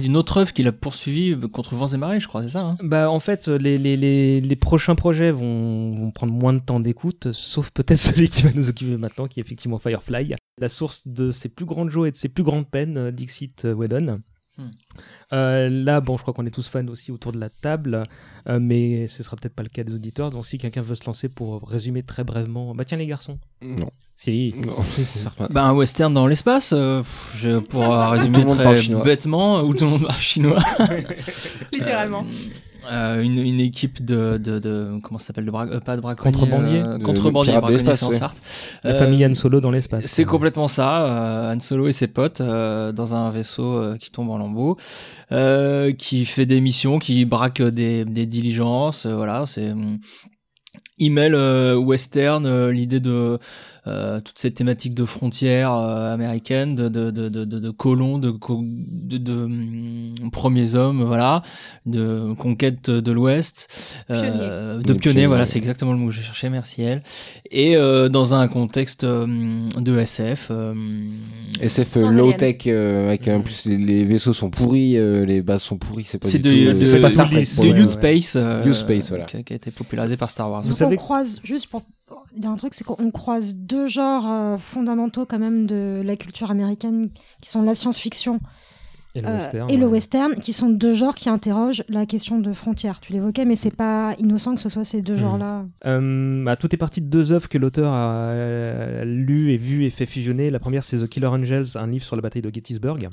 D'une autre œuvre qu'il a poursuivie contre vents et marées, je crois, c'est ça hein? Bah en fait, les, les, les, les prochains projets vont, vont prendre moins de temps d'écoute, sauf peut-être celui qui va nous occuper maintenant, qui est effectivement Firefly. La source de ses plus grandes joies et de ses plus grandes peines, euh, Dixit euh, Whedon. Hmm. Euh, là, bon, je crois qu'on est tous fans aussi autour de la table, euh, mais ce sera peut-être pas le cas des auditeurs. Donc, si quelqu'un veut se lancer pour résumer très brièvement, bah tiens les garçons. Non. Si. Non, c'est certain. Bah, un western dans l'espace, euh, je pour résumer très bêtement, où tout le monde parle chinois. Littéralement. Euh, une, une équipe de, de, de comment ça s'appelle de bra- euh, pas de braconniers Contrebandiers. euh, braconniers l'espace, sur ouais. La Euh, famille Han Solo dans l'espace. c'est complètement ça euh, Han Solo et ses potes euh, dans un vaisseau euh, qui tombe en lambeaux euh, qui fait des missions qui braque des, des diligences euh, voilà c'est hum, il mêle euh, western euh, l'idée de euh, toute cette thématique de frontières euh, américaines, de, de, de, de, de, de colons, de, co- de, de, hum, premiers hommes, voilà, de conquête de l'Ouest, euh, de pionniers, voilà, c'est exactement le mot que je cherchais, merci elle. Et euh, dans un contexte euh, de SF. euh, SF euh, avec en plus les, les vaisseaux sont pourris, euh, les bases sont pourries, c'est pas c'est du de, tout, de, c'est pas Star de, Trek. de Youth Space, euh, Youth Space, voilà. qui, a- qui a été popularisé par Star Wars. Vous Donc savez on croise, juste pour il y a un truc, c'est qu'on croise deux genres euh, fondamentaux quand même de la culture américaine, qui sont la science-fiction Et le euh, western. et le ouais. western, qui sont deux genres qui interrogent la question de frontières. Tu l'évoquais, mais c'est pas innocent que ce soit ces deux Mhm. genres-là. Euh, bah, tout est parti de deux œuvres que l'auteur a euh, lu et vu et fait fusionner. La première, c'est The Killer Angels, un livre sur la bataille de Gettysburg.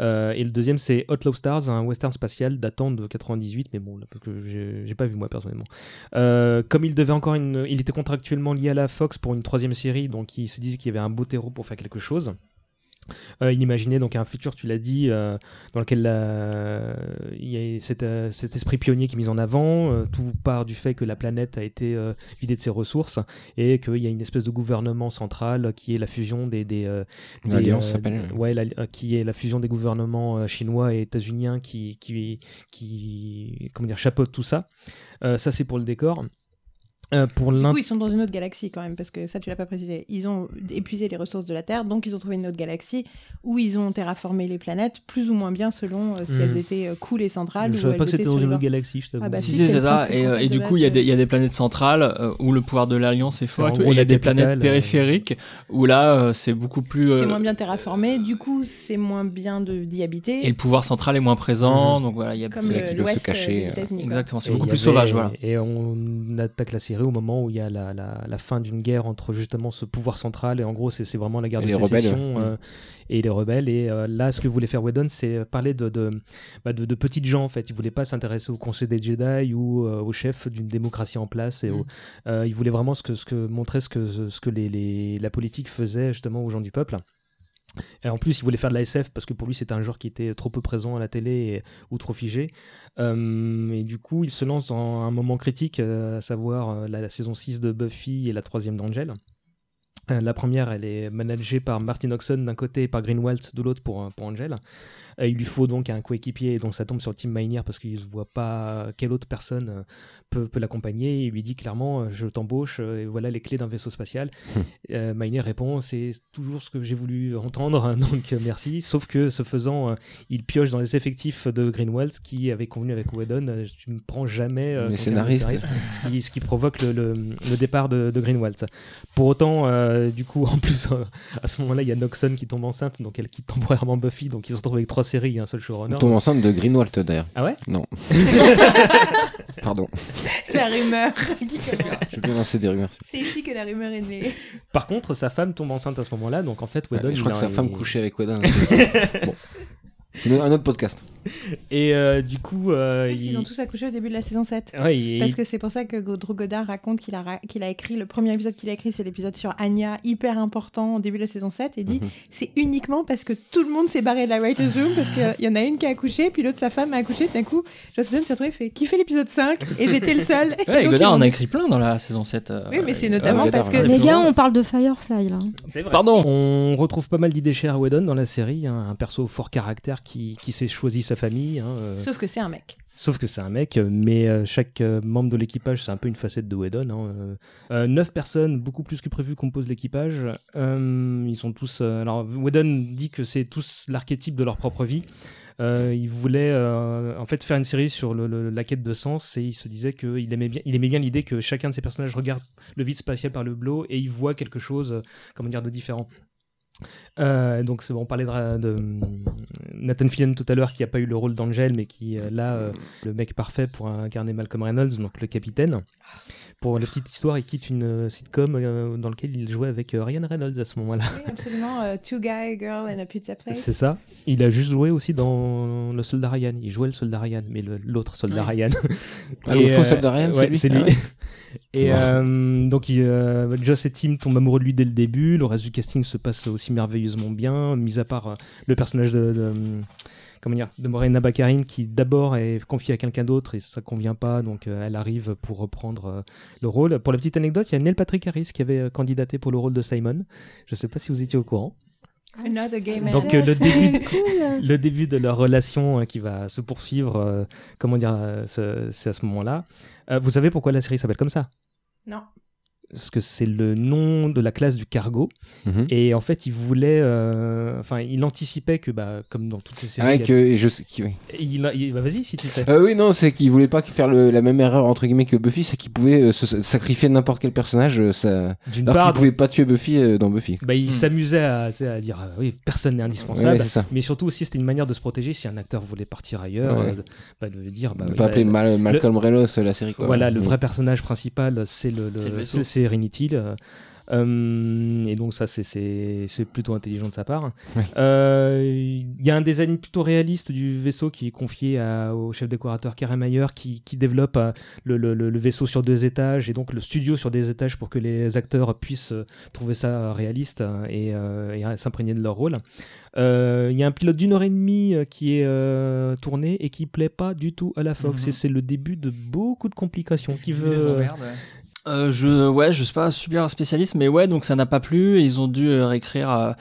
Euh, et le deuxième, c'est Outlaw Stars, un western spatial datant de 98, mais bon, là, parce que j'ai pas vu moi personnellement. Comme il devait encore une, il était contractuellement lié à la Fox pour une troisième série, donc il se disait qu'il y avait un beau terreau pour faire quelque chose. Euh, il imaginait donc un futur, tu l'as dit, euh, dans lequel la- il y a cet, euh, cet esprit pionnier qui est mis en avant. euh, tout part du fait que la planète a été vidée de ses ressources et qu'il y a une espèce de gouvernement central qui est la fusion des, ouais, la- qui est la fusion des gouvernements chinois et états-uniens qui, qui, qui, comment dire, chapeautent tout ça. Ça, c'est pour le décor. Euh, pour Du coup, ils sont dans une autre galaxie quand même, parce que ça, tu l'as pas précisé. Ils ont épuisé les ressources de la Terre, donc ils ont trouvé une autre galaxie où ils ont terraformé les planètes, plus ou moins bien selon euh, si Hmm. elles étaient euh, cool et centrales. je ou savais elles pas que c'était étaient dans une autre galaxie, je t'avoue. Ah bah Si, si, si, c'est ça. Et, euh, du coup, il y, a des- il y a des planètes centrales euh, où le pouvoir de l'Alliance est fort il y a des planètes euh, périphériques où là, euh, c'est beaucoup plus. C'est moins bien terraformé, du coup, c'est moins bien d'y habiter. Et le pouvoir central est moins présent. Mhm. Donc voilà, il y a qu'ils doivent se cacher. Exactement, c'est beaucoup plus sauvage. Voilà. Et on attaque la série au moment où il y a la, la, la fin d'une guerre entre justement ce pouvoir central et en gros c'est vraiment la guerre Et de rebelles, sécession ouais. euh, et les rebelles. Et euh, là, ce que voulait faire Whedon, c'est parler de, de, bah, de, de petites gens en fait. Il voulait pas s'intéresser au conseil des Jedi ou euh, au chef d'une démocratie en place. Et au- euh, il voulait vraiment ce que, ce que, montrer ce que, ce que les, les- la politique faisait justement aux gens du peuple. Et en plus, il voulait faire de la SF parce que pour lui, c'était un genre qui était trop peu présent à la télé ou trop figé. Euh, et du coup, il se lance dans un moment critique, euh, à savoir euh, la, saison 6 de Buffy et la troisième d'Angel. La première, elle est managée par Martin Oxon d'un côté et par Greenwald de l'autre pour, pour Angel. Euh, il lui faut donc un coéquipier, donc ça tombe sur Tim Miner parce qu'il ne voit pas quelle autre personne euh, peut, peut l'accompagner. Il lui dit clairement euh, Je t'embauche, et voilà les clés d'un vaisseau spatial. euh, Miner répond C'est toujours ce que j'ai voulu entendre, hein, donc merci. Sauf que ce faisant, il pioche dans les effectifs de Greenwald qui avait convenu avec Whedon Tu ne prends jamais euh, Les scénaristes. scénariste, ce, qui, ce qui provoque le, le- le départ de, de Greenwald. Pour autant, euh, du coup, en plus, à ce moment-là, il y a Noxon qui tombe enceinte, donc elle quitte temporairement Buffy, donc ils se retrouvent avec trois séries et un seul showrunner. On tombe enceinte de Greenwald d'ailleurs. Ah ouais? Non. Pardon. La rumeur. Je vais bien lancer des rumeurs. C'est ici que la rumeur est née. Par contre, sa femme tombe enceinte à ce moment-là, donc en fait, Whedon. Ouais, je crois que sa femme couchait avec Whedon. bon. Un autre podcast. Et euh, du coup, euh, Ils il... ont tous accouché au début de la saison 7. Ouais, Parce que c'est pour ça que Drew Goddard raconte qu'il a, ra- qu'il a écrit le premier épisode qu'il a écrit, c'est l'épisode sur Anya, hyper important au début de la saison 7, et dit Mhm. c'est uniquement parce que tout le monde s'est barré de la writer's room, parce qu'il y en a une qui a accouché, puis l'autre sa femme a accouché, d'un coup, Whedon s'est retrouvé, il fait qui fait l'épisode 5 Et j'étais le seul. Ouais, et donc, ils en a écrit plein dans la saison 7. euh, Oui, mais c'est euh, notamment ouais, parce que. Les gars, on parle de Firefly là. C'est vrai. Pardon. On retrouve pas mal d'idées chères à Whedon dans la série, hein, un perso fort caractère qui, qui s'est choisi sa famille. hein, euh, Sauf que c'est un mec. Sauf que c'est un mec, euh, mais euh, chaque membre de l'équipage, c'est un peu une facette de Whedon. Hein. Euh, neuf personnes, beaucoup plus que prévu, composent l'équipage. Euh, ils sont tous. alors, Whedon dit que c'est tous l'archétype de leur propre vie. Euh, il voulait euh, en fait faire une série sur le- le- la quête de sens et il se disait qu'il aimait bien, il aimait bien l'idée que chacun de ses personnages regarde le vide spatial par le bleu et il voit quelque chose, comment dire, de différent. Euh, donc on parlait de, hum, Nathan Fillion tout à l'heure qui a pas eu le rôle d'Angel mais qui euh, là euh, le mec parfait pour incarner Malcolm Reynolds donc le capitaine. Pour la petite histoire, il quitte une euh, sitcom euh, dans laquelle il jouait avec euh, Ryan Reynolds à ce moment-là. Oui, absolument. euh, two guy, girl and a pizza place. C'est ça. Il a juste joué aussi dans le soldat Ryan. Il jouait le soldat Ryan, mais l'autre soldat Ouais. Ryan. Ah, le faux soldat Ryan, ouais, c'est lui Ah ouais. Et euh, donc, il, euh, Joss et Tim tombent amoureux de lui dès le début. Le reste du casting se passe aussi merveilleusement bien, mis à part euh, le personnage de, de, comment dire, de Morena Baccarin qui d'abord est confié à quelqu'un d'autre et ça convient pas, donc euh, elle arrive pour reprendre euh, le rôle. Pour la petite anecdote, il y a Neil Patrick Harris qui avait euh, candidaté pour le rôle de Simon. Je sais pas si vous étiez au courant. Man. Donc, euh, le c'est début- cool. le début de leur relation euh, qui va se poursuivre, euh, comment dire, euh, ce- c'est à ce moment-là. Euh, vous savez pourquoi la série s'appelle comme ça? Non. Parce que c'est le nom de la classe du cargo. Mhm. Et en fait, il voulait. euh, Enfin, il anticipait que, bah, comme dans toutes ces séries. Ah, que je sais qui- oui. il, il- bah, vas-y, si tu sais. Euh, oui, non, c'est qu'il voulait pas faire le- la même erreur entre guillemets que Buffy, c'est qu'il pouvait euh, se sacrifier n'importe quel personnage, euh, ça... D'une alors qu'il pouvait pas tuer Buffy euh, dans Buffy. bah, il Hmm. s'amusait à, dire euh, oui, personne n'est indispensable. Ouais, c'est ça. mais surtout aussi, c'était une manière de se protéger si un acteur voulait partir ailleurs, Ouais. euh, de, bah, de le dire. Bah, peut bah, appeler Mal- Malcolm Reynolds euh, la série quoi. Voilà, le Mm. vrai personnage principal, c'est le, le- Serenity. le- euh, et donc ça, c'est- plutôt intelligent de sa part. Ouais. Euh, Il y a un design plutôt réaliste du vaisseau qui est confié à- au chef décorateur Karen Mayer qui, qui développe euh, le, le- le- le vaisseau sur deux étages et donc le studio sur des étages pour que les acteurs puissent euh, trouver ça réaliste euh, et, euh, et, euh, s'imprégner de leur rôle. Euh, Il y a un pilote d'une heure et demie euh, qui est euh, tourné et qui plaît pas du tout à la Fox Mhm. et c'est le début de beaucoup de complications qui veut Euh, je ouais je suis pas super spécialiste mais ouais donc ça n'a pas plu et ils ont dû euh, réécrire euh,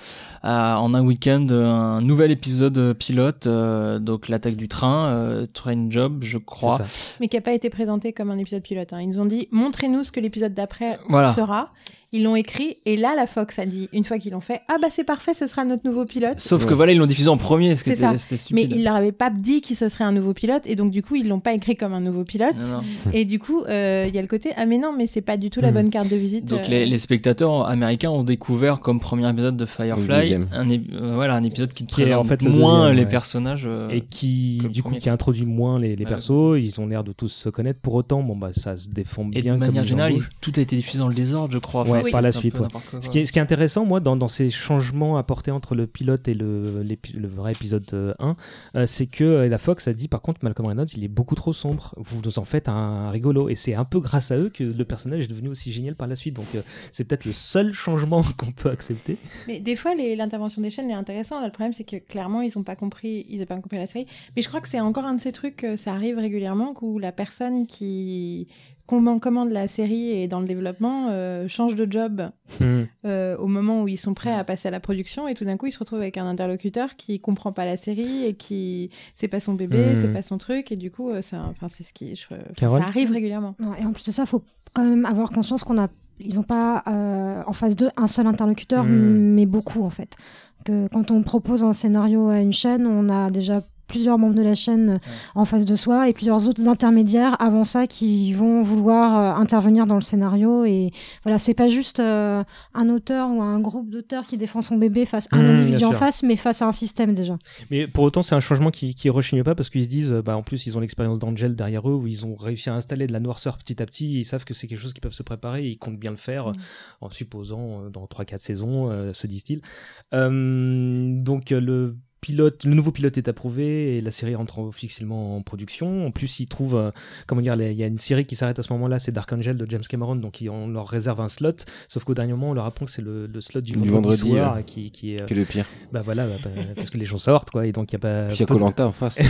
à- en un week-end euh, un nouvel épisode pilote euh, donc l'attaque du train euh, train job je crois. Mais qui n'a pas été présenté comme un épisode pilote. hein. Ils nous ont dit montrez-nous ce que l'épisode d'après Voilà. sera. Ils l'ont écrit et là la Fox a dit une fois qu'ils l'ont fait ah bah c'est parfait ce sera notre nouveau pilote. sauf que voilà ils l'ont diffusé en premier ce c'était Mais stupide ils leur avaient pas dit que ce serait un nouveau pilote et donc du coup ils l'ont pas écrit comme un nouveau pilote. Non, non. Et du coup euh, il y a le côté ah mais non mais c'est pas du tout la Mhm. bonne carte de visite. Donc euh, les, les spectateurs américains ont découvert comme premier épisode de Firefly un, euh, voilà, un épisode qui, te Qui présente en fait le moins deuxième, les ouais. personnages. euh, et qui du coup premier, qui introduit moins les, les Ouais. persos ils ont l'air de tous se connaître pour autant bon bah ça se défend et bien de manière générale, tout a été diffusé dans le désordre, je crois. Ouais, par la suite, quoi. ce qui, est, ce qui est intéressant moi dans, dans ces changements apportés entre le pilote et le, le vrai épisode euh, 1 euh, c'est que euh, la Fox a dit par contre Malcolm Reynolds il est beaucoup trop sombre vous nous en faites un, rigolo et c'est un peu grâce à eux que le personnage est devenu aussi génial par la suite donc euh, c'est peut-être le seul changement qu'on peut accepter Mais des fois, l'intervention des chaînes est intéressante. Là, le problème, c'est que clairement, ils n'ont pas compris, ils ont pas compris la série. Mais je crois que c'est encore un de ces trucs, euh, ça arrive régulièrement, où la personne qui commande, commande la série et dans le développement euh, change de job euh, au moment où ils sont prêts à passer à la production et tout d'un coup, ils se retrouvent avec un interlocuteur qui comprend pas la série et qui c'est pas son bébé, Mhm. c'est pas son truc et du coup, euh, ça, enfin, c'est ce qui, je- ça arrive régulièrement. Non, et en plus de ça, il faut quand même avoir conscience qu'on a, ils n'ont pas euh, en face d'eux un seul interlocuteur, Mm. mais beaucoup en fait. Que quand on propose un scénario à une chaîne, on a déjà plusieurs membres de la chaîne euh, en face de soi et plusieurs autres intermédiaires avant ça qui vont vouloir euh, intervenir dans le scénario et voilà c'est pas juste euh, un auteur ou un groupe d'auteurs qui défend son bébé face à un Mm, individu en face mais face à un système déjà Mais pour autant, c'est un changement qui, qui rechigne pas parce qu'ils se disent, bah, en plus, ils ont l'expérience d'Angel derrière eux où ils ont réussi à installer de la noirceur petit à petit. et ils savent que c'est quelque chose qu'ils peuvent se préparer et ils comptent bien le faire euh, en supposant dans 3-4 saisons, euh, se disent-ils. Donc, le pilote, le nouveau pilote est approuvé et la série rentre officiellement en production. En plus, ils trouvent, euh, comment dire, il y a une série qui s'arrête à ce moment-là, c'est Dark Angel de James Cameron, donc ils- on leur réserve un slot. Sauf qu'au dernier moment, on leur apprend que c'est le, le slot du, Du vendredi, vendredi, soir ouais. qui, qui est, euh, Qui est le pire. bah voilà, bah, bah, parce que les gens sortent, quoi, et donc il y a pas. Puis il y a peu de- Colanta en face.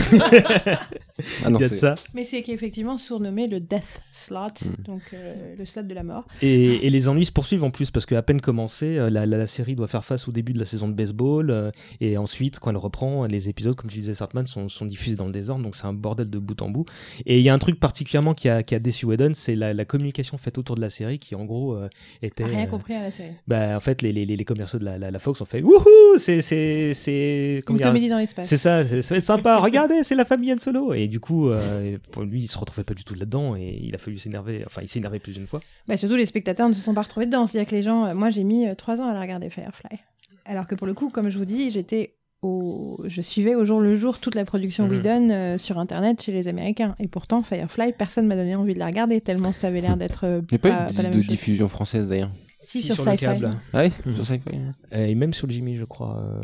Ah non, Il y a de c'est- ça. Mais c'est qu'effectivement surnommé le Death Slot, Mm. donc euh, le slot de la mort. Et, et les ennuis se poursuivent en plus parce qu'à peine commencé, la, la- la série doit faire face au début de la saison de baseball euh, et ensuite, quand elle reprend, les épisodes, comme tu disais, Sartman, sont, sont diffusés dans le désordre, donc c'est un bordel de bout en bout. Et il y a un truc particulièrement qui a, qui a déçu Whedon, c'est la, la communication faite autour de la série qui, en gros, euh, était. Rien euh, compris à la série. bah, en fait, les, les, les- les commerciaux de la, la, la Fox ont fait Wouhou C'est. c'est- Une comédie dans l'espace. C'est ça, ça va être sympa. Regardez, c'est la famille Han Solo. Et du coup, euh, pour lui, il se retrouvait pas du tout là-dedans et il a fallu s'énerver. Enfin, il s'est énervé plus d'une fois. Bah, surtout, les spectateurs ne se sont pas retrouvés dedans. C'est-à-dire que les gens. Moi, j'ai mis trois ans à la regarder Firefly. Alors que pour le coup, comme je vous dis, j'étais. Au... Je suivais au jour le jour toute la production. Whedon euh, sur internet chez les Américains. Et pourtant, Firefly, personne m'a donné envie de la regarder tellement ça avait l'air d'être euh, Il n'y a pas, pas eu pas la de, même de chose. diffusion française d'ailleurs? Si, Si, sur, sur le câble. Ah oui. Sur Sci-Fi Euh, et même sur Jimmy, je crois. euh.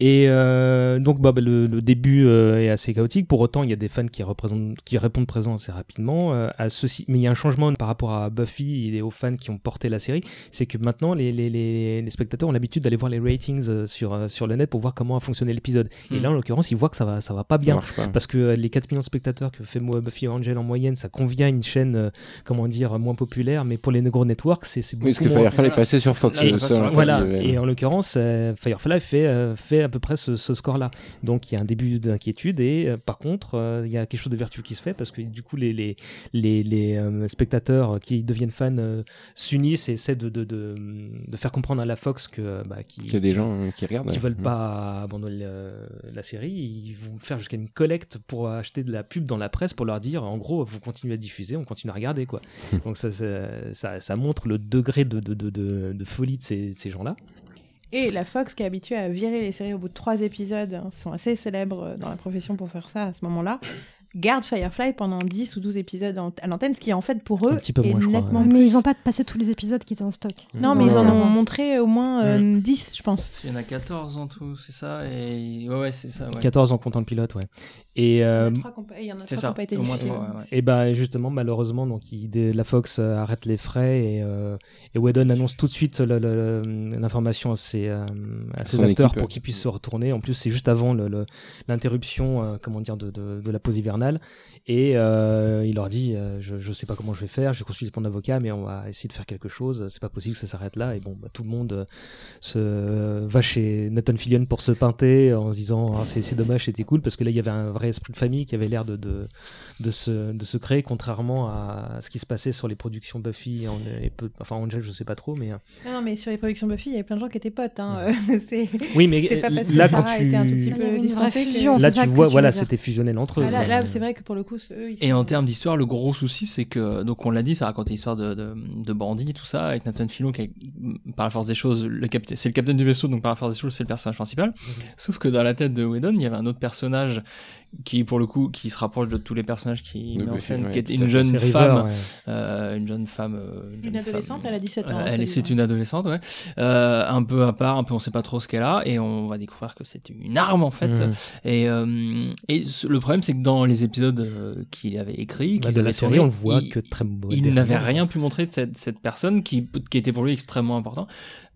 Et euh, donc, bah, bah, le, le début euh, est assez chaotique. Pour autant, il y a des fans qui, représentent, qui répondent présent assez rapidement euh, à ceci. Mais il y a un changement par rapport à Buffy et aux fans qui ont porté la série. C'est que maintenant, les, les, les, les spectateurs ont l'habitude d'aller voir les ratings sur, sur le net pour voir comment a fonctionné l'épisode. Et Mhm. là, en l'occurrence, ils voient que ça va, ça va pas bien. pas. Parce que les 4 millions de spectateurs que fait Buffy et Angel en moyenne, ça convient à une chaîne, comment dire, moins populaire. Mais pour les Negro Networks, c'est c'est beaucoup Firefly est passé sur Fox. Passe ça, Voilà, et en l'occurrence, euh, Firefly fait, euh, fait à peu près ce, ce score-là. Donc il y a un début d'inquiétude, et euh, par contre, euh, il y a quelque chose de vertueux qui se fait, parce que du coup, les, les, les, les, euh, spectateurs qui deviennent fans euh, s'unissent et essaient de, de, de, de faire comprendre à la Fox que, bah, qui, y a des gens qui regardent. qui veulent pas abandonner euh, la série, ils vont faire jusqu'à une collecte pour acheter de la pub dans la presse pour leur dire en gros vous continuez à diffuser, on continue à regarder quoi. Donc ça, ça, ça, ça montre le degré de, de, de, de, de folie de ces, ces gens-là. Et la Fox, qui est habituée à virer les séries au bout de trois épisodes, hein, sont assez célèbres euh, dans la profession pour faire ça à ce moment-là, garde Firefly pendant 10 ou 12 épisodes à l'antenne, ce qui en fait pour eux Un petit peu est moins, je crois, nettement ouais. Mais ils n'ont pas passé tous les épisodes qui étaient en stock. Non, mais ils en ont montré au moins euh, Mm. 10, je pense. Il y en a 14 en tout, c'est ça Et ouais, ouais, c'est ça. Ouais. 14 en comptant le pilote, ouais. Et, euh, il y en a C'est trois qui ça, n'ont pas été au moins trois, ouais, ouais. et bah justement, malheureusement, donc il- la Fox euh, arrête les frais et, euh, et Whedon annonce tout de suite l'information à ses, euh, à ses acteurs équipe, pour qu'ils puissent se retourner. En plus, c'est juste avant le- le- l'interruption, euh, comment dire, de, de, de la pause hivernale. Et euh, il leur dit, euh, je, je sais pas comment je vais faire, je vais consulter mon avocat, mais on va essayer de faire quelque chose. C'est pas possible que ça s'arrête là. Et bon, bah, tout le monde euh, se va chez Nathan Fillion pour se pinter en se disant, c'est c'est dommage, c'était cool parce que là il y avait un vrai esprit de famille qui avait l'air de, de de se, de se créer, contrairement à ce qui se passait sur les productions Buffy et, An- et peu- enfin Angel, je sais pas trop, mais euh, Non, non, mais sur les productions Buffy, il y avait plein de gens qui étaient potes. Hein. euh, oui, mais pas parce que là quand Sarah tu était un tout petit peu que- là ça tu vois, voilà, c'était fusionnel entre eux. Ah, là, c'est vrai que pour le coup, eux, ils Et sont- en termes d'histoire, le gros souci, c'est que, donc on l'a dit, ça racontait l'histoire de, de, de bandits, tout ça, avec Nathan Fillion, qui, est, par la force des choses, le capitaine, c'est le capitaine du vaisseau, donc par la force des choses, c'est le personnage principal. Sauf que dans la tête de Whedon, il y avait un autre personnage qui, pour le coup, qui se rapproche de tous les personnages qui De met en scène, qui est à une jeune River, femme, ouais. euh, une jeune femme, euh, Une jeune adolescente, femme. elle a 17 ans. Euh, elle est, c'est une adolescente, ouais. Euh, un peu à part, un peu on sait pas trop ce qu'elle a, et on va découvrir que c'est une arme en fait. Mhm. Et, euh, et le problème, c'est que dans les épisodes euh, qu'il avait écrits, Bah, qu'ils de la série, on le voit il- que très il n'avait rien pu montrer de cette, cette personne qui, qui était pour lui extrêmement important.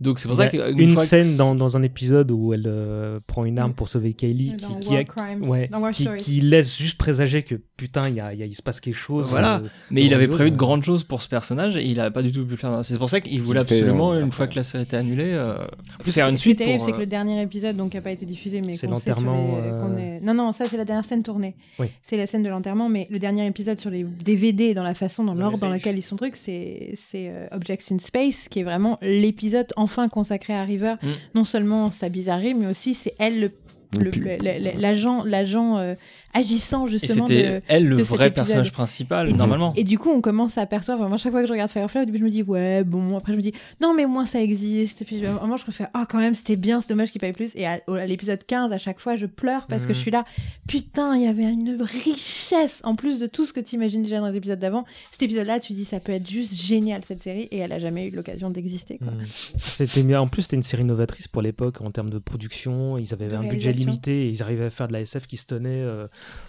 Donc c'est pour ça qu'une une que scène dans, dans un épisode où elle euh, prend une arme pour sauver Kylie Dans qui, qui, a- ouais, qui, laisse juste présager que putain il y a, il y a- il se passe quelque chose Voilà. euh, Mais il avait prévu de grandes choses pour ce personnage et il avait pas du tout pu le faire. C'est pour ça qu'il voulait absolument, euh, une fois que la série était annulée, euh, faire une Ce qui est suite. terrible, c'est que le dernier épisode, donc qui n'a pas été diffusé, mais C'est l'enterrement, les- euh, est- Non, non, ça c'est la dernière scène tournée. Oui. C'est la scène de l'enterrement, mais le dernier épisode sur les DVD, dans la façon, dans l'ordre dans lequel ils sont trucs, c'est c'est Objects in Space, qui est vraiment l'épisode enfin consacré à River. Mm. Non seulement sa bizarrerie, mais aussi c'est elle le L'agent l'agent euh, agissant Et justement c'était de elle le de vrai personnage principal, Et du- normalement. Et du coup, on commence à apercevoir, vraiment, chaque fois que je regarde Firefly, au début, je me dis, ouais, bon, après, je me dis, non, mais moins ça existe. Et puis, vraiment, je préfère, ah, quand même, c'était bien, c'est dommage qu'il eu plus. Et à, au- à l'épisode 15, à chaque fois, je pleure parce que Mhm. je suis là, putain, il y avait une richesse, en plus de tout ce que tu imagines déjà dans les épisodes d'avant. Cet épisode-là, tu dis, ça peut être juste génial, cette série, et elle a jamais eu l'occasion d'exister, quoi. Mm. C'était bien. En plus, c'était une série novatrice pour l'époque en termes de production. Ils avaient De un budget limité et ils arrivaient à faire de la SF qui se tenait, euh,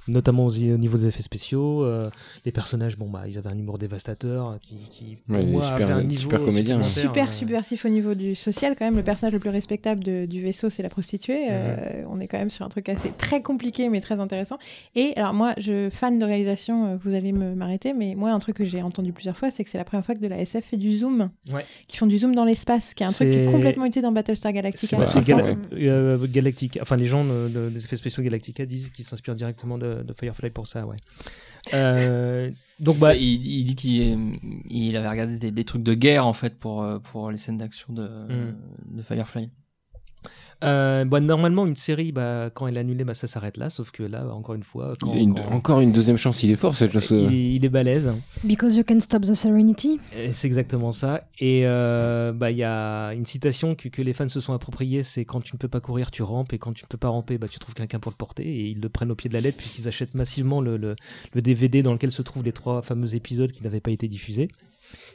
notamment au, au niveau des effets spéciaux. euh, les personnages, bon, bah, ils avaient un humour dévastateur euh, qui, qui pour Ouais, moi, super- avait un niveau super comédien, hein. Super euh, subversif au niveau du social quand même. Le personnage le plus respectable de- du vaisseau, c'est la prostituée. Euh, on est quand même sur un truc assez très compliqué mais très intéressant. Et alors moi, je fan de réalisation, euh, vous allez me m'arrêter, mais moi un truc que j'ai entendu plusieurs fois, c'est que c'est la première fois que de la SF fait du zoom, Ouais. qui font du zoom dans l'espace, qui est un truc qui est complètement utilisé dans Battlestar Galactica. C'est enfin, Gala- ouais. euh, Galactica. Enfin, les gens de- de- des effets spéciaux Galactica disent qu'ils s'inspirent directement de, de Firefly pour ça, ouais. Euh, donc, bah, il, il dit qu'il il avait regardé des, des trucs de guerre en fait pour, euh, pour les scènes d'action de, Mm. de Firefly. Euh, bah, normalement, une série, bah, quand elle est annulée, bah, ça s'arrête là. Sauf que là, encore une fois, quand, Une- quand- Encore une deuxième chance, il est fort, cette chose. il, est- il est balèze. Because you can stop the serenity. C'est exactement ça. Et euh, bah, il y a une citation que, que les fans se sont appropriée, c'est quand tu ne peux pas courir, tu rampes, et quand tu ne peux pas ramper, bah, tu trouves quelqu'un pour le porter. Et ils le prennent au pied de la lettre puisqu'ils achètent massivement le, le, le DVD dans lequel se trouvent les trois fameux épisodes qui n'avaient pas été diffusés.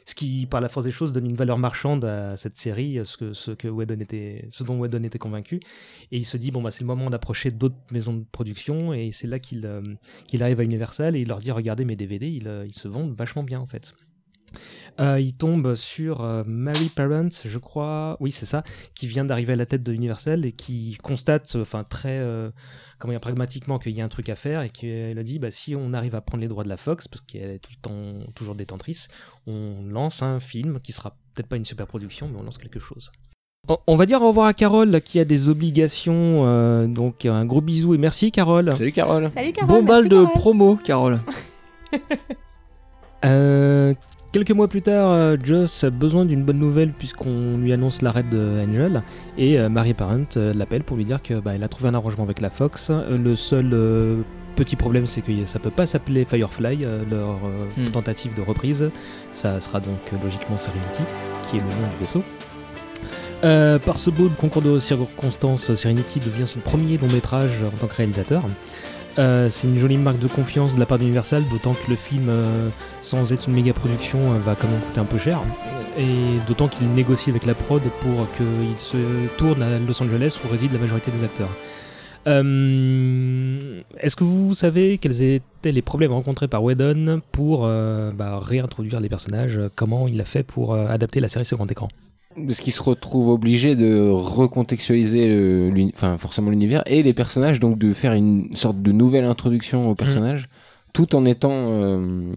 Ce qui, par la force des choses, donne une valeur marchande à cette série, ce, que, ce, que était, ce dont Whedon était convaincu. Et il se dit, bon, bah, c'est le moment d'approcher d'autres maisons de production, et c'est là qu'il euh, qu'il arrive à Universal et il leur dit, regardez mes DVD, euh, ils se vendent vachement bien, en fait. Euh, il tombe sur euh, Mary Parent, je crois, oui c'est ça, qui vient d'arriver à la tête de Universal et qui constate, euh, enfin très, euh, comment dire, pragmatiquement qu'il y a un truc à faire et qu'elle a dit, bah si on arrive à prendre les droits de la Fox, parce qu'elle est tout le temps toujours détentrice, on lance un film qui sera peut-être pas une super production, mais on lance quelque chose. On- va dire au revoir à Carole qui a des obligations, euh, donc un gros bisou et merci Carole. Salut Carole. Salut Carole. Bon balle merci, de Carole. promo, Carole. Euh, quelques mois plus tard, euh, Joss a besoin d'une bonne nouvelle puisqu'on lui annonce l'arrêt de Angel et euh, Mary Parent euh, l'appelle pour lui dire que bah, elle a trouvé un arrangement avec la Fox. Le seul petit problème, c'est que ça peut pas s'appeler Firefly, leur Hmm. tentative de reprise. Ça sera donc logiquement Serenity, qui est le nom du vaisseau. Euh, par ce beau concours de circonstances, Serenity devient son premier long métrage en tant que réalisateur. Euh, c'est une jolie marque de confiance de la part d'Universal, d'autant que le film, euh, sans être une méga production, euh, va quand même coûter un peu cher. Et d'autant qu'il négocie avec la prod pour qu'il se tourne à Los Angeles où réside la majorité des acteurs. Euh, Est-ce que vous savez quels étaient les problèmes rencontrés par Whedon pour bah, réintroduire les personnages? Comment il a fait pour adapter la série sur grand écran? Parce qu'il se retrouve obligé de recontextualiser le- enfin, forcément l'univers et les personnages, donc de faire une sorte de nouvelle introduction aux personnages, tout en étant euh,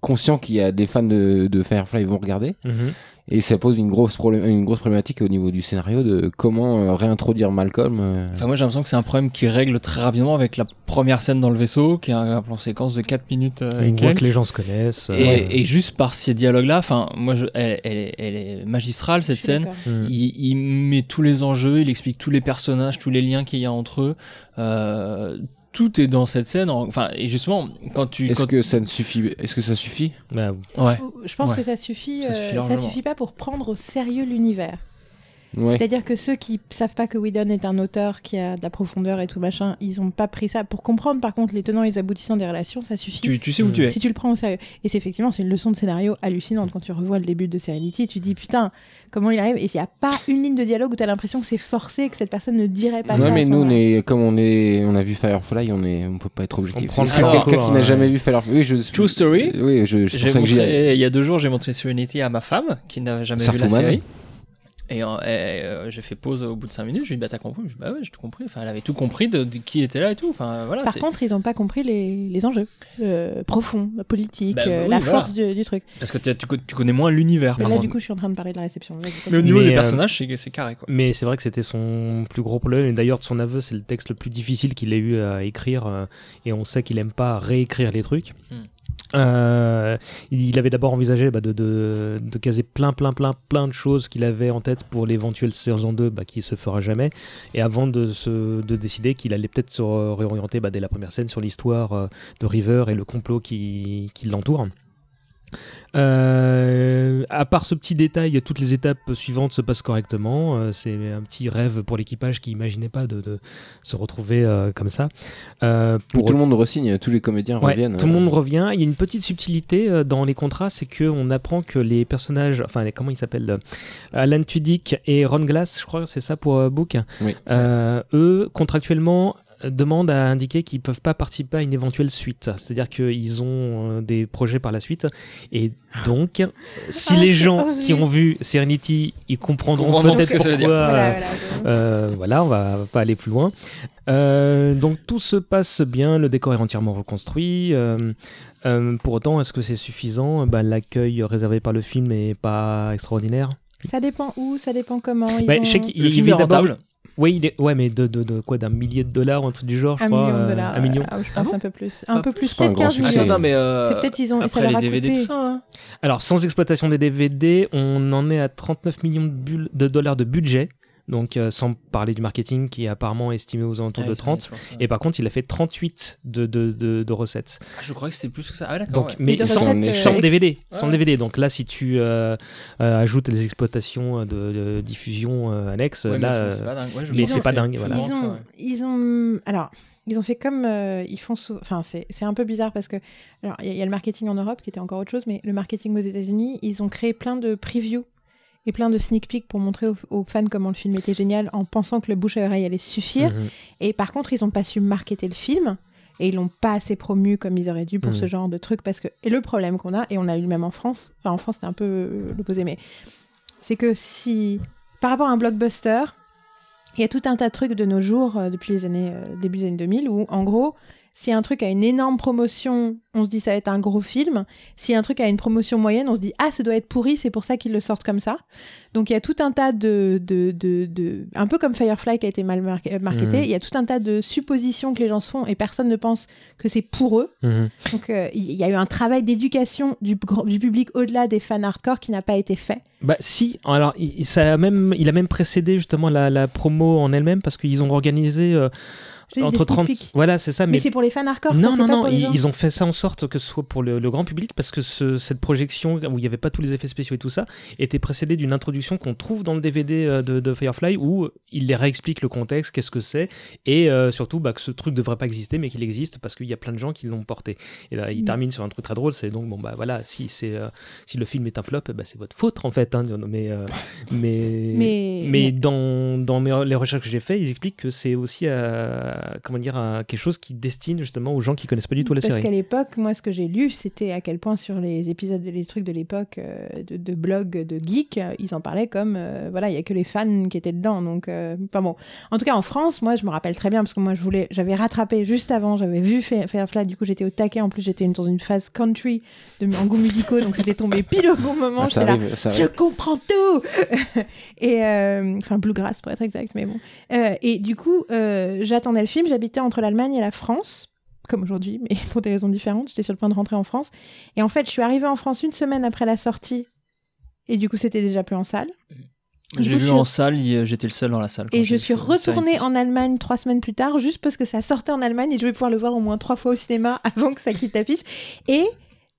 conscient qu'il y a des fans de, de Firefly qui vont regarder. Et ça pose une grosse, une grosse problématique au niveau du scénario de comment euh, réintroduire Malcolm. euh, Enfin, moi j'ai l'impression que c'est un problème qui règle très rapidement avec la première scène dans le vaisseau, qui est un, un plan séquence de 4 minutes. euh, et On voit que les gens se connaissent. euh, Et, et juste par ces dialogues-là, enfin, moi, je, elle, elle, est, elle est magistrale cette scène. mm. Il, il met tous les enjeux, il explique tous les personnages, tous les liens qu'il y a entre eux. Euh, tout est dans cette scène. en- Enfin, et justement, quand tu, Est-ce quand- que ça ne suffit Est-ce que ça suffit? Bah, ouais, Je pense Ouais. que ça suffit. Ça euh, suffit ça largement. suffit pas pour prendre au sérieux l'univers. Ouais. C'est-à-dire que ceux qui savent pas que Whedon est un auteur qui a de la profondeur et tout machin, ils ont pas pris ça. Pour comprendre par contre les tenants et les aboutissants des relations, ça suffit. tu, tu sais où tu es. Si tu le prends au sérieux. Et c'est effectivement, c'est une leçon de scénario hallucinante. Quand tu revois le début de Serenity, tu te dis putain, comment il arrive? Et il n'y a pas une ligne de dialogue où tu as l'impression que c'est forcé, que cette personne ne dirait pas Ouais, ça. à mais nous, on est, comme on est, on a vu Firefly, on est, on peut pas être objectif. On prend temps. quelqu'un qui n'a Ouais. jamais vu Firefly, oui, je, True story. Oui, je, je montré, il y a deux jours, j'ai montré Serenity à ma femme, qui n'avait jamais vu la série. Et, euh, et, euh, j'ai fait pause au bout de 5 minutes, je lui ai dit bah t'as compris? Je lui ai dit bah ouais j'ai tout compris, enfin elle avait tout compris de, de qui était là et tout, enfin voilà. Par c'est- contre, ils n'ont pas compris les, les enjeux euh, profonds, politiques, Bah, bah euh, oui, la voilà. force du, du truc. Parce que tu, tu co- tu connais moins l'univers Mais par là, contre. du coup, je suis en train de parler de la réception. Vas-y, Mais au continue. niveau Mais, des euh, personnages, c'est, c'est carré quoi. Mais c'est vrai que c'était son plus gros problème. Et d'ailleurs, de son aveu, c'est le texte le plus difficile qu'il ait eu à écrire. euh, et on sait qu'il aime pas réécrire les trucs. Hmm. Euh, il avait d'abord envisagé bah, de, de, de caser plein, plein, plein, plein de choses qu'il avait en tête pour l'éventuelle saison 2 bah, qui se fera jamais. Et avant de, se, de décider qu'il allait peut-être se réorienter bah, dès la première scène sur l'histoire euh, de River et le complot qui, qui l'entoure. Euh, à part ce petit détail, toutes les étapes suivantes se passent correctement. Euh, c'est un petit rêve pour l'équipage qui imaginait pas de, de se retrouver euh, comme ça. Pour tout le monde resigne, tous les comédiens Ouais, reviennent. Tout le monde revient. Il y a une petite subtilité dans les contrats, c'est que on apprend que les personnages, enfin les- comment ils s'appellent, Alan Tudyk et Ron Glass, je crois que c'est ça pour Book. Oui. Eux, contractuellement, demandent à indiquer qu'ils peuvent pas participer à une éventuelle suite. C'est-à-dire qu'ils ont euh, des projets par la suite. Et donc, si Ah, les c'est gens qui ont vu Serenity, ils comprendront comprendront peut-être ce que ça veut dire. pourquoi. Voilà, euh, voilà. euh, voilà, on va pas aller plus loin. Euh, donc tout se passe bien, le décor est entièrement reconstruit. euh, euh, pour autant, est-ce que c'est suffisant? Bah, L'accueil réservé par le film est pas extraordinaire. Ça dépend où, ça dépend comment. Ils Bah, ont je sais qu'il Le il film est rentable. Oui, il est... ouais, mais de, de, de quoi D'un millier de dollars ou un truc du genre, je un crois. million de euh, dollars. un million. Ah, je pense bon un peu plus. Un Ah, peu plus, peut-être grand 15 succès. millions. Attends, attends, mais euh, C'est peut-être ils ont, ça après leur les DVD coûté. tout ça. hein. Alors, sans exploitation des DVD, on en est à 39 millions de, bulles- de dollars de budget. Donc, euh, sans parler du marketing qui est apparemment estimé aux alentours de ça, 30. c'est pour ça. Et par contre, il a fait 38 de, de, de, de recettes. Ah, je crois que c'était plus que ça. Ah, d'accord. Donc, ouais. mais sans, recettes, sans euh, DVD, sans Ouais. DVD. Donc là, si tu euh, euh, ajoutes les exploitations de, de diffusion euh, Ouais, mais là, c'est- c'est euh, pas dingue. Ouais, je mais c'est pas dingue, Ils ont, ouais. ils ont, alors, ils ont fait comme euh, ils font souvent. Enfin, c'est c'est un peu bizarre parce que, alors, il y, y a le marketing en Europe qui était encore autre chose, mais le marketing aux États-Unis, ils ont créé plein de previews et plein de sneak peeks pour montrer aux, aux fans comment le film était génial, en pensant que le bouche à oreille allait suffire. mhm. Et par contre, ils n'ont pas su marketer le film. Et ils l'ont pas assez promu comme ils auraient dû pour Mhm. ce genre de truc. Parce que, et le problème qu'on a, et on a eu le même en France, enfin en France c'était un peu l'opposé, mais c'est que si, par rapport à un blockbuster, il y a tout un tas de trucs de nos jours, euh, depuis les années, euh, début des années 2000, où en gros, si un truc a une énorme promotion, on se dit ça va être un gros film. Si un truc a une promotion moyenne, on se dit ah, ça doit être pourri, c'est pour ça qu'ils le sortent comme ça. Donc il y a tout un tas de. de, de, de- un peu comme Firefly qui a été mal mar- euh, marketé, Mhm. il y a tout un tas de suppositions que les gens se font et personne ne pense que c'est pour eux. Mhm. Donc euh, il y a eu un travail d'éducation du, du public au-delà des fans hardcore qui n'a pas été fait. Bah si, alors il, il- ça a même, il a même précédé justement la, la promo en elle-même parce qu'ils ont organisé euh, Entre des sneak 30... peeks. Voilà, c'est ça, Mais, mais... c'est pour les fans hardcore, ça, non, non, non, ils, ont fait ça en sorte que ce soit pour le, le grand public parce que ce- cette projection où il n'y avait pas tous les effets spéciaux et tout ça était précédée d'une introduction qu'on trouve dans le DVD euh, de, de Firefly où il les réexplique le contexte, qu'est-ce que c'est et euh, surtout bah, que ce truc devrait pas exister mais qu'il existe parce qu'il y a plein de gens qui l'ont porté. Et là, il Mm. termine sur un truc très drôle, c'est donc bon bah voilà, si c'est euh, si le film est un flop, bah, c'est votre faute en fait. hein, mais, euh, mais Mais- mais mais- dans, dans mes- les recherches que j'ai fait, ils expliquent que c'est aussi euh, comment dire un- quelque chose qui destine justement aux gens qui connaissent pas du tout la Parce série. qu'à l'époque, moi, ce que j'ai lu, c'était à quel point sur les épisodes, les trucs de l'époque, euh, de, de blog de geek, euh, ils en parlaient comme, euh, voilà, il y a que les fans qui étaient dedans. Donc, euh, pas bon. En tout cas, en France, moi, je me rappelle très bien parce que moi, je voulais, j'avais rattrapé juste avant, j'avais vu Firefly. Du coup, j'étais au taquet. En plus, j'étais dans une phase country de en goûts musicaux, donc c'était tombé pile au bon moment. Ah, ça là, arrive, ça je comprends tout et euh, enfin bluegrass pour être exact mais bon Euh, et du coup euh, j'attendais le film j'habitais entre l'Allemagne et la France comme aujourd'hui mais pour des raisons différentes j'étais sur le point de rentrer en France. Et en fait je suis arrivée en France une semaine après la sortie et du coup c'était déjà plus en salle. Je l'ai Je vu suis- en salle, j'étais le seul dans la salle. et j'ai je suis retournée en Allemagne trois semaines plus tard juste parce que ça sortait en Allemagne et je vais pouvoir le voir au moins trois fois au cinéma avant que ça quitte l'affiche. Et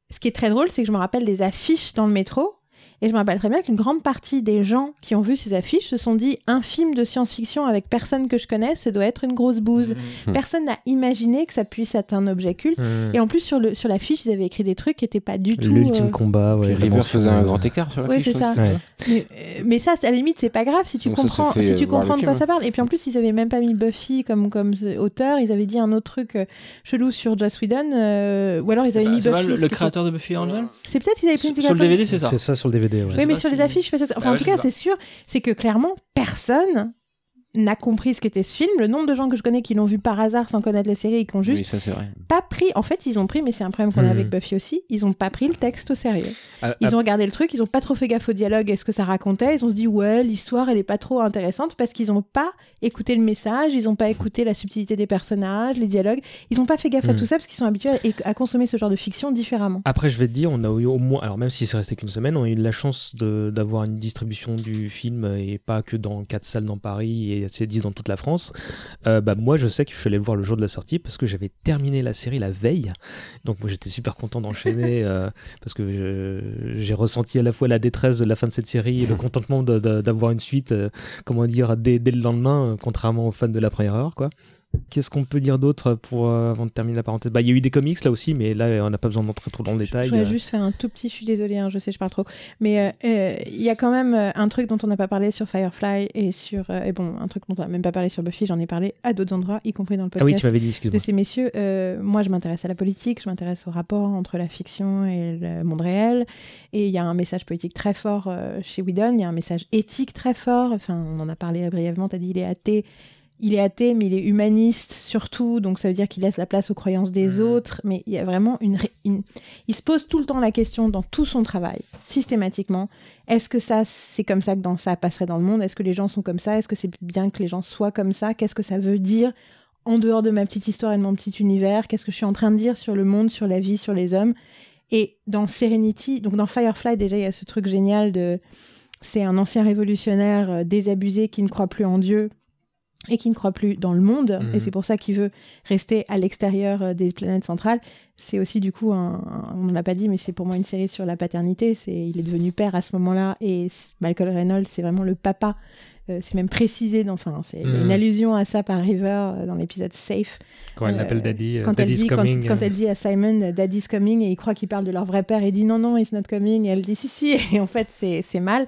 ce qui est très drôle c'est que je me rappelle des affiches dans le métro et je me rappelle très bien qu'une grande partie des gens qui ont vu ces affiches se sont dit un film de science-fiction avec personne que je connais, ce doit être une grosse bouse. Mhm. Personne n'a imaginé que ça puisse être un objet culte. Mhm. Et en plus, sur, le, sur l'affiche, ils avaient écrit des trucs qui n'étaient pas du tout. L'ultime euh, combat, ouais. River faisait un grand écart sur la Ouais, fiche, c'est ça. Ouais. Mais, euh, mais ça, à la limite, c'est pas grave si tu Donc ça, ça comprends, si tu euh, comprends de quoi film. ça parle. Et puis en plus, ils avaient même pas mis Buffy comme, comme auteur. Ils avaient dit un autre truc euh, chelou sur Joss Whedon. euh, ou alors ils avaient Bah, mis pas Buffy. le, créateur de Buffy Angel C'est peut-être qu'ils avaient pris Sur le créateur- DVD, c'est ça. C'est ça sur le DVD, ouais. Oui, mais sur les affiches, je sais pas ça. Enfin, Ah ouais, en tout cas, c'est sûr, c'est que clairement, personne n'a compris ce qu'était ce film. Le nombre de gens que je connais qui l'ont vu par hasard sans connaître la série et qui ont juste Oui, ça c'est vrai. pas pris. En fait, ils ont pris, mais c'est un problème qu'on a Mhm. avec Buffy aussi. Ils ont pas pris le texte au sérieux. Ah, Ils ah, ont regardé le truc, ils ont pas trop fait gaffe au dialogue et ce que ça racontait. Ils ont se dit ouais, l'histoire elle est pas trop intéressante parce qu'ils ont pas écouté le message, ils ont pas écouté la subtilité des personnages, les dialogues. Ils ont pas fait gaffe à Mhm. tout ça parce qu'ils sont habitués à, à consommer ce genre de fiction différemment. Après, je vais te dire, on a eu au moins, alors même si c'est resté qu'une semaine, on a eu la chance d'avoir une distribution du film et pas que dans quatre salles dans Paris et c'est c'est dit dans toute la France. Euh, bah moi, je sais que je suis allé le voir le jour de la sortie parce que j'avais terminé la série la veille. Donc moi, j'étais super content d'enchaîner euh, parce que j'ai ressenti à la fois la détresse de la fin de cette série et le contentement d'avoir une suite, euh, comment dire, dès, dès le lendemain, euh, contrairement aux fans de la première heure, quoi. Qu'est-ce qu'on peut dire d'autre pour euh, avant de terminer la parenthèse? Bah, il y a eu des comics là aussi, mais là, on n'a pas besoin d'entrer trop dans le détail. Je voudrais juste faire un tout petit, je suis désolée, hein, je sais, je parle trop. Mais euh, euh, il y a quand même un truc dont on n'a pas parlé sur Firefly et sur. et bon, un truc dont on n'a même pas parlé sur Buffy, j'en ai parlé à d'autres endroits, y compris dans le Ah oui, podcast. tu m'avais dit, de excuse-moi. ces messieurs, moi je m'intéresse à la politique, je m'intéresse au rapport entre la fiction et le monde réel. Et il y a un message politique très fort chez Whedon, il y a un message éthique très fort. Enfin, on en a parlé brièvement, tu as dit il est athée. Il est athée, mais il est humaniste surtout, donc ça veut dire qu'il laisse la place aux croyances des autres. Mais il y a vraiment une, Il se pose tout le temps la question dans tout son travail, systématiquement. Est-ce que ça, c'est comme ça que dans, ça passerait dans le monde? Est-ce que les gens sont comme ça? Est-ce que c'est bien que les gens soient comme ça? Qu'est-ce que ça veut dire en dehors de ma petite histoire et de mon petit univers, qu'est-ce que je suis en train de dire sur le monde, sur la vie, sur les hommes? Et dans Serenity, donc dans Firefly, déjà, il y a ce truc génial de. C'est un ancien révolutionnaire euh, désabusé qui ne croit plus en Dieu et qui ne croit plus dans le monde. Mhm. Et c'est pour ça qu'il veut rester à l'extérieur euh, des planètes centrales. C'est aussi, du coup, un, un- on ne l'a pas dit, mais c'est pour moi une série sur la paternité. C'est, il est devenu père à ce moment-là. Et Malcolm Reynolds, c'est vraiment le papa. Euh, c'est même précisé, dans, enfin, c'est Mhm. une allusion à ça par River euh, dans l'épisode Safe Quand elle euh, l'appelle Daddy, quand elle, Daddy's dit, quand, coming. quand elle dit à Simon Daddy's coming et il croit qu'il parle de leur vrai père et dit non non it's not coming et elle dit si si et en fait c'est c'est mal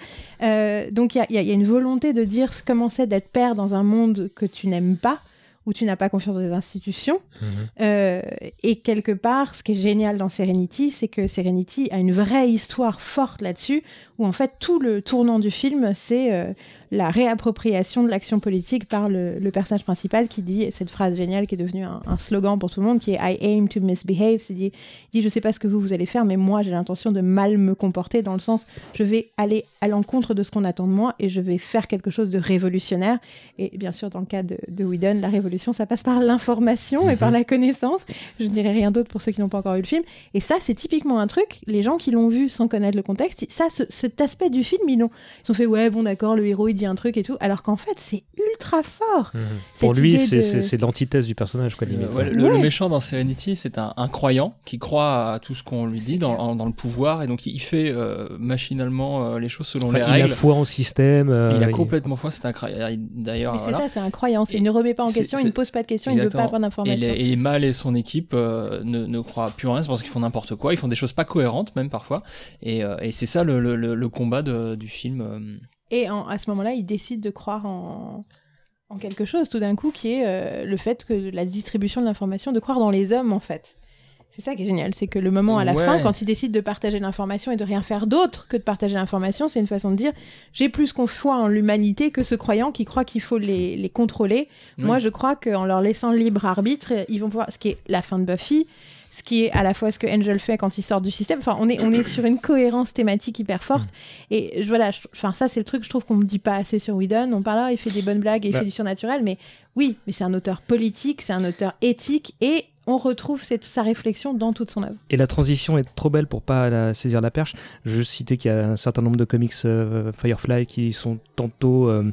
donc il y a, y y une volonté de dire comment c'est d'être père dans un monde que tu n'aimes pas où tu n'as pas confiance dans les institutions mhm. Euh, et quelque part, ce qui est génial dans Serenity, c'est que Serenity a une vraie histoire forte là-dessus, où en fait tout le tournant du film, c'est euh, la réappropriation de l'action politique par le, le personnage principal qui dit cette phrase géniale qui est devenue un, un slogan pour tout le monde, qui est I aim to misbehave. C'est dit, il dit je sais pas ce que vous vous allez faire, mais moi j'ai l'intention de mal me comporter dans le sens je vais aller à l'encontre de ce qu'on attend de moi et je vais faire quelque chose de révolutionnaire. Et bien sûr, dans le cas de, de Whedon, la révolution, ça passe par l'information et par la connaissance. Je ne dirais rien d'autre pour ceux qui n'ont pas encore vu le film. Et ça, c'est typiquement un truc, les gens qui l'ont vu sans connaître le contexte, ça, ce- cet aspect du film, ils ont, ils ont fait, ouais, bon, d'accord, le héros, il dit un truc et tout. Alors qu'en fait, c'est ultra fort. Mhm. Pour lui, c'est de- l'antithèse du personnage, quoi, limite. Euh, ouais, le, méchant dans Serenity, c'est un, un croyant qui croit à tout ce qu'on lui dit dans, en- dans le pouvoir et donc il fait euh, machinalement euh, les choses selon Enfin, les il a règles. foi au système. euh, il a il- complètement foi, c'est un croyant. D'ailleurs, c'est voilà. ça, c'est un croyance. Et Il ne remet pas en question, il ne pose pas de questions, il ne veut pas avoir Et d'informations. et Mal et son équipe euh, ne, ne croient plus en rien, c'est parce qu'ils font n'importe quoi, ils font des choses pas cohérentes même parfois. Et, euh, et c'est ça le, le, le- le combat de- du film. Et en- à ce moment-là, il décide de croire en, en quelque chose tout d'un coup, qui est euh, le fait que la distribution de l'information, de croire dans les hommes en fait. C'est ça qui est génial, c'est que le moment à la Ouais. fin, quand il décide de partager l'information et de rien faire d'autre que de partager l'information, c'est une façon de dire j'ai plus foi en l'humanité que ce croyant qui croit qu'il faut les, les contrôler. Oui. Moi, je crois qu'en leur laissant libre arbitre, ils vont voir ce qui est la fin de Buffy, ce qui est à la fois ce que Angel fait quand il sort du système. Enfin, on est, on est sur une cohérence thématique hyper forte. Et je, voilà, je- enfin, ça, c'est le truc, je trouve qu'on me dit pas assez sur Whedon. On parle là, il fait des bonnes blagues et il Bah. fait du surnaturel, mais oui, mais c'est un auteur politique, c'est un auteur éthique et on retrouve cette, sa réflexion dans toute son œuvre. Et la transition est trop belle pour pas la saisir la perche. Je citer qu'il y a un certain nombre de comics euh, Firefly qui sont tantôt euh,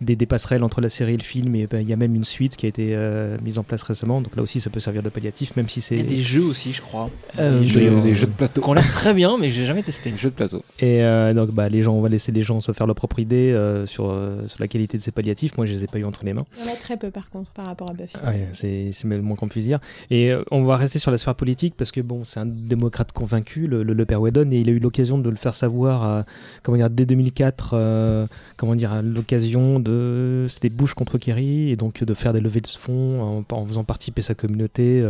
des, des passerelles entre la série et le film. Et ben, il y a même une suite qui a été euh, mise en place récemment. Donc là aussi, ça peut servir de palliatif, même si c'est. Il y a des jeux aussi, je crois. Euh, des, jeux, euh, des jeux de plateau. qui ont l'air très bien, mais j'ai jamais testé. Jeux de plateau. Et euh, donc, bah, les gens, on va laisser les gens se faire leur propre idée euh, sur, euh, sur la qualité de ces palliatifs. Moi, je les ai pas eu entre les mains. Il y en a très peu par contre par rapport à Buffy. Ouais, c'est c'est le moins qu'on puisse dire. Et euh, on va rester sur la sphère politique parce que bon, c'est un démocrate convaincu, le, le- le père Whedon, et il a eu l'occasion de le faire savoir, euh, comment dire, dès 2004, euh, comment dire, l'occasion de, c'était Bush contre Kerry, et donc de faire des levées de fonds en, en faisant participer sa communauté.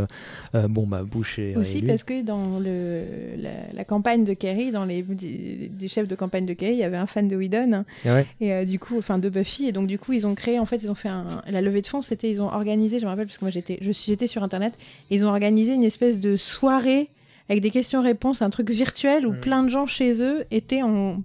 euh, bon, bah Bush est Aussi réélu. parce que dans le, la, la campagne de Kerry, dans les des, chefs de campagne de Kerry, il y avait un fan de Whedon hein, Ah ouais. et du coup, enfin de Buffy, et donc du coup ils ont créé, en fait ils ont fait un, la levée de fonds, c'était ils ont organisé, je me rappelle parce que moi j'étais, je j'étais sur internet, ils ont organisé une espèce de soirée avec des questions-réponses, un truc virtuel où Mm. plein de gens chez eux étaient en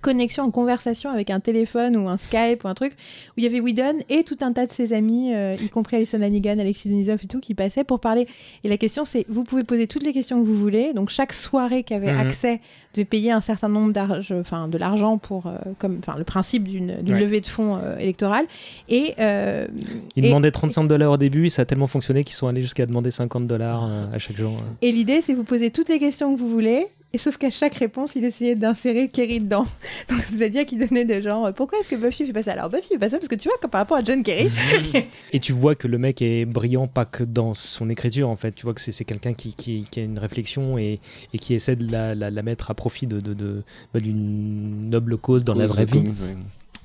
connexion en conversation avec un téléphone ou un Skype ou un truc où il y avait Whedon et tout un tas de ses amis, euh, y compris Alison Hannigan, Alexis Denisov et tout, qui passaient pour parler. Et la question, c'est vous pouvez poser toutes les questions que vous voulez. Donc chaque soirée qui avait Mhm. accès devait payer un certain nombre d'argent, enfin de l'argent pour, euh, comme, enfin le principe d'une Ouais. levée de fonds euh, électorale. Et, euh, Ils et- demandaient 35 dollars au début et ça a tellement fonctionné qu'ils sont allés jusqu'à demander 50 dollars à chaque jour. Et l'idée, c'est vous poser toutes les questions que vous voulez. Et sauf qu'à chaque réponse, il essayait d'insérer Kerry dedans. Donc, c'est-à-dire qu'il donnait des genre, pourquoi est-ce que Buffy fait pas ça? Alors, Buffy fait pas ça parce que tu vois, par rapport à John Kerry, Et tu vois que le mec est brillant pas que dans son écriture en fait. Tu vois que c'est quelqu'un qui, qui, qui a une réflexion et, et qui essaie de la, la, la mettre à profit de, de, de- bah, d'une noble cause dans la vraie vie. commune, ouais.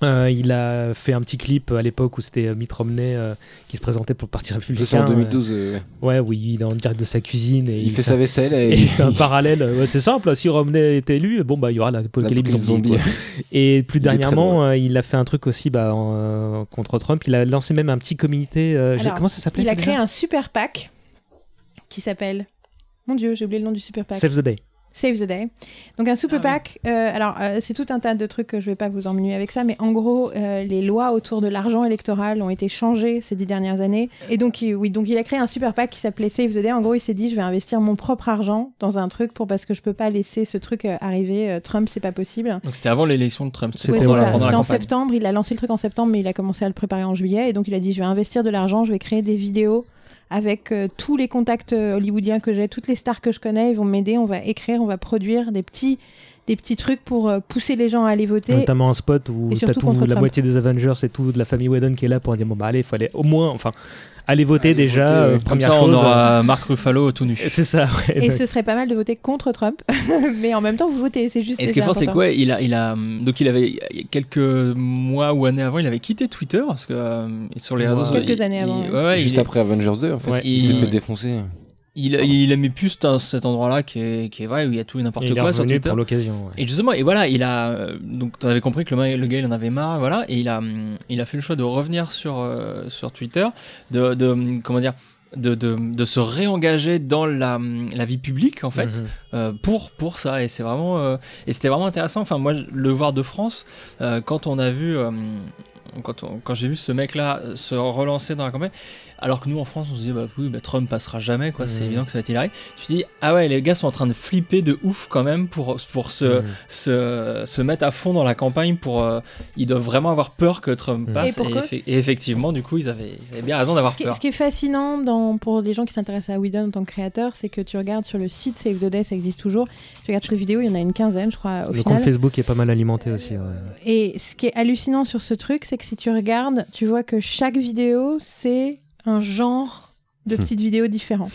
Euh, il a fait un petit clip à l'époque où c'était euh, Mitt Romney euh, qui se présentait pour le Parti républicain. sais en 2012, euh, euh, ouais, oui, il est en direct de sa cuisine et il, fait sa vaisselle et, et il fait un parallèle. Ouais, c'est simple, si Romney est élu, bon bah il y aura l'apocalypse zombie. zombie. Et plus Il dernièrement, euh, il a fait un truc aussi bah, en, euh, contre Trump. Il a lancé même un petit comité. euh, Alors, comment ça s'appelait il a créé un super pack qui s'appelle. Mon Dieu, j'ai oublié le nom du super pack. Save the Day. Save the Day. Donc un super Ah oui. pack, euh, alors euh, c'est tout un tas de trucs que je vais pas vous emmener avec ça, mais en gros, euh, les lois autour de l'argent électoral ont été changées ces dix dernières années. Et donc, il, oui, donc il a créé un super pack qui s'appelait Save the Day. En gros, il s'est dit, je vais investir mon propre argent dans un truc pour parce que je peux pas laisser ce truc euh, arriver. Euh, Trump, c'est pas possible. Donc c'était avant l'élection de Trump. C'était Ouais, voilà, en septembre. Il a lancé le truc en septembre, mais il a commencé à le préparer en juillet. Et donc, il a dit Je vais investir de l'argent, je vais créer des vidéos avec euh, tous les contacts euh, hollywoodiens que j'ai, toutes les stars que je connais. Ils vont m'aider. On va écrire, on va produire des petits, des petits trucs pour euh, pousser les gens à aller voter. Notamment un spot où t'as tout la Trump. moitié des Avengers et tout de la famille Whedon qui est là pour dire bon bah allez, il fallait au moins, enfin, aller voter Allez déjà. voter, euh. Comme ça, on chose, aura Marc Ruffalo tout nu. C'est ça. ouais. Et Donc, ce serait pas mal de voter contre Trump, mais en même temps, vous votez. C'est juste. Et ce qui est fort, c'est quoi il a, il a, donc il avait quelques mois ou années avant, il avait quitté Twitter parce que euh, sur les réseaux Quelques il- années il- avant, ouais, ouais, juste il, après Avengers 2, en fait, Ouais. il s'est fait défoncer. Il, il aimait plus cet, endroit-là qui est, qui est vrai où il y a tout et n'importe il est quoi sur Twitter. pour l'occasion. ouais. Et justement, et voilà, il a euh, donc tu avais compris que le, le gars il en avait marre, voilà, et il a il a fait le choix de revenir sur euh, sur Twitter, de, de comment dire, de, de, de se réengager dans la, la vie publique en fait Mhm. euh, pour pour ça et c'est vraiment euh, et c'était vraiment intéressant. Enfin moi le voir de France euh, quand on a vu quand, quand j'ai vu ce mec là se relancer dans la campagne alors que nous en France on se disait bah oui bah, Trump passera jamais quoi c'est Mhm. évident que ça va être Hillary tu te dis ah ouais les gars sont en train de flipper de ouf quand même pour pour se Mhm. se, se mettre à fond dans la campagne pour euh, ils doivent vraiment avoir peur que Trump Mhm. passe Et effe- et effectivement du coup ils avaient, ils avaient bien raison d'avoir peur ce qui est fascinant dans, pour les gens qui s'intéressent à Whedon en tant que créateur, c'est que tu regardes sur le site Save the Day, ça existe toujours. Tu regardes toutes les vidéos, il y en a une quinzaine, je crois, au Le final. compte Facebook est pas mal alimenté aussi. ouais. Et ce qui est hallucinant sur ce truc, c'est que si tu regardes, tu vois que chaque vidéo, c'est un genre de petites vidéos différents.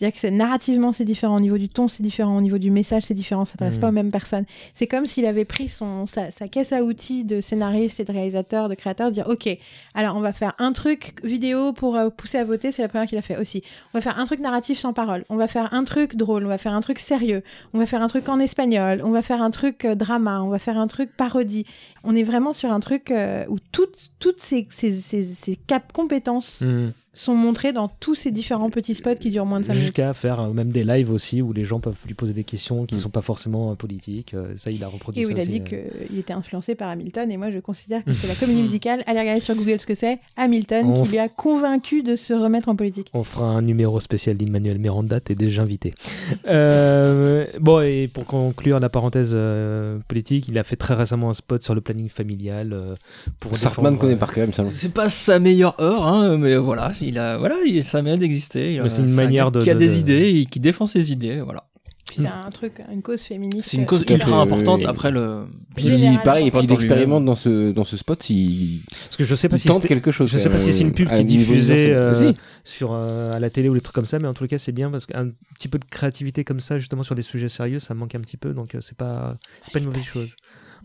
C'est-à-dire que narrativement, c'est différent, au niveau du ton, c'est différent, au niveau du message, c'est différent, ça s'adresse Mhm. pas aux mêmes personnes. C'est comme s'il avait pris son, sa, sa caisse à outils de scénariste et de réalisateur, de créateur, de dire Ok, alors on va faire un truc vidéo pour euh, pousser à voter, c'est la première qu'il a fait aussi. On va faire un truc narratif sans parole, on va faire un truc drôle, on va faire un truc sérieux, on va faire un truc en espagnol, on va faire un truc euh, drama, on va faire un truc parodie. On est vraiment sur un truc euh, où toutes, toutes ces, ces, ces, ces cap compétences Mhm. Sont montrées dans tous ces différents petits spots qui durent moins de 5 minutes. Jusqu'à faire euh, même des lives aussi où les gens peuvent lui poser des questions qui Mm. sont pas forcément euh, politiques. euh, Ça, il a reproduit Et où ça il a aussi, dit qu'il était influencé par Hamilton, et moi je considère que c'est la comédie musicale. Allez regarder sur Google ce que c'est. Hamilton On qui f- lui a convaincu de se remettre en politique. On fera un numéro spécial d'Emmanuel Miranda, t'es déjà invité. Euh, bon, et pour conclure la parenthèse euh, politique, il a fait très récemment un spot sur le planning familial. euh, pour Sartman connaît par cœur, il me semble. c'est pas sa meilleure heure hein, mais voilà il a voilà il, ça mérite d'exister Il a- Mais c'est une un manière gars de- qui a de- des de- idées et qui défend ses idées voilà c'est un truc, une cause féministe. c'est une cause à ultra fait, importante oui. après le Puis pareil, et puis il expérimente dans ce, dans ce spot, il, Parce que je sais pas il si tente quelque chose. Je sais pas si c'est une pub qui est diffusée euh. Si. sur euh, à la télé ou des trucs comme ça, mais en tout cas c'est bien parce qu'un petit peu de créativité comme ça, justement sur des sujets sérieux, ça manque un petit peu, donc euh, c'est pas c'est pas une mauvaise chose.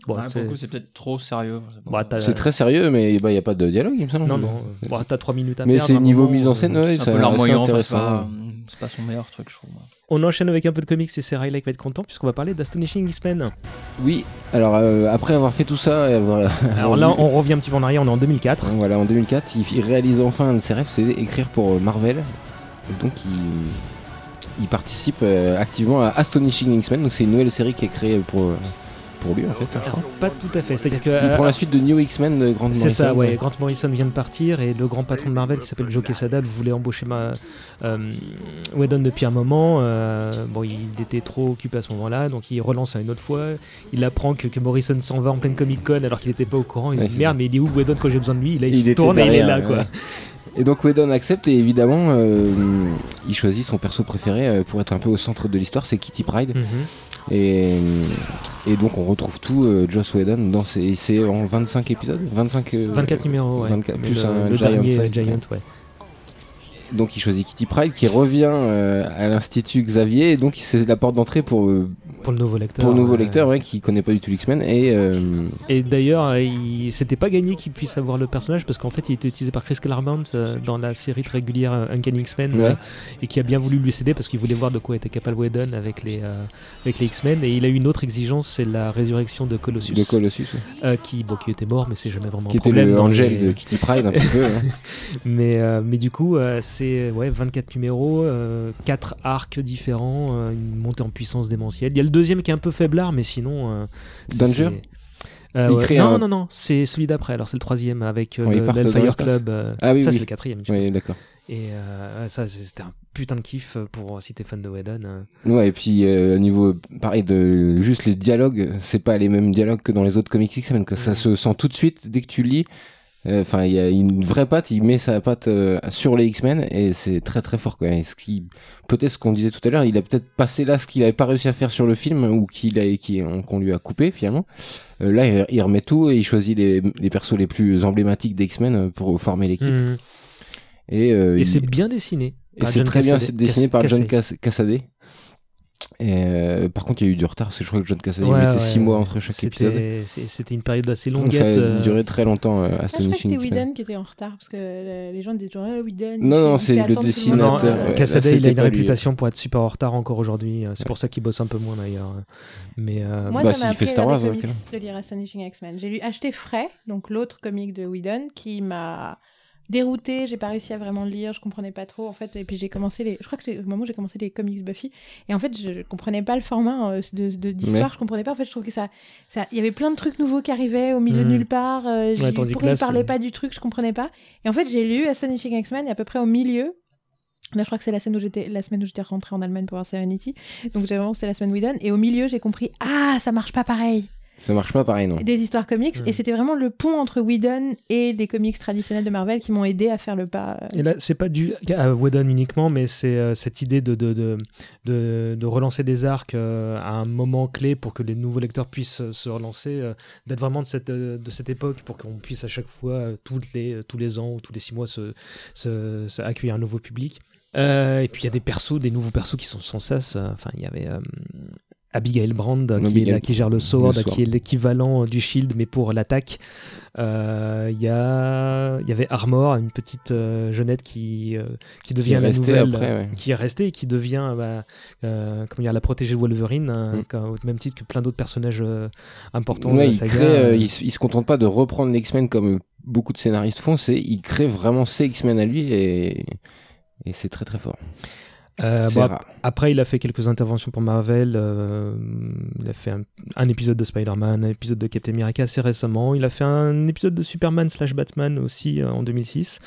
Bon, Ouais, pour c'est- le coup c'est peut-être trop sérieux. Bah, C'est très sérieux, mais il n'y a pas de dialogue, il me semble. non non, euh, bon, t'as trois minutes à Mais perdre, c'est niveau moment, mise en euh, scène, ouais, c'est c'est intéressant. pas c'est pas son meilleur truc je trouve moi. On enchaîne avec un peu de comics et c'est Riley qui va être content puisqu'on va parler d'Astonishing X-Men. Oui, alors euh, après avoir fait tout ça et avoir. Alors là, on revient un petit peu en arrière, on est en 2004. Voilà, en 2004, il, réalise enfin un de ses rêves, c'est écrire pour Marvel. Donc il, il participe euh, activement à Astonishing X-Men. Donc c'est une nouvelle série qui est créée pour, euh, pour pour lui en fait. je crois. Pas tout à fait. C'est-à-dire que Il euh, prend la suite de New X-Men de Grant C'est ça, Morrison. ouais. Grant Morrison vient de partir et le grand patron de Marvel qui s'appelle Joe Quesada voulait embaucher ma, euh, Whedon depuis un moment. euh, bon, il était trop occupé à ce moment-là, donc il relance à une autre fois. Il apprend que, que Morrison s'en va en pleine Comic Con alors qu'il n'était pas au courant. Il se Ouais, dit merde, mais il est où Whedon quand j'ai besoin de lui? Là, il, Il se tourne et il est là, quoi. Et donc Whedon accepte et évidemment euh, il choisit son perso préféré euh, pour être un peu au centre de l'histoire, c'est Kitty Pride. Mhm. Et, et donc on retrouve tout euh, Joss Whedon dans ses, c'est en 25 épisodes? 25, euh, 24 numéros, ouais. 24 plus le, un le Giant dernier size, Giant, ouais. Donc il choisit Kitty Pride qui revient euh, à l'Institut Xavier et donc c'est la porte d'entrée pour, euh, Pour le nouveau lecteur. pour le nouveau lecteur c'est ouais, qui connaît pas du tout l'X-Men et euh, Et d'ailleurs, il c'était pas gagné qu'il puisse avoir le personnage parce qu'en fait, il était utilisé par Chris Claremont dans la série très régulière Uncanny X-Men Ouais. et qui a bien voulu lui céder parce qu'il voulait voir de quoi était capable Whedon avec les, avec les X-Men. Et il a eu une autre exigence, c'est la résurrection de Colossus, de Colossus ouais, qui, bon, qui était mort, mais c'est jamais vraiment qui un était problème. le dans Angel les- de Kitty Pride un petit peu. hein. mais, mais du coup, euh, c'est ouais, 24 numéros, 4 arcs différents, euh, une montée en puissance démentielle. Il y a le deuxième qui est un peu faiblard, mais sinon. euh, Danger Euh, Il ouais. crée non, un- non, non, c'est celui d'après. Alors, c'est le troisième avec euh, le l'espace. Club. euh, Ah oui, ça, oui. c'est le quatrième. tu d'accord. Et euh, ça, c'était un putain de kiff pour si t'es fan de Whedon. euh. Ouais, et puis euh, au niveau pareil de juste les dialogues, c'est pas les mêmes dialogues que dans les autres comics X-Men, ça se sent tout de suite dès que tu lis. Euh, Enfin, il y a une vraie patte, il met sa patte euh, sur les X-Men et c'est très très fort quoi. Et ce qui peut-être ce qu'on disait tout à l'heure, il a peut-être passé là ce qu'il avait pas réussi à faire sur le film ou qu'il a qui qu'on lui a coupé finalement. Euh, là, il, remet tout et il choisit les, les persos les plus emblématiques des X-Men pour former l'équipe. Mhm. Et, euh, Et il- c'est bien dessiné. et c'est très bien dessiné par John Cassaday. Et euh, par contre, il y a eu du retard, parce que je crois que John Cassaday Ouais, mettait ouais, 6 mois entre chaque épisode. C'était une période assez Donc ça a euh, duré très longtemps euh, Ah, je crois que c'était. Whedon qui était en retard parce que euh, les gens disaient toujours ah, Whedon. Non, non, c'est le dessinateur, Non, ouais, là, Cassaday, il a une lui. réputation pour être super en retard encore aujourd'hui. C'est pour ça qu'il bosse un peu moins d'ailleurs. Mais euh, Moi, Bah, ça m'a fait Star Wars, de lire Astonishing X-Men. J'ai lu acheté Fray, donc l'autre comic de Whedon, qui m'a dérouté. J'ai pas réussi à vraiment le lire. Je comprenais pas trop en fait. Et puis j'ai commencé les. Je crois que c'est au moment où j'ai commencé les comics Buffy. Et en fait, je, je comprenais pas le format euh, de d'histoire. Ouais. Je comprenais pas. En fait, je trouve que ça, ça, il y avait plein de trucs nouveaux qui arrivaient au milieu de Mhm. nulle part. Euh, Ouais, il parlait c'est- pas du truc, je comprenais pas. Et en fait, j'ai lu Astonishing X-Men et à peu près au milieu. Là, je crois que c'est la, scène où j'étais, la semaine où j'étais rentrée en Allemagne pour voir Serenity. Donc, j'ai vraiment, c'est la semaine Whedon. Et au milieu, j'ai compris Ah, ça marche pas pareil Ça marche pas pareil, non des histoires comics et c'était vraiment le pont entre Whedon et les comics traditionnels de Marvel qui m'ont aidé à faire le pas. euh. Et là, c'est pas dû à Whedon uniquement, mais c'est euh, cette idée de, de, de, de, de relancer des arcs euh, à un moment clé pour que les nouveaux lecteurs puissent euh, se relancer, euh, d'être vraiment de cette, euh, de cette époque pour qu'on puisse à chaque fois, euh, toutes les, euh, tous les ans ou tous les six mois, se, se, se accueillir un nouveau public. Euh, et puis il y a des persos, des nouveaux persos qui sont sans cesse. euh, Enfin, il y avait. euh, Abigail Brand qui, est là, qui gère le sword, Le qui est l'équivalent du shield mais pour l'attaque. Euh, Il y, a, y avait Armor, une petite euh, jeunette qui, euh, qui devient la nouvelle, après, ouais. qui est restée et qui devient bah, euh, comment dire, la protégée de Wolverine, hein, Mm. quand- au même titre que plein d'autres personnages euh, importants Ouais, de la il, crée, euh, euh, il, s- il se contente pas de reprendre les X-Men comme euh, beaucoup de scénaristes font, c'est il crée vraiment ses X-Men à lui et, et c'est très très fort. Euh, c'est bon, rare. Après, il a fait quelques interventions pour Marvel. euh, il a fait un, un épisode de Spider-Man, un épisode de Captain America assez récemment. Il a fait un épisode de Superman slash Batman aussi euh, en 2006.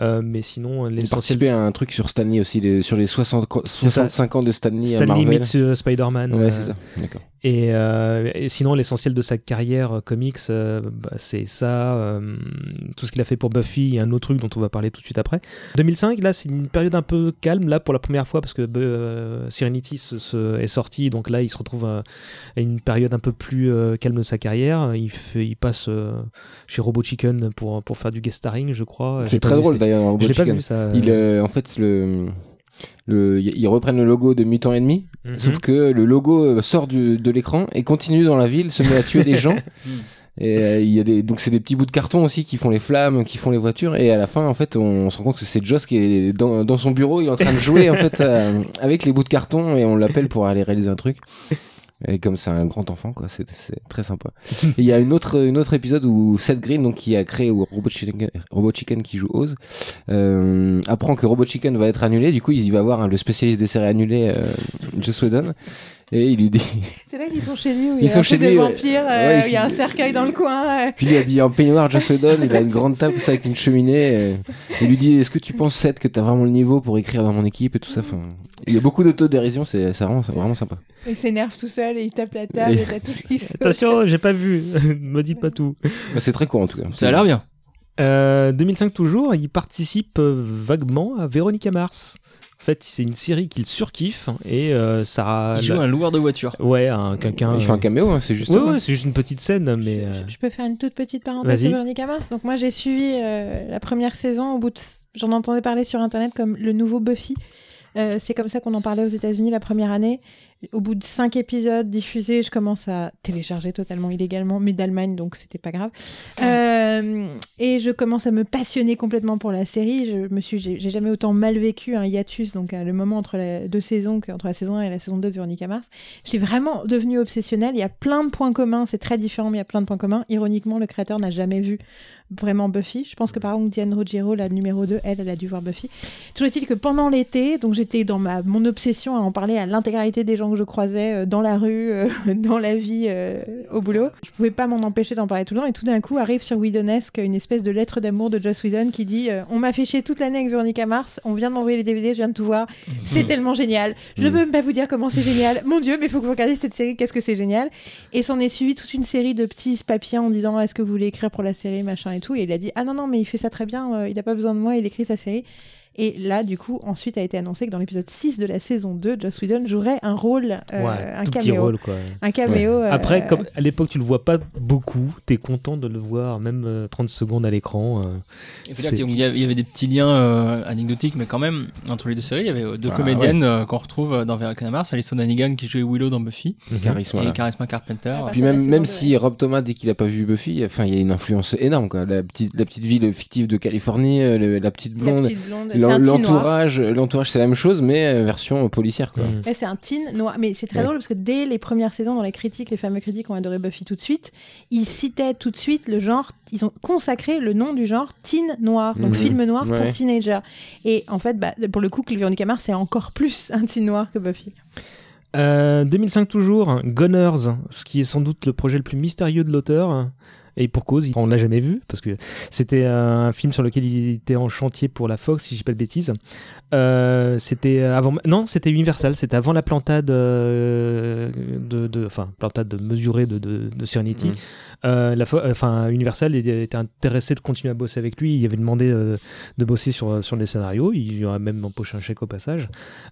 Euh, mais sinon, Il l'essentiel participait à un truc sur Stanley aussi, les- sur les 60, co- C'est ça. 65 ans de Stanley, à Stanley meets euh, Spider-Man. Ouais, euh, c'est ça. D'accord. Et, euh, et sinon, l'essentiel de sa carrière euh, comics, euh, bah, c'est ça, euh, tout ce qu'il a fait pour Buffy et un autre truc dont on va parler tout de suite après. 2005, là, c'est une période un peu calme, là, pour la première fois, parce que Serenity se- se- est sorti, donc là, il se retrouve à, une période un peu plus calme de sa carrière. Il, fait, il passe chez Robot Chicken pour, pour faire du guest starring, je crois. C'est très drôle d'ailleurs, Robot pas vu, ça. Il, euh, en fait, le, le, ils reprennent le logo de Mutant Ennemi, Mhm. sauf que le logo euh, sort du- de l'écran et continue dans la ville, se met à tuer des gens. Et euh, il y a des, donc c'est des petits bouts de carton aussi qui font les flammes, qui font les voitures. Et à la fin, en fait, on, se rend compte que c'est Joss qui est dans, dans son bureau, il est en train de jouer en fait euh, avec les bouts de carton et on l'appelle pour aller réaliser un truc. Et comme c'est un grand enfant, quoi, c'est c'est très sympa. Il y a une autre, une autre épisode où Seth Green, donc qui a créé Robot Chicken, Robot Chicken qui joue Oz, euh, apprend que Robot Chicken va être annulé. Du coup, il va voir hein, le spécialiste des séries annulées, euh, Joss Whedon. Et il lui dit. C'est là qu'ils sont chez lui où il Ils y a un chez truc de lui, ouais. vampire, euh, Ouais, il y a un cercueil dans le coin. euh. Puis il est habillé en peignoir, Joss Whedon, il a une grande table, ça avec une cheminée. et il lui dit Est-ce que tu penses, Seth, que t'as vraiment le niveau pour écrire dans mon équipe et tout ça enfin, Il y a beaucoup d'autodérision, c'est c'est vraiment, vraiment sympa. Il s'énerve tout seul et il tape la table Et- et t'as tout qui saute. Attention, j'ai pas vu. Me dis pas tout. Bah, c'est très court en tout cas. Ça a l'air bien. Euh, 2005 toujours, il participe euh, vaguement à Véronica Mars. En fait, c'est une série qu'il surkiffe et euh, ça. Il joue un loueur de voiture. Ouais, un quelqu'un. Il fait un caméo, hein, c'est juste. Ouais, ouais, c'est juste une petite scène, mais. euh, Je, je peux faire une toute petite parenthèse sur Véronica Mars. Donc moi j'ai suivi euh, la première saison. Au bout de, j'en entendais parler sur internet comme le nouveau Buffy. Euh, c'est comme ça qu'on en parlait aux États-Unis la première année. Au bout de cinq épisodes diffusés, je commence à télécharger totalement illégalement, mais d'Allemagne, donc c'était pas grave. Euh, et je commence à me passionner complètement pour la série. Je me suis, j'ai jamais autant mal vécu un hiatus, donc euh, le moment entre les deux saisons, qu'entre la saison 1 et la saison 2 de Véronica Mars. J'étais vraiment devenue obsessionnelle. Il y a plein de points communs, c'est très différent, mais il y a plein de points communs. Ironiquement, le créateur n'a jamais vu vraiment Buffy. Je pense que par exemple, Diane Ruggiero, la numéro 2, elle, elle a dû voir Buffy. Toujours est-il que pendant l'été, donc j'étais dans ma, mon obsession à en parler à l'intégralité des gens que je croisais euh, dans la rue, euh, dans la vie, euh, au boulot. Je pouvais pas m'en empêcher d'en parler tout le temps. Et tout d'un coup, arrive sur Whedonesque une espèce de lettre d'amour de Joss Whedon qui dit euh, On m'a fait chier toute l'année avec Veronica Mars, on vient de m'envoyer les DVD, je viens de tout voir. C'est tellement génial. Je Mhm. peux même pas vous dire comment c'est génial. Mon Dieu, mais il faut que vous regardiez cette série, qu'est-ce que c'est génial? Et s'en est suivi toute une série de petits papiers en disant Est-ce que vous voulez écrire pour la série, machin et Et il a dit Ah non, non, mais il fait ça très bien, euh, il a pas besoin de moi, il écrit sa série. Et là, du coup, ensuite a été annoncé que dans l'épisode 6 de la saison 2, Joss Whedon jouerait un rôle, euh, ouais, un tout petit caméo. rôle, quoi. Un caméo. euh, Après, comme à l'époque, tu le vois pas beaucoup, t'es content de le voir, même euh, 30 secondes à l'écran. euh, Il y avait- il y avait des petits liens euh, anecdotiques, mais quand même, entre les deux séries, il y avait euh, deux Ah, comédiennes euh, qu'on retrouve euh, dans Veronica Mars, Alison Hannigan qui jouait Willow dans Buffy, Charisme, et. Charisma Carpenter. Ah, bah, Puis même, même si Rob Thomas dit qu'il a pas vu Buffy, enfin il y a une influence énorme quoi. La petite, la petite ville fictive de Californie, euh, le- la petite la blonde, l'entourage, l'entourage c'est la même chose mais euh, version policière quoi. mm. C'est un teen noir. Mais c'est très Ouais. drôle parce que dès les premières saisons, dans les critiques, les fameux critiques ont adoré Buffy tout de suite. Ils citaient tout de suite le genre, ils ont consacré le nom du genre teen noir, donc Mhm. film noir pour teenager. Et en fait, bah, pour le coup, que Véronica Mars, c'est encore plus un teen noir que Buffy. Euh, 2005 toujours, Gunners, ce qui est sans doute le projet le plus mystérieux de l'auteur. Et pour cause, on l'a jamais vu, parce que c'était un film sur lequel il était en chantier pour la Fox, si je dis pas de bêtises. Euh, c'était avant, non, c'était Universal, c'était avant la plantade euh, de, de, enfin, plantade mesurée de, de, de Serenity. Mm. Euh, la, enfin, Universal était intéressé de continuer à bosser avec lui. Il avait demandé de bosser sur, sur les scénarios. Il lui a même empoché un chèque au passage.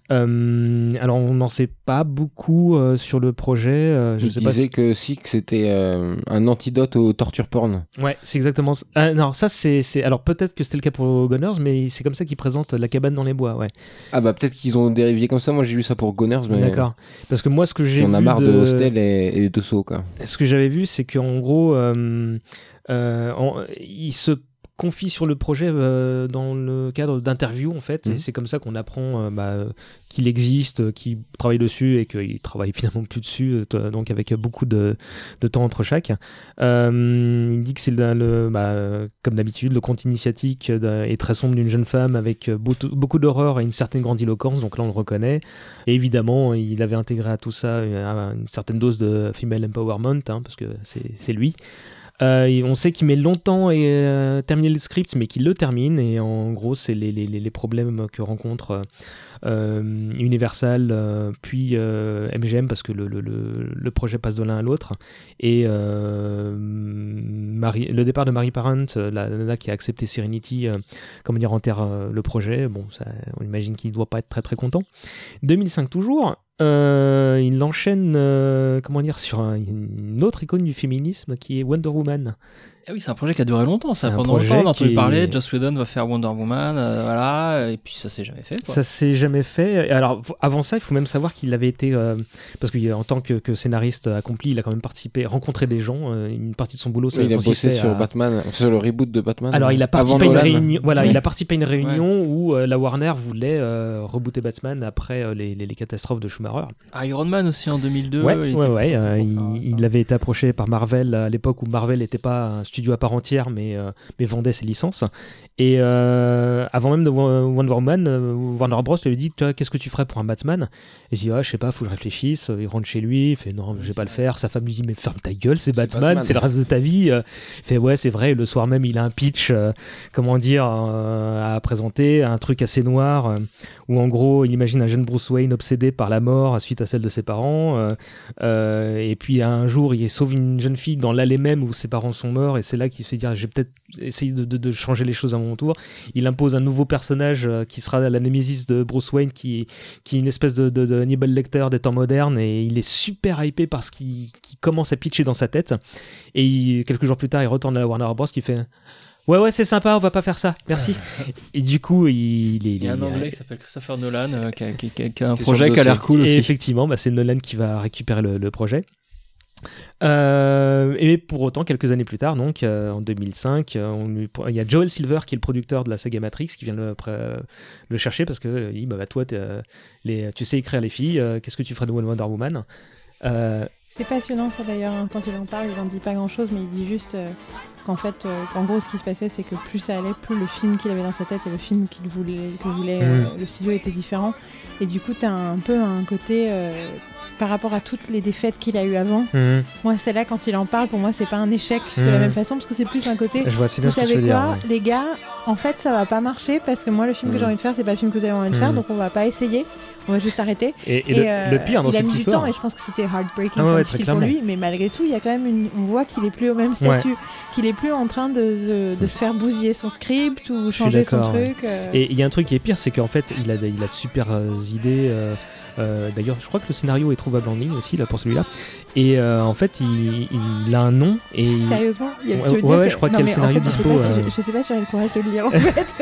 Alors, on n'en sait pas beaucoup sur le projet. je Il sais pas si- que si que c'était un antidote au porn. Ouais, c'est exactement ça. Ah, non, ça, c'est. c'est- Alors, peut-être que c'était le cas pour Gunners, mais c'est comme ça qu'ils présentent la cabane dans les bois. Ouais, Ah bah peut-être qu'ils ont dérivé comme ça. Moi j'ai vu ça pour Gunners mais d'accord. Parce que moi, ce que j'ai on a marre de, de Hostel et, et de Saut quoi. ce que j'avais vu, c'est qu'en gros, euh, euh, en- il se confie sur le projet euh, dans le cadre d'interviews en fait, Mhm. et c'est comme ça qu'on apprend euh, bah, qu'il existe, qu'il travaille dessus et qu'il travaille finalement plus dessus, euh, donc avec beaucoup de, de temps entre chaque. Euh, il dit que c'est le, le- bah, comme d'habitude le conte initiatique et très sombre d'une jeune femme avec beaucoup, d'horreur et une certaine grandiloquence, donc là on le reconnaît. Et évidemment, il avait intégré à tout ça une, une certaine dose de female empowerment, hein, parce que c'est lui. Euh, on sait qu'il met longtemps à euh, terminer le script, mais qu'il le termine. Et en gros, c'est les, problèmes que rencontre euh, Universal, puis MGM, parce que le, projet passe de l'un à l'autre. Et le départ de Marie Parent, la nana qui a accepté Serenity, comment dire, enterre le projet. Bon, on imagine qu'il ne doit pas être très très content. 2005 toujours. Euh, il enchaîne, euh, comment dire, sur un- une autre icône du féminisme qui est Wonder Woman. Ah oui, c'est un projet qui a duré longtemps, ça. C'est un Pendant longtemps, on a entendu qui- parler, Joss Whedon va faire Wonder Woman, euh, voilà, et puis ça s'est jamais fait. Quoi. Ça s'est jamais fait. Alors, avant ça, il faut même savoir qu'il avait été. euh, parce qu'en tant que, que scénariste accompli, il a quand même participé, rencontré des gens. euh, une partie de son boulot, ça il a bossé sur à- Batman, sur le reboot de Batman. Alors, il a participé à une réunion. Voilà, il a participé à une réunion où euh, la Warner voulait euh, rebooter Batman après euh, les, les- les catastrophes de Schumacher. Iron Man aussi en 2002. ouais, il ouais, euh, il avait été approché par Marvel à l'époque où Marvel n'était pas un studio studio à part entière, mais, euh, mais vendait ses licences. Et euh, avant même de Wonder Woman, euh, Warner Bros. lui dit Qu'est-ce que tu ferais pour un Batman? Et je dis ah, Je sais pas, faut que je réfléchisse. Il rentre chez lui, il fait Non, je vais pas le faire. Sa femme lui dit Mais ferme ta gueule, c'est Batman, c'est le rêve de ta vie. Il fait Ouais, c'est vrai. Le soir même, il a un pitch, comment dire, à présenter, un truc assez noir, où en gros, il imagine un jeune Bruce Wayne obsédé par la mort suite à celle de ses parents. et puis un jour, il sauve une jeune fille dans l'allée même où ses parents sont morts. Et c'est là qu'il se fait dire Je vais peut-être essayer de, de, changer les choses à mon tour. Il impose un nouveau personnage euh, qui sera la némésis de Bruce Wayne, qui, qui est une espèce de, de, de Hannibal Lecter des temps modernes, et il est super hypé parce qu'il commence à pitcher dans sa tête. Et quelques jours plus tard, il retourne à la Warner Bros. qui fait Ouais, ouais, c'est sympa, on va pas faire ça, merci. et du coup, il, est. Il y a un anglais qui s'appelle Christopher Nolan euh, qui, a, un projet qui a l'air cool aussi. Et effectivement, bah, c'est Nolan qui va récupérer le projet. Euh, et pour autant, quelques années plus tard, donc euh, en 2005, euh, il y a Joel Silver qui est le producteur de la saga Matrix qui vient le, le chercher parce que il dit bah, toi, les, tu sais écrire les filles, qu'est-ce que tu ferais de Wonder Woman? C'est passionnant ça d'ailleurs, hein, quand il en parle, il en dit pas grand chose, mais il dit juste qu'en fait, en gros, ce qui se passait, c'est que plus ça allait, plus le film qu'il avait dans sa tête et le film qu'il voulait, que voulait mm. le studio était différent. Et du coup, tu as un peu un côté par rapport à toutes les défaites qu'il a eues avant. Mhm. Moi, c'est là quand il en parle, pour moi, c'est pas un échec de la mhm. même façon parce que c'est plus un côté. Je vois bien vous savez quoi, les gars, en fait, ça va pas marcher parce que moi, le film que j'ai mhm. envie de faire, c'est pas le film que vous avez envie de faire, donc on va pas essayer. On va juste arrêter. Et, le, euh, pire dans il cette a mis du temps et je pense que c'était heartbreaking ah pour lui, mais malgré tout, il y a quand même une... on voit qu'il est plus au même statut, qu'il est plus en train de, de, se faire bousiller son script ou changer son truc. Euh. Et il y a un truc qui est pire, c'est qu'en fait, il a, il a de super euh, idées. Euh, d'ailleurs, je crois que le scénario est trouvable en ligne aussi là pour celui-là. Et euh, en fait, il, a un nom. Et Sérieusement il y a, ouais, ouais, je crois qu'il y a le scénario dispo. Je sais, pas si, je sais pas si j'aurais le courage de le lire en fait.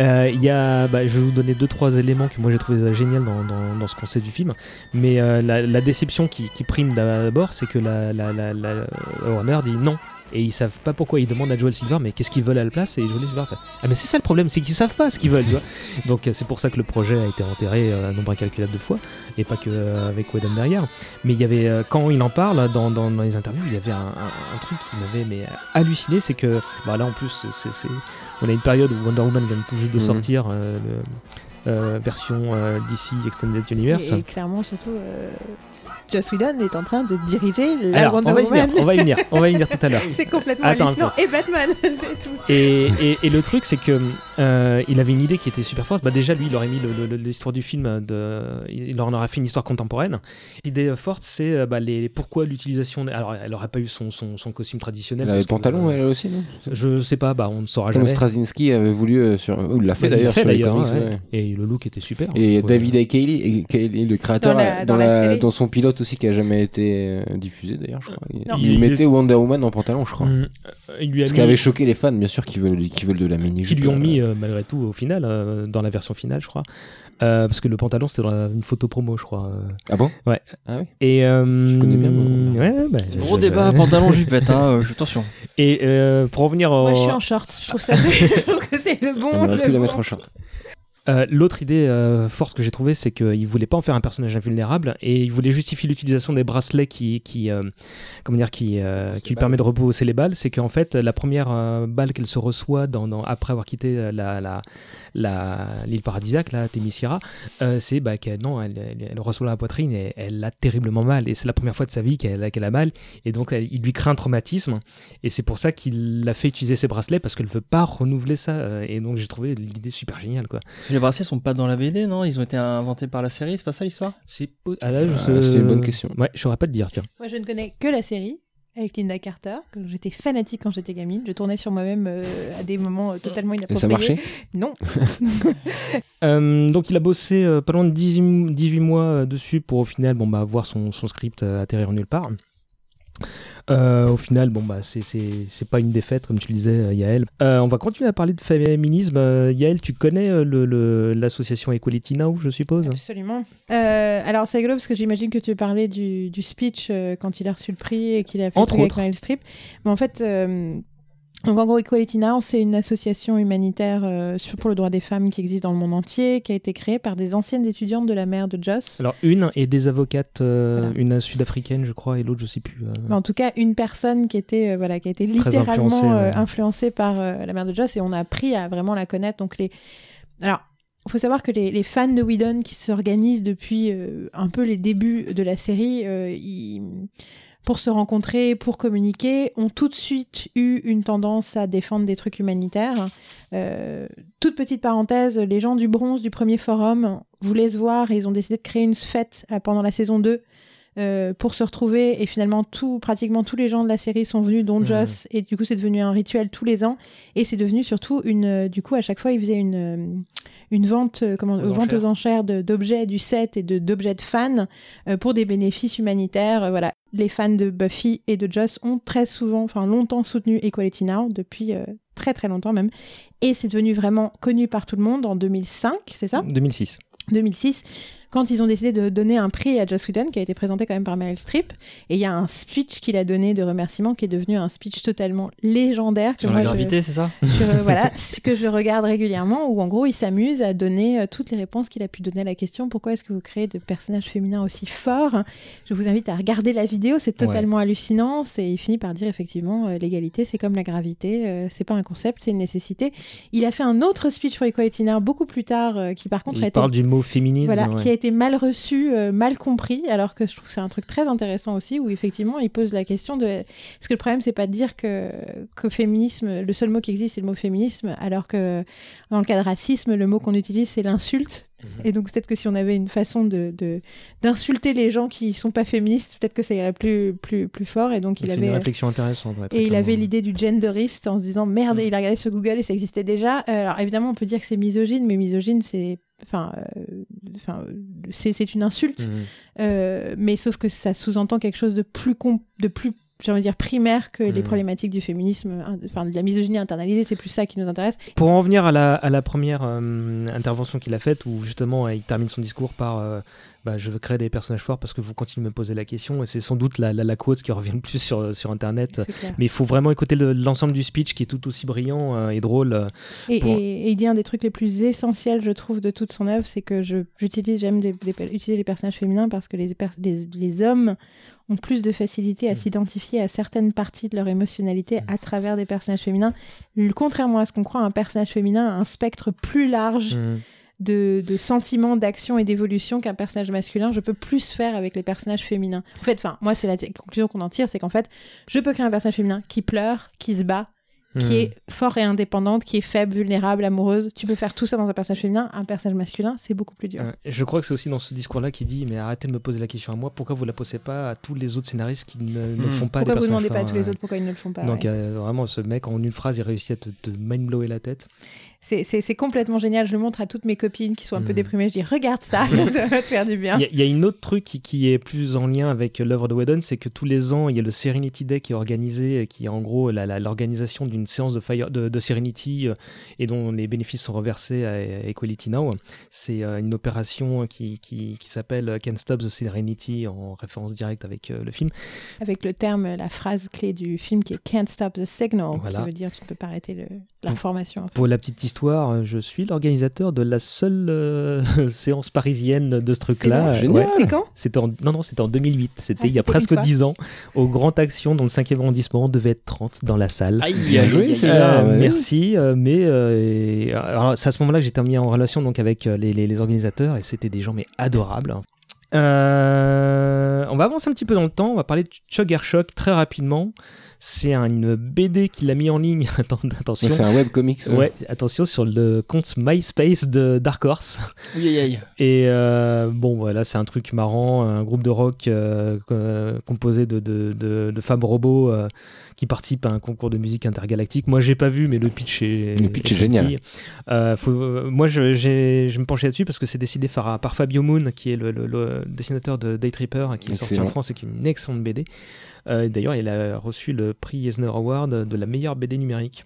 Euh, il y a, bah, je vais vous donner deux trois éléments que moi j'ai trouvé génial dans, dans, dans, ce qu'on sait du film. Mais la, la, déception qui, qui prime d'abord, c'est que la, la, la, Warner dit non et ils savent pas pourquoi ils demandent à Joel Silver mais qu'est-ce qu'ils veulent à la place et Joel Silver fait ah mais c'est ça le problème c'est qu'ils savent pas ce qu'ils veulent tu vois. Donc c'est pour ça que le projet a été enterré euh, un nombre incalculable de fois et pas que euh, avec Whedon derrière. Mais il y avait euh, quand il en parle dans, dans, les interviews il y avait un, truc qui m'avait mais halluciné c'est que bah là en plus c'est on a une période où Wonder Woman vient tout juste de mhm. sortir version DC Extended Universe. Et, clairement surtout Joss Whedon est en train de diriger la Alors, Wonder on va Woman. on va y venir, on va y venir tout à l'heure. c'est complètement hallucinant. Et Batman, c'est tout. Et, et, le truc, c'est que euh, il avait une idée qui était super forte. Bah déjà, lui, il aurait mis l'histoire du film, de, il en aurait fait une histoire contemporaine. L'idée forte, c'est euh, bah, les, pourquoi l'utilisation. Alors, elle aurait pas eu son, son, son costume traditionnel. Elle avait pantalon, elle aussi, non? Je sais pas, bah, on ne saura jamais. Straczynski avait voulu, euh, sur... il l'a fait d'ailleurs sur les comics. Et le look était super. Et David A. le créateur, dans son pilote aussi qui a jamais été euh, diffusé d'ailleurs, je crois. Il, mettait Wonder Woman en pantalon, je crois. Mm. Il lui a Ce qui avait choqué les fans, bien sûr, qui veulent, qui veulent de la mini Qui lui ont mis, euh, malgré tout, au final, euh, dans la version finale, je crois. parce que le pantalon, c'était dans une photo promo, je crois. Ah bon? Ouais. Ah oui Et. je connais bien mon... ouais, bah, Gros débat, pantalon jupette, hein, attention. Et pour revenir Moi, je suis en short. Je trouve ça. je trouve que c'est le bon. On aurait pu la mettre en short. Euh, l'autre idée euh, forte que j'ai trouvée, c'est qu'il voulait pas en faire un personnage invulnérable et il voulait justifier l'utilisation des bracelets qui, qui, euh, comment dire, qui, qui lui permet de reposer les balles. C'est qu'en fait, la première balle qu'elle se reçoit dans, après avoir quitté la, la, la, l'île paradisiaque, la Témissira, c'est bah, qu'elle non, elle, elle, reçoit la poitrine et elle a terriblement mal. Et c'est la première fois de sa vie qu'elle, a mal. Et donc, il lui crée un traumatisme. Et c'est pour ça qu'il l'a fait utiliser ses bracelets parce qu'elle veut pas renouveler ça. Et donc, j'ai trouvé l'idée super géniale. Quoi les bracelets sont pas dans la BD, non? Ils ont été inventés par la série, c'est pas ça l'histoire? C'est ah là, ah, une bonne question. Ouais, je saurais pas te dire, tiens. Moi, je ne connais que la série avec Linda Carter, que j'étais fanatique quand j'étais gamine. Je tournais sur moi-même euh, à des moments euh, totalement inappropriés. Et ça marchait? Non. Euh, donc il a bossé pas loin de 18, mois dessus pour au final bon, bah, voir son, son script atterrir nulle part. Euh, au final, bon, bah, c'est pas une défaite, comme tu le disais, euh, Yael. Euh, on va continuer à parler de féminisme. Yael, tu connais l'association Equality Now, je suppose? Absolument. alors, c'est rigolo parce que j'imagine que tu parlais du, du speech quand il a reçu le prix et qu'il a fait Entre avec Meryl Streep. Mais en fait, Donc en gros, Equality Now, c'est une association humanitaire euh, pour le droit des femmes qui existe dans le monde entier, qui a été créée par des anciennes étudiantes de la mère de Joss. Alors une et des avocates, euh, Voilà. une sud-africaine je crois et l'autre je sais plus. euh. En tout cas, une personne qui était, euh, voilà, qui a été littéralement influencée, euh, influencée par la mère de Joss et on a appris à vraiment la connaître. Donc les... Alors, il faut savoir que les, les fans de Whedon qui s'organisent depuis un peu les débuts de la série, ils- pour se rencontrer, pour communiquer, ont tout de suite eu une tendance à défendre des trucs humanitaires. Euh, toute petite parenthèse, les gens du bronze du premier forum voulaient se voir et ils ont décidé de créer une fête euh, pendant la saison 2 euh, pour se retrouver et finalement tout, pratiquement tous les gens de la série sont venus, dont Mhm. Joss, et du coup c'est devenu un rituel tous les ans et c'est devenu surtout une, euh, du coup à chaque fois ils faisaient une, une vente, euh, comment, Aux vente enchères. aux enchères d'objets du set et d'objets de, fans euh, pour des bénéfices humanitaires. euh, voilà, les fans de Buffy et de Joss ont très souvent, enfin longtemps soutenu Equality Now depuis très très longtemps même, et c'est devenu vraiment connu par tout le monde en 2005, c'est ça? 2006. 2006, quand ils ont décidé de donner un prix à Joss Whedon, qui a été présenté quand même par Meryl Streep. Et il y a un speech qu'il a donné de remerciement qui est devenu un speech totalement légendaire. que Sur moi, la gravité, c'est ça? euh, voilà, ce que je regarde régulièrement, où en gros il s'amuse à donner euh, toutes les réponses qu'il a pu donner à la question pourquoi est-ce que vous créez de personnages féminins aussi forts? Je vous invite à regarder la vidéo, c'est totalement hallucinant. C'est, il finit par dire effectivement euh, l'égalité c'est comme la gravité, euh, c'est pas un concept, c'est une nécessité. Il a fait un autre speech pour Equality Now beaucoup plus tard, euh, qui par contre a Il été parle du mot féminisme. voilà, ouais. qui a été mal reçu, euh, mal compris, alors que je trouve que c'est un truc très intéressant aussi, où effectivement il pose la question de est-ce que le problème c'est pas de dire que, que féminisme, le seul mot qui existe c'est le mot féminisme, alors que dans le cas de racisme, le mot qu'on utilise c'est l'insulte. Mhm. Et donc peut-être que si on avait une façon de d'insulter les gens qui sont pas féministes, peut-être que ça irait plus plus plus fort. Et donc il C'est une avait réflexion intéressante. ouais, et il avait l'idée du genderiste en se disant merde, Mm. il a regardé sur Google et ça existait déjà. Euh, alors évidemment, on peut dire que c'est misogyne, mais misogyne, c'est. Enfin, euh, enfin, c'est une insulte, Mhm. euh, mais sauf que ça sous-entend quelque chose de plus, de plus j'ai envie de dire primaire que les Mm. problématiques du féminisme, enfin de la misogynie internalisée, c'est plus ça qui nous intéresse. Pour en venir à la, à la première euh, intervention qu'il a faite, où justement il termine son discours par euh, bah, Je veux créer des personnages forts parce que vous continuez de me poser la question, et c'est sans doute la, la, la quote qui revient le plus sur, sur Internet. Mais il faut vraiment écouter le- l'ensemble du speech qui est tout aussi brillant euh, et drôle. Et, pour- et- et il dit un des trucs les plus essentiels, je trouve, de toute son œuvre, c'est que j'utilise, j'aime utiliser les personnages féminins parce que les, les hommes ont plus de facilité à Mm. s'identifier à certaines parties de leur émotionnalité Mm. à travers des personnages féminins. Contrairement à ce qu'on croit, un personnage féminin a un spectre plus large Mhm. de, de sentiments, d'action et d'évolution qu'un personnage masculin. Je peux plus faire avec les personnages féminins. En fait, enfin, moi, c'est la conclusion qu'on en tire, c'est qu'en fait, je peux créer un personnage féminin qui pleure, qui se bat, qui Mhm. est fort et indépendante, qui est faible, vulnérable, amoureuse. Tu peux faire tout ça dans un personnage féminin. Un personnage masculin, c'est beaucoup plus dur. Je crois que c'est aussi dans ce discours-là qu'il dit Mais arrêtez de me poser la question à moi, pourquoi vous la posez pas à tous les autres scénaristes qui ne, ne Mhm. font pas Pourquoi des vous demandez pas à tous les autres pourquoi ils ne le font pas Donc ouais. euh, vraiment, ce mec, en une phrase, il réussit à te, te mind-blower la tête. C'est- complètement génial. Je le montre à toutes mes copines qui sont un peu Mhm. déprimées. Je dis regarde ça, ça va te faire du bien. Il y, a- il y a une autre truc qui, qui est plus en lien avec l'œuvre de Whedon, c'est que tous les ans, il y a le Serenity Day qui est organisé, qui est en gros l'organisation d'une séance de, Fire, de, de Serenity euh, et dont les bénéfices sont reversés à, Equality Now. C'est euh, une opération qui, qui, qui s'appelle Can't Stop the Serenity en référence directe avec euh, le film. Avec le terme, la phrase clé du film qui est Can't stop the signal, Voilà. qui veut dire tu ne peux pas arrêter le- l'information. en fait. Pour la petite histoire, euh, je suis l'organisateur de la seule euh, séance parisienne de ce truc-là. C'est quand? C'était en, non, non, c'était en 2008. C'était Ah, il y a c'était presque une fois. 10 ans. Au Grand Action, dans le 5e arrondissement, on devait être 30 dans la salle. Aïe, Bien aïe, joué, aïe, aïe. César. Euh, ouais. Merci, euh, mais euh, c'est à ce moment-là que j'étais mis en relation donc avec euh, les, les- les organisateurs et c'était des gens mais adorables. Euh, on va avancer un petit peu dans le temps. On va parler de Chuck Shock très rapidement. C'est un- une BD qu'il a mis en ligne. Attention. C'est un webcomics. ouais. Ouais, attention sur le compte MySpace de Dark Horse. Oui, aïe, aïe. Et euh, bon, voilà, c'est un truc marrant, un groupe de rock euh, composé de, de, de- de femmes robots euh, qui participent à un concours de musique intergalactique. Moi, j'ai pas vu, mais le pitch est, Le pitch est génial. Euh, faut- euh, moi, je, me penchais là-dessus parce que c'est décidé par, par Fabio Moon, qui est le, le- le dessinateur de Day Tripper, qui est sorti en. France et qui est une excellente BD. Euh, D'ailleurs, il a reçu le prix Eisner Award de la meilleure BD numérique.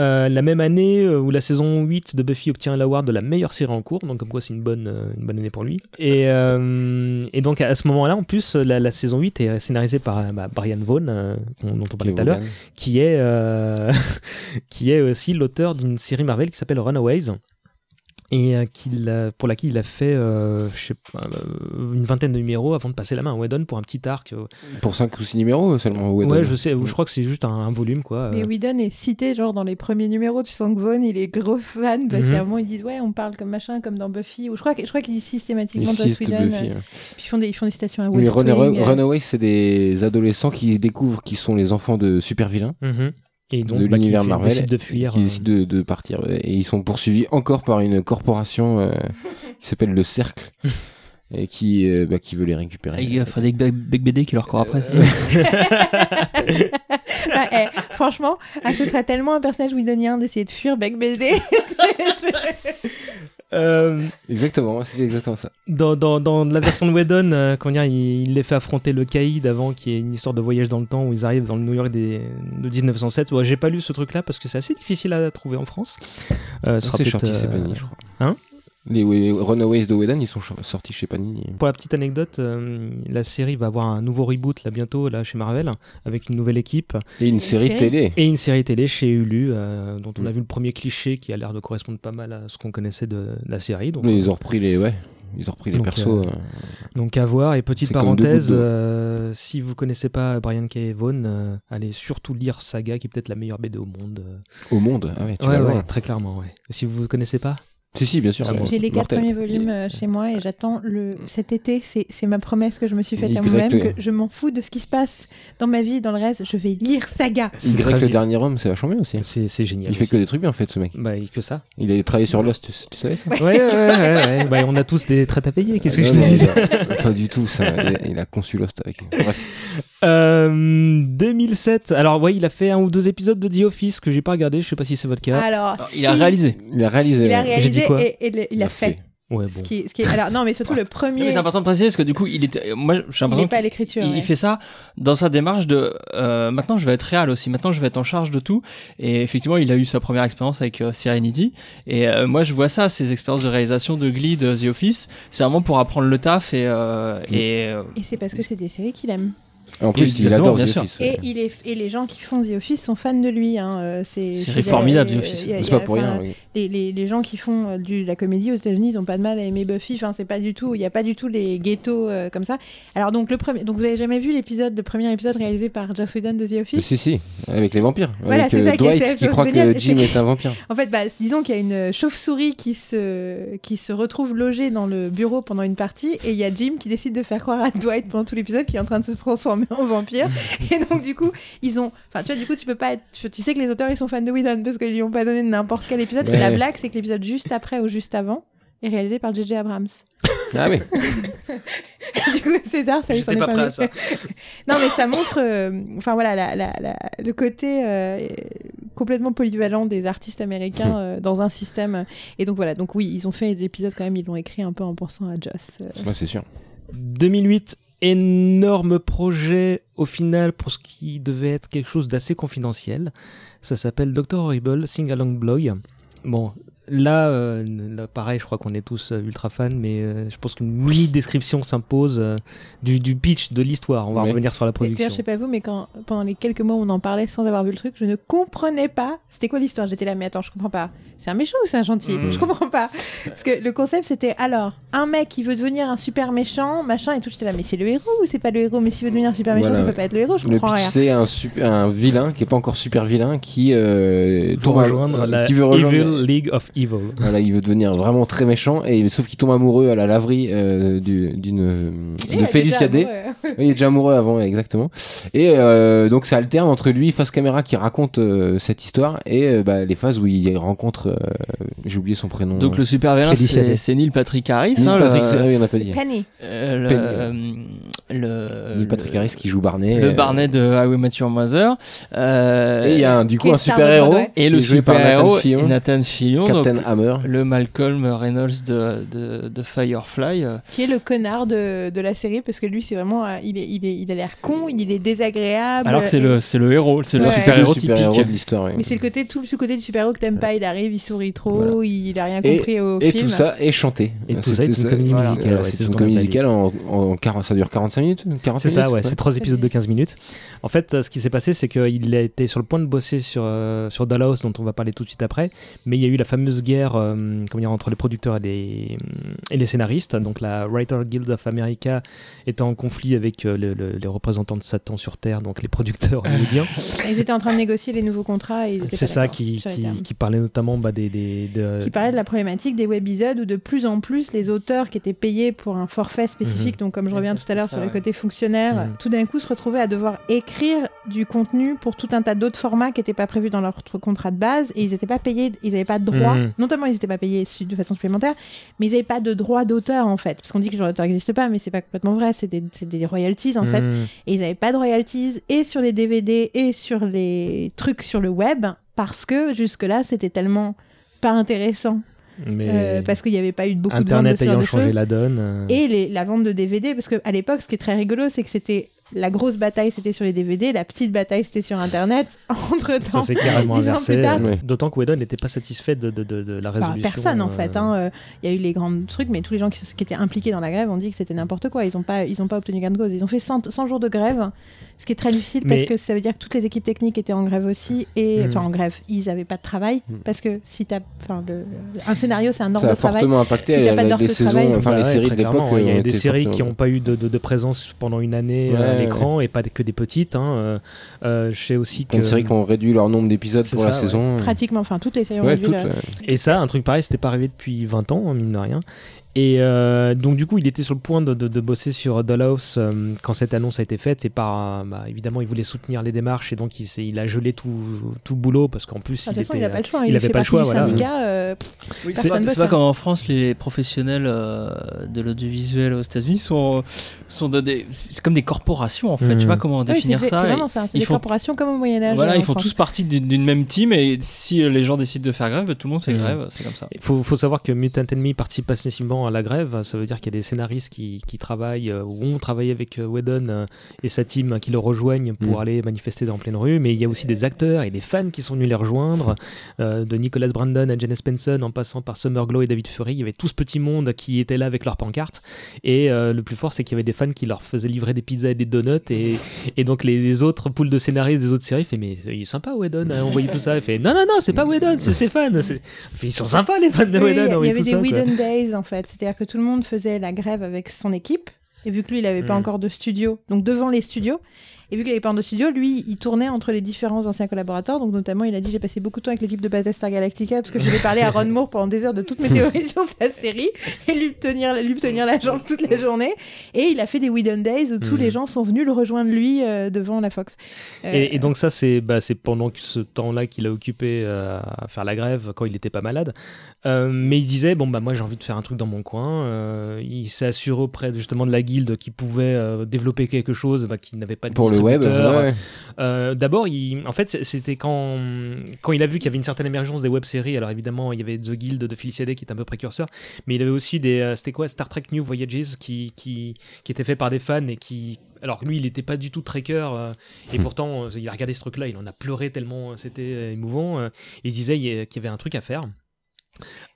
Euh, la même année euh, où la saison 8 de Buffy obtient l'award de la meilleure série en cours, donc comme quoi c'est une bonne, euh, une bonne année pour lui. Et, et donc à ce moment-là, en plus, la, la saison 8 est scénarisée par bah, Brian Vaughn, qu'on- dont on parlait tout à l'heure, qui est, qui est aussi l'auteur d'une série Marvel qui s'appelle Runaways. Et euh, qu'il a- pour laquelle il a fait euh, je sais pas, euh, une vingtaine de numéros avant de passer la main à Whedon pour un petit arc. euh, Pour 5 ou 6 numéros seulement. Ouais, Whedon. je sais, je crois que c'est juste un, un volume quoi. Mais. Whedon est cité genre dans les premiers numéros. Tu sens que Vaughn il est gros fan parce Mhm. qu'à un moment ils disent ouais on parle comme machin comme dans Buffy ou je crois que- je crois qu'ils disent systématiquement de Whedon. Buffy. Puis ils font des ils font des citations à West Wing, euh. Runaways, c'est des adolescents qui découvrent qui sont les enfants de super vilains Mhm. Et donc, de bah, qui l'univers fait- Marvel décide de fuir. qui euh, décident de, de partir et ils sont poursuivis encore par une corporation euh, qui s'appelle le Cercle et qui euh, bah, qui veut les récupérer. Il y a Frédéric Becbédé qui leur court après. eh, franchement, ah, ce serait tellement un personnage Whedonien d'essayer de fuir Beck BD. Euh, Exactement, c'était exactement ça. dans, dans, dans la version de Whedon, euh, comment dire, il, il les fait affronter le Caïd avant, qui est une histoire de voyage dans le temps où ils arrivent dans le New York des, de 1907. Bon, j'ai pas lu ce truc-là parce que c'est assez difficile à trouver en France. Euh, C'est sorti chez euh, je crois. hein? Les Runaways de Whedon, ils sont sortis chez Panini. Pour la petite anecdote, euh, la série va avoir un nouveau reboot là bientôt là chez Marvel avec une nouvelle équipe Et une série série télé. et une série télé chez Hulu euh, dont on Mm. a vu le premier cliché qui a l'air de correspondre pas mal à ce qu'on connaissait de la série. Donc, Mais ils ont repris les ouais, ils ont repris les Donc, persos. euh, euh, Donc à voir. Et petite parenthèse, euh, si vous connaissez pas Brian K. Vaughan, euh, allez surtout lire Saga, qui est peut-être la meilleure BD au monde. euh. au monde. Ah ouais, tu ouais, vas ouais, voir. très clairement. Ouais. Si vous ne connaissez pas, Si si, bien sûr. J'ai les quatre Mortel. premiers volumes euh, chez moi et j'attends le cet été. C'est c'est ma promesse que je me suis faite Y, à moi-même que je m'en fous de ce qui se passe dans ma vie, dans le reste. Je vais lire Saga. Y le bien. dernier homme, c'est vachement bien aussi. c'est c'est génial. Il fait aussi. que des trucs bien en fait ce mec. Bah, que ça. Il a travaillé sur Lost, tu, tu savais ça Ouais, ouais, ouais. ouais, ouais. Bah, on a tous des traites à payer. Qu'est-ce que Ah, je non, te dis a- Pas du tout, ça. Il a, il a conçu Lost avec. Bref. Euh, 2007. Alors, ouais, il a fait un ou deux épisodes de The Office que j'ai pas regardé. Je sais pas si c'est votre cas. Alors, Alors, si- Il a réalisé. Il a réalisé. Il a ouais. Quoi et, et le- il a fait. Ouais, Ce qui, ce qui est, alors non, mais surtout le premier. mais c'est important de préciser parce que du coup, il était. Moi, j'ai il l'impression pas à l'écriture. il, ouais. il fait ça dans sa démarche de euh, maintenant je vais être réel aussi maintenant je vais être en charge de tout et effectivement il a eu sa première expérience avec euh, Serenity et euh, moi je vois ça ces expériences de réalisation de Glee de The Office c'est vraiment pour apprendre le taf et euh, Mm. et euh, Et c'est parce que c'est des séries qu'il aime. En plus, il adore bien The sûr. Office, Et, ouais. il est, et les gens qui font The Office sont fans de lui. Hein. euh, C'est formidable, euh, The Office. y a- C'est pas pour rien. oui. les, les, les gens qui font euh, du, de la comédie aux États-Unis, ils n'ont pas de mal à aimer Buffy. Enfin, c'est pas du tout. Il n'y a pas du tout les ghettos euh, comme ça. Alors donc le premier. Donc vous avez jamais vu l'épisode, le premier épisode réalisé par Joss Whedon de The Office? Si, si, avec les vampires. Voilà, c'est euh, ça qui est- Dwight qui c'est croit que Jim est un vampire. En fait, bah, disons qu'il y a une chauve-souris qui se, qui se retrouve logée dans le bureau pendant une partie et il y a Jim qui décide de faire croire à Dwight pendant tout l'épisode qu'il est en train de se transformer en vampire. et donc, du coup, ils ont. Enfin, tu vois, du coup, tu peux pas être. Tu sais que les auteurs ils sont fans de Whedon parce qu'ils lui ont pas donné n'importe quel épisode. Ouais. Et la blague, c'est que l'épisode juste après ou juste avant est réalisé par J.J. Abrams. Ah oui. du coup, César, ça il s'en est pas pas prêt à ça. non, mais ça montre, euh, enfin voilà, la- la- la- le côté euh, complètement polyvalent des artistes américains euh, dans un système. Et donc voilà, donc oui, ils ont fait l'épisode quand même, ils l'ont écrit un peu en pensant à Joss. euh. Ouais, c'est sûr. 2008, énorme projet au final pour ce qui devait être quelque chose d'assez confidentiel. Ça s'appelle Dr. Horrible Sing Along Bloy. Bon, là, euh, là, pareil, je crois qu'on est tous euh, ultra fans, mais euh, je pense qu'une mini description s'impose euh, du, du pitch de l'histoire. On va Ouais. revenir sur la production. je sais pas vous, mais quand pendant les quelques mois où on en parlait sans avoir vu le truc, je ne comprenais pas. C'était quoi l'histoire J'étais là, mais attends, je comprends pas. C'est un méchant ou c'est un gentil Mhm. Je comprends pas. Parce que le concept c'était alors un mec qui veut devenir un super méchant, machin et tout. J'étais là, mais c'est le héros ou c'est pas le héros? Mais s'il veut devenir un super méchant, Voilà. ça peut pas être le héros. Je Le comprends pitch, rien. c'est un, super, un vilain qui est pas encore super vilain qui euh, à- rejoindre la qui veut rejoindre. Evil League of Evil. Voilà, il veut devenir vraiment très méchant et sauf qu'il tombe amoureux à la laverie euh, du- d'une euh, Et de Day. amoureux. Oui, il est déjà amoureux avant, exactement. Et euh, donc ça alterne entre lui face caméra qui raconte euh, cette histoire et euh, bah, les phases où il rencontre J'ai oublié son prénom. Donc le super vilain, c'est Neil Patrick Harris. Neil hein, Patrick, le- c'est- oui, on n'a pas dit. Penny. euh, Penny, le, le, Neil Patrick le- Harris qui joue Barney. le euh, Barney de How I Met Your Mother. Euh, Et il y a un- du coup un super héros. Et le super Nathan héros Nathan Fillion, donc, Captain Hammer. le Malcolm Reynolds de, de, de Firefly. Qui est le connard de, de la série parce que lui, c'est vraiment. euh, il, est, il, est, il a l'air con, il est désagréable. alors que c'est et- le, c'est le héros, c'est le Ouais. super le héros super typique. héros de l'histoire. oui. Mais c'est le côté, tout ce côté du super-héros que t'aimes pas. Il arrive, il sourit trop, Voilà. il a rien Et- compris au Et film. tout ça est chanté. Et tout ça est une comédie musicale. Voilà, ouais, c'est ce une comédie musicale en, en, 40 ça dure 45 minutes 40 C'est ça, ouais, c'est trois épisodes de 15 minutes. En fait, euh, ce qui s'est passé, c'est qu'il a été sur le point de bosser sur, euh, sur Dollhouse, dont on va parler tout de suite après, mais il y a eu la fameuse guerre euh, comment dire, entre les producteurs et les, et les scénaristes. Donc la Writer Guild of America était en conflit avec euh, le- le- les représentants de Satan sur Terre, donc les producteurs hollywoodiens. Ils étaient en train de négocier les nouveaux contrats. et ils étaient C'est ça qui, qui, parlait notamment bah, des... des, de- qui parlait de la problématique des webisodes où de plus en plus les auteurs qui étaient payés pour un forfait spécifique, donc comme je reviens ça, tout à l'heure ça, sur le ouais. côté fonctionnaire, Mhm. tout d'un coup se retrouvaient à devoir écrire du contenu pour tout un tas d'autres formats qui n'étaient pas prévus dans leur tr- contrat de base et ils n'étaient pas payés, ils n'avaient pas de droit, Non seulement ils n'étaient pas payés de façon supplémentaire, mais ils n'avaient pas de droit d'auteur en fait, parce qu'on dit que le droit d'auteur n'existe pas, mais c'est pas complètement vrai, c'est des, royalties en fait, Hmm. et ils n'avaient pas de royalties et sur les DVD et sur les trucs sur le web parce que jusque-là c'était tellement pas intéressant Mais euh, parce qu'il n'y avait pas eu beaucoup Internet de ventes de ayant de changé choses. la donne. euh, Et les- la vente de DVD, parce qu'à l'époque, ce qui est très rigolo, c'est que c'était la grosse bataille, c'était sur les DVD, la petite bataille, c'était sur Internet. Entre Ça temps, s'est carrément dix ans inversé. plus tard. Ouais. D'autant que Whedon n'était pas satisfait de, de, de, de la Bah, résolution. personne en euh, fait. hein, euh, Il y a eu les grands trucs, mais tous les gens qui, étaient impliqués dans la grève ont dit que c'était n'importe quoi. Ils n'ont pas, ils ont pas obtenu gain de cause. Ils ont fait 100, 100 jours de grève, ce qui est très difficile parce que ça veut dire que toutes les équipes techniques étaient en grève aussi. Et Mm. enfin en grève, ils n'avaient pas de travail Mm. parce que si t'as, enfin, le- le- un scénario, c'est un ordre Ça a de travail. fortement impacté Si t'as la- pas la- d'heure les de saisons, travail- enfin Bah les ouais, séries de l'époque. Il y a des séries qui n'ont pas eu de, de- de présence pendant une année euh, l'écran et pas que des petites. Hein. Euh, euh, je sais aussi que. Séries qui ont réduit leur nombre d'épisodes pour la ça, saison. Pratiquement, enfin toutes les séries ont réduit toutes, la- ouais. Et ça, un truc pareil, c'était pas arrivé depuis 20 ans, hein, mine de rien. Et euh, donc du coup, il était sur le point de, de- de bosser sur Dollhouse euh, quand cette annonce a été faite. Et par, euh, bah, évidemment, il voulait soutenir les démarches et donc il, il a gelé tout, tout boulot parce qu'en plus, Ah, il façon, était. il pas le choix. il Il, avait fait pas le choix, voilà. euh, Oui, c'est pas, c'est pas hein. comme en France, les professionnels euh, de l'audiovisuel aux États-Unis sont, sont de des, c'est comme des corporations en fait. Mhm. Je sais pas comment oui, c'est définir c'est ça. vraiment ça. C'est des font- corporations comme au Moyen-Âge. Voilà, euh, ils font France. tous partie d'une même team et si euh, les gens décident de faire grève, tout le monde fait Mhm. grève, c'est comme ça. Il faut, faut savoir que Mutant Enemy participe passivement à la grève. Ça veut dire qu'il y a des scénaristes qui, qui travaillent euh, ou ont travaillé avec euh, Whedon euh, et sa team euh, qui le rejoignent pour Mm. aller manifester dans pleine rue. Mais il y a aussi des acteurs et des fans qui sont venus les rejoindre. euh, de Nicholas Brandon à Janice Spencer en passant par Summer Glow et David Fury. Il y avait tout ce petit monde qui était là avec leurs pancartes. Et euh, le plus fort, c'est qu'il y avait des fans qui leur faisaient livrer des pizzas et des donuts. Et, et donc les, les autres poules de scénaristes des autres séries fait Mais il est sympa Whedon à envoyer tout ça. Il fait Non, non, non, c'est pas Whedon, c'est ses fans. Fait, Ils sont sympas les fans de Whedon. il y il avait des. Whedon Days en fait. C'est-à-dire que tout le monde faisait la grève avec son équipe. Et vu que lui, il n'avait pas Mm. encore de studio, donc devant les studios, et vu qu'il n'avait pas de studio, lui, il tournait entre les différents anciens collaborateurs. Donc notamment, il a dit J'ai passé beaucoup de temps avec l'équipe de Battlestar Galactica parce que je devais parler à Ron Moore pendant des heures de toutes mes théories sur sa série et lui tenir, lui tenir la jambe toute la journée. Et il a fait des Whedon Days où tous Mm. les gens sont venus le rejoindre lui euh, devant la Fox. Euh, Et, et donc ça, c'est bah, c'est pendant ce temps-là qu'il a occupé euh, à faire la grève, quand il n'était pas malade. Euh, mais il disait, bon, bah moi j'ai envie de faire un truc dans mon coin. Euh, il s'est assuré auprès de, justement de la guilde qu'il pouvait euh, développer quelque chose bah, qui n'avait pas de Pour le web, distributeur. ouais. Euh, D'abord, en fait, c'était quand, quand il a vu qu'il y avait une certaine émergence des web-séries. Alors évidemment, il y avait The Guild de Felicia Day qui est un peu précurseur, mais il avait aussi des, euh, c'était quoi, Star Trek New Voyages qui, qui, qui était fait par des fans et qui, alors que lui, il n'était pas du tout trekker euh, et Hmm. pourtant, euh, il a regardé ce truc-là, il en a pleuré tellement euh, c'était émouvant. il disait qu'il y avait un truc à faire.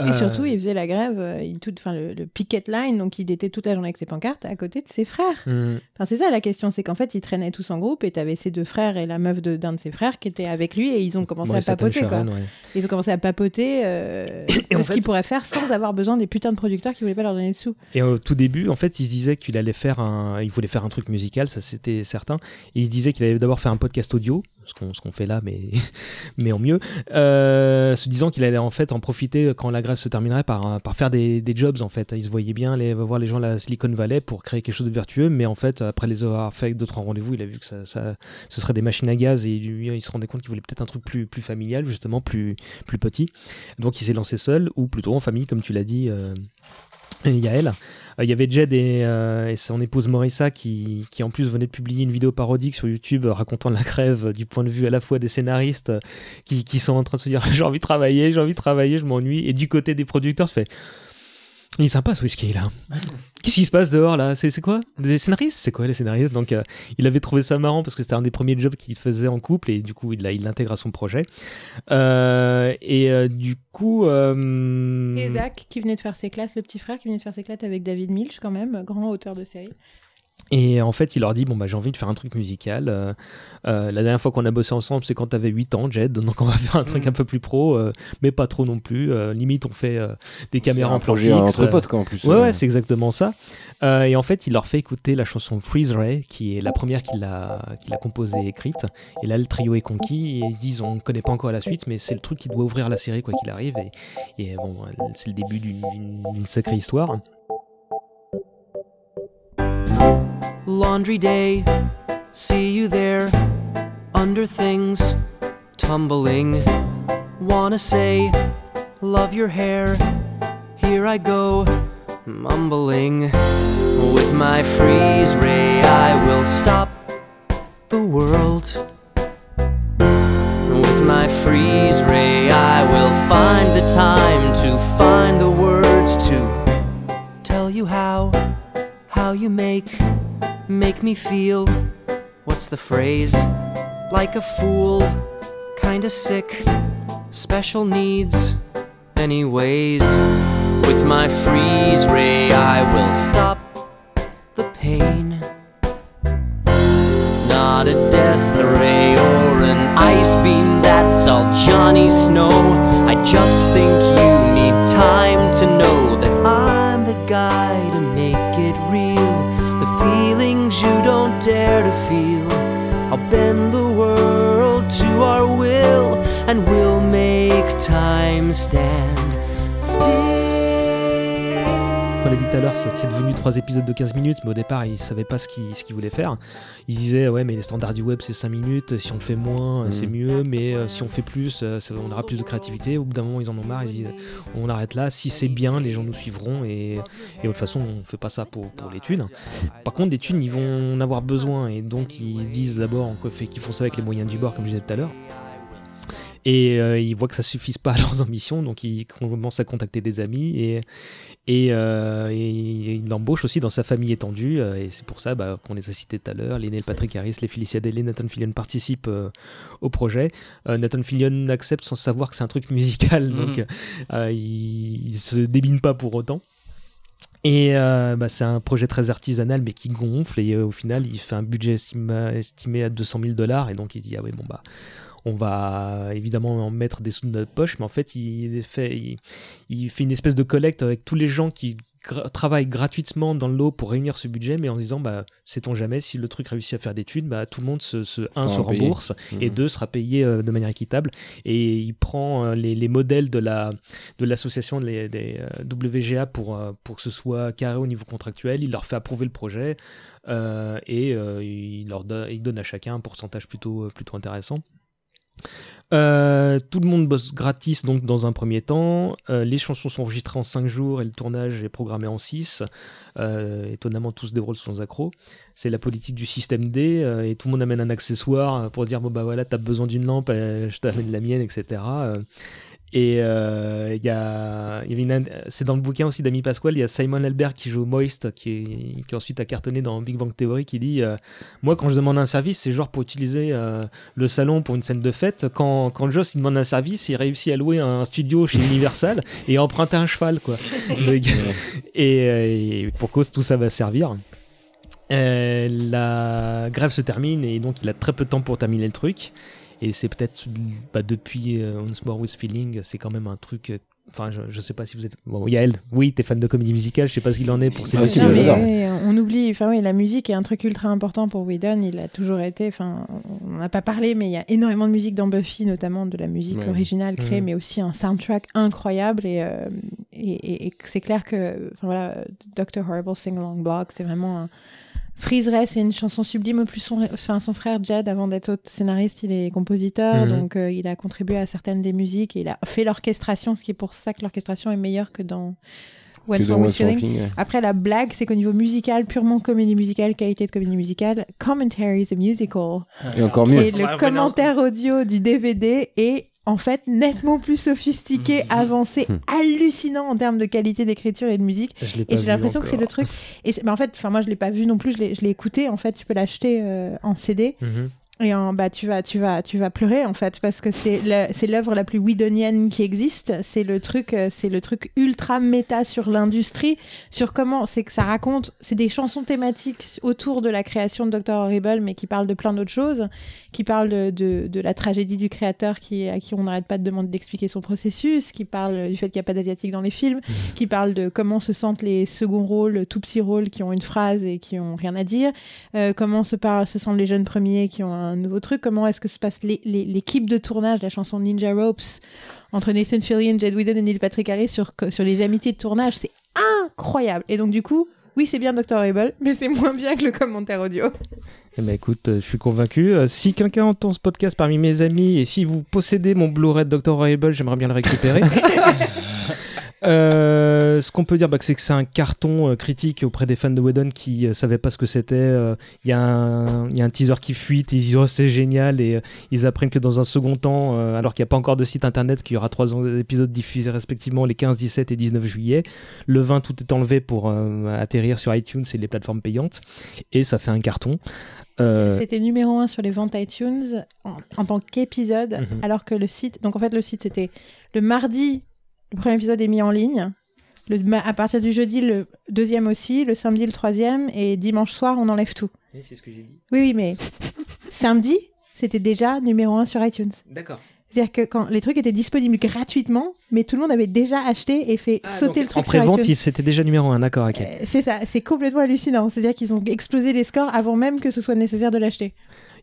Et Euh, surtout, il faisait la grève, euh, il tout, enfin le, le picket line, donc il était toute la journée avec ses pancartes à côté de ses frères. Enfin, c'est ça la question, c'est qu'en fait, ils traînaient tous en groupe et t'avais ses deux frères et la meuf de- d'un de, ses frères qui étaient avec lui et ils ont commencé ouais, à papoter. Quoi. Ouais. Ils ont commencé à papoter euh, Et de en ce fait- qu'ils pourraient faire sans avoir besoin des putains de producteurs qui voulaient pas leur donner de sous. Et au tout début, en fait, il se disait qu'il allait faire un, il voulait faire un truc musical, ça c'était certain. Et il se disait qu'il allait d'abord faire un podcast audio, ce qu'on qu'on fait là, mais mais en mieux, euh, se disant qu'il allait en fait en profiter commencer quand la grève se terminerait par, par faire des, jobs en fait. Ils se voyaient bien aller voir les gens de la Silicon Valley pour créer quelque chose de vertueux, mais en fait après les avoir fait d'autres rendez-vous, il a vu que ça, ce serait des machines à gaz et lui, il se rendait compte qu'il voulait peut-être un truc plus, plus familial justement, plus, plus petit. Donc il s'est lancé seul ou plutôt en famille comme tu l'as dit. Euh, Yael. Euh, il y avait Jed et, euh, et, son épouse Morissa qui, qui, en plus venaient de publier une vidéo parodique sur YouTube racontant la crève du point de vue à la fois des scénaristes qui, qui sont en train de se dire j'ai envie de travailler, j'ai envie de travailler, je m'ennuie. Et du côté des producteurs, fait il est sympa ce whisky là. Qu'est-ce qui se passe dehors là? C'est quoi? Des scénaristes? C'est quoi les scénaristes? Donc euh, il avait trouvé ça marrant parce que c'était un des premiers jobs qu'il faisait en couple et du coup il l'intègre à son projet. Euh, et euh, du coup. Et Zach qui venait de faire ses classes, le petit frère qui venait de faire ses classes avec David Milch quand même, grand auteur de série. Et en fait, il leur dit Bon, bah, j'ai envie de faire un truc musical. Euh, euh, la dernière fois qu'on a bossé ensemble, c'est quand t'avais 8 ans, Jed. Donc, on va faire un truc mm. un peu plus pro, euh, mais pas trop non plus. limite, on fait des caméras en plan fixe. entre potes, quoi, en plus. Ouais, ouais, c'est exactement ça. et en fait, il leur fait écouter la chanson Freeze Ray, qui est la première qu'il a, qu'il a composée et écrite. Et là, le trio est conquis. Et ils disent On connaît pas encore la suite, mais c'est le truc qui doit ouvrir la série, quoi qu'il arrive. Et, et bon, c'est le début d'une sacrée histoire. Laundry day, see you there, under things, tumbling. Wanna say, love your hair, here I go, mumbling. With my freeze ray, I will stop the world. With my freeze ray, I will find the time to find the words to tell you how, how you make make me feel what's the phrase? Like a fool, kinda sick, special needs. Anyways, with my freeze ray, I will stop the pain. It's not a death ray or an ice beam, that's all Johnny Snow. I just think you need time to know that I'm the guy dare to feel. I'll bend the world to our will, and we'll make time stand still. Tout à l'heure, c'est devenu trois épisodes de 15 minutes, mais au départ, ils savaient pas ce qu'ils voulaient faire. Ils disaient, ouais, mais les standards du web, c'est 5 minutes, si on le fait moins, mm. c'est mieux, mais euh, si on fait plus, euh, on aura plus de créativité. Au bout d'un moment, ils en ont marre, ils disent, on arrête là, si c'est bien, les gens nous suivront, et, et de toute façon, on fait pas ça pour, pour les thunes. Par contre, des thunes, ils vont en avoir besoin, et donc ils disent d'abord qu'ils font ça avec les moyens du bord, comme je disais tout à l'heure. Et euh, ils voient que ça suffise pas à leurs ambitions, donc ils commencent à contacter des amis et, et, euh, il embauche aussi dans sa famille étendue. Euh, et c'est pour ça bah, qu'on les a cités tout à l'heure. Les Neil Patrick Harris, les Felicia Day, Nathan Fillion participent au projet. Nathan Fillion accepte sans savoir que c'est un truc musical, mhm. donc il, il se débine pas pour autant. Et bah, c'est un projet très artisanal mais qui gonfle et au final il fait un budget estimé, à 200 000 dollars et donc il dit ah oui bon bah on va évidemment en mettre des sous de notre poche, mais en fait, il fait, il, fait une espèce de collecte avec tous les gens qui travaillent gratuitement dans l'eau pour réunir ce budget, mais en disant, bah, sait-on jamais, si le truc réussit à faire des thunes, bah, tout le monde, se, se un, se rembourse, et mhm. deux, sera payé euh, de manière équitable. Et il prend euh, les, modèles de la de l'association des, des euh, WGA pour, pour que ce soit carré au niveau contractuel, il leur fait approuver le projet, et il, leur il donne à chacun un pourcentage plutôt, plutôt intéressant. Euh, tout le monde bosse gratis donc dans un premier temps. Euh, les chansons sont enregistrées en 5 jours et le tournage est programmé en 6. Euh, étonnamment, tout se déroule sans accro. C'est la politique du système D et tout le monde amène un accessoire pour dire bon bah voilà, t'as besoin d'une lampe, je t'amène la mienne, etc. Et euh, il y a, c'est dans le bouquin aussi d'Ami Pasquale, il y a Simon Albert qui joue Moist, qui, qui ensuite a cartonné dans Big Bang Theory, qui dit euh, Moi, quand je demande un service, c'est genre pour utiliser euh, le salon pour une scène de fête. Quand, quand Joss il demande un service, il réussit à louer un studio chez Universal et emprunter un cheval, quoi. et, et, pour cause, tout ça va servir. la grève se termine et donc il a très peu de temps pour terminer le truc. Et c'est peut-être bah, depuis euh, Once More With Feeling, c'est quand même un truc enfin, je, je sais pas si vous êtes. Bon, Yael, oui, t'es fan de comédie musicale, je sais pas ce qu'il en est pour ces Ah, si, Non, euh, on oublie, enfin oui, la musique est un truc ultra important pour Whedon. Il a toujours été, enfin, on n'a pas parlé, mais il y a énormément de musique dans Buffy, notamment de la musique Ouais. originale créée, Mhm. mais aussi un soundtrack incroyable. Et, euh, et, et- et c'est clair que, enfin voilà, Dr. Horrible Sing Along Block, c'est vraiment un. Freeze Ray, c'est une chanson sublime. Plus, son, enfin, son frère Jed, avant d'être scénariste, il est compositeur, Mhm. donc euh, il a contribué à certaines des musiques et il a fait l'orchestration, ce qui est pour ça que l'orchestration est meilleure que dans What's Wrong with Feeling. Après, la blague, c'est qu'au niveau musical, purement comédie musicale, qualité de comédie musicale, Commentary is a Musical, Et encore mieux. est On va le commentaire audio du DVD est en fait nettement plus sophistiqué, Mhm. avancé, Mhm. hallucinant en termes de qualité d'écriture et de musique. Je Et j'ai l'impression que c'est le truc. Et c'est- mais en fait, enfin moi je l'ai pas vu non plus, je l'ai je l'ai écouté. En fait, tu peux l'acheter euh, en CD. Et en, bah, tu vas, tu vas, tu vas pleurer en fait parce que c'est l'œuvre la plus Whedonienne qui existe. C'est le truc, euh, c'est le truc ultra méta sur l'industrie, sur comment c'est que ça raconte. C'est des chansons thématiques autour de la création de Dr Horrible, mais qui parlent de plein d'autres choses, qui parlent de, de, de la tragédie du créateur qui à qui on n'arrête pas de demander d'expliquer son processus, qui parle du fait qu'il n'y a pas d'asiatique dans les films, qui parle de comment se sentent les seconds rôles, tout petits rôles qui ont une phrase et qui ont rien à dire. Euh, comment se, par- se sentent les jeunes premiers qui ont un nouveau truc, comment est-ce que se passe l'équipe de tournage, la chanson Ninja Ropes entre Nathan Fillion, Jed Whedon et Neil Patrick Harris sur, sur les amitiés de tournage, c'est incroyable. Et donc du coup, oui c'est bien Dr. Horrible, mais c'est moins bien que le commentaire audio. Eh ben écoute, euh, je suis convaincu. Euh, si quelqu'un entend ce podcast parmi mes amis et si vous possédez mon Blu-ray de Dr. Horrible, j'aimerais bien le récupérer. Euh, ce qu'on peut dire, bah, c'est que c'est un carton euh, critique auprès des fans de Whedon qui euh, savaient pas ce que c'était. Il y, a un- il y a un teaser qui fuite, ils disent oh c'est génial et ils apprennent que dans un second temps, alors qu'il n'y a pas encore de site internet, qu'il y aura trois épisodes diffusés respectivement les 15, 17 et 19 juillet. Le 20, tout est enlevé pour atterrir sur iTunes et les plateformes payantes et ça fait un carton. C'était numéro un sur les ventes iTunes en, en tant qu'épisode, Mhm. alors que le site, donc en fait le site c'était le mardi, le premier épisode est mis en ligne. Le, à partir du jeudi, le deuxième aussi, le samedi, le troisième, et dimanche soir, on enlève tout. c'est ce que j'ai dit. Oui, oui, mais samedi, c'était déjà numéro un sur iTunes. D'accord. C'est-à-dire que quand les trucs étaient disponibles gratuitement, mais tout le monde avait déjà acheté et fait sauter le truc en pré-vente, c'était déjà numéro 1, d'accord, ok. Euh, C'est ça, c'est complètement hallucinant. C'est-à-dire qu'ils ont explosé les scores avant même que ce soit nécessaire de l'acheter.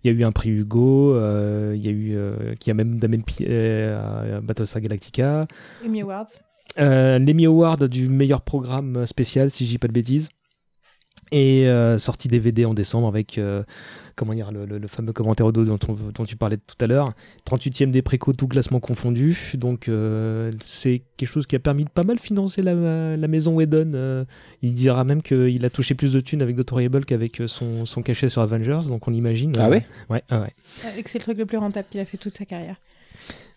Il y a eu un prix Hugo, euh, il y a eu, euh, qui a même Damien euh, à Battlestar Galactica, Emmy Awards. l'Emmy Award du meilleur programme spécial, si je dis pas de bêtises, et euh, sorti DVD en décembre avec, euh, comment dire, le, le- le fameux commentaire audio dont, on- dont tu parlais tout à l'heure, 38e des préco, tout classement confondu, donc euh, c'est quelque chose qui a permis de pas mal financer la, la maison Whedon. euh, il dira même qu'il a touché plus de thunes avec Dr. Horrible qu'avec son, son cachet sur Avengers, donc on imagine. Ah euh, ouais? Ouais, ah ouais. Et que c'est le truc le plus rentable qu'il a fait toute sa carrière.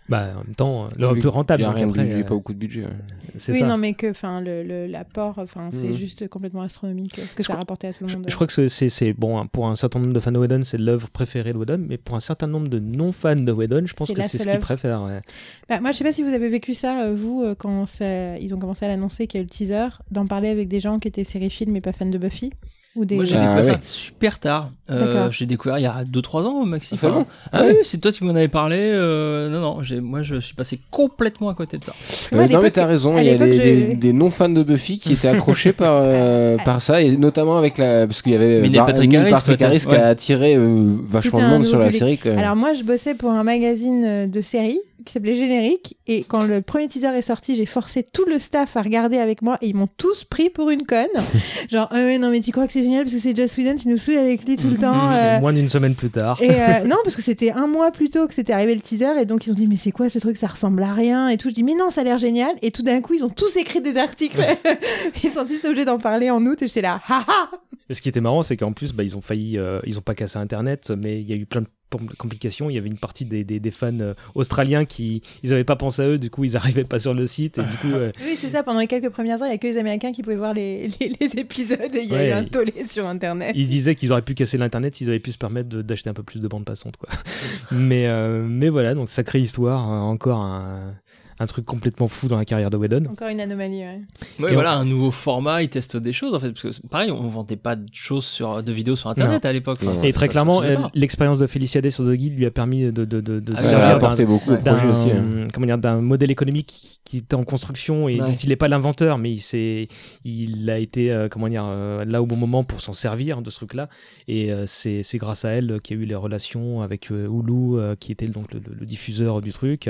Bah, en même temps, euh, le Vu plus rentable. Il y a rien de après, budget, euh, pas beaucoup de budget. ouais. c'est Oui, ça. non, mais que enfin le le- l'apport, enfin c'est Mhm. juste complètement astronomique ce que Je ça a rapporté à tout le monde. je crois que c'est- c'est c'est- bon hein, pour un certain nombre de fans de Whedon, c'est l'œuvre préférée de Whedon, mais pour un certain nombre de non-fans de Whedon, je pense C'est que c'est ce qu'ils préfèrent. ouais. Bah, moi, je sais pas si vous avez vécu ça, euh, vous, quand ça- ils ont commencé à l'annoncer qu'il y a eu le teaser, d'en parler avec des gens qui étaient séries-films mais pas fans de Buffy ou des. Moi, j'ai Ah, découvert ça super tard. Euh, D'accord. j'ai découvert il y a 2-3 ans au maxi. Ah, bon ah oui, c'est toi qui m'en avais parlé. euh, non, non, moi, je suis passé complètement à côté de ça. Moi, Euh, non mais t'as raison, il y a des, je- des, des non-fans de Buffy qui étaient accrochés par, euh, par ça, et notamment avec la... Parce qu'il y avait Mais Neil Patrick Harris, Patrick Harris qui ouais. a attiré euh, vachement de monde sur la public. série. Quand même. Alors moi, je bossais pour un magazine de séries qui s'appelait Générique et quand le premier teaser est sorti, j'ai forcé tout le staff à regarder avec moi et ils m'ont tous pris pour une conne. Genre, ah ouais, non mais tu crois que c'est génial parce que c'est Joss Whedon, tu nous saoules avec lui tout le temps. euh, Moins d'une semaine plus tard. Et euh, non, parce que c'était un mois plus tôt que c'était arrivé le teaser, et donc ils ont dit mais c'est quoi ce truc, ça ressemble à rien et tout. Je dis mais non, ça a l'air génial. Et tout d'un coup, ils ont tous écrit des articles. ils sont tous obligés d'en parler en août, et j'étais là, haha. Et ce qui était marrant, c'est qu'en plus, bah, ils ont failli, euh, ils ont pas cassé Internet, mais il y a eu plein de com- complications. Il y avait une partie des, des, des fans euh, australiens qui, ils avaient pas pensé à eux, du coup, ils arrivaient pas sur le site, et du coup, euh, Oui, c'est ça. Pendant les quelques premières heures, il y a que les Américains qui pouvaient voir les, les, les épisodes, et il y a Ouais. eu un tollé sur Internet. ils disaient qu'ils auraient pu casser l'internet s'ils avaient pu se permettre d'acheter un peu plus de bandes passantes, quoi. mais, euh, mais voilà, donc sacrée histoire, encore un, un truc complètement fou dans la carrière de Whedon. Encore une anomalie. Ouais. Ouais, Et voilà, un nouveau format, ils testent des choses en fait. Parce que pareil, on vendait pas de choses sur, de vidéos sur internet à l'époque. Enfin, Et très clairement, euh, l'expérience de Félicia Day sur The Guide lui a permis de, de, de, de Ah, servir a d'un- beaucoup aussi. hein. comment dire d'un modèle économique qui était en construction et Ouais. dont il n'est pas l'inventeur, mais il, s'est- il a été euh, comment dire, euh, là au bon moment pour s'en servir de ce truc-là. Et euh, c'est c'est grâce à elle qu'il y a eu les relations avec euh, Hulu, euh, qui était donc le, le- le diffuseur du truc.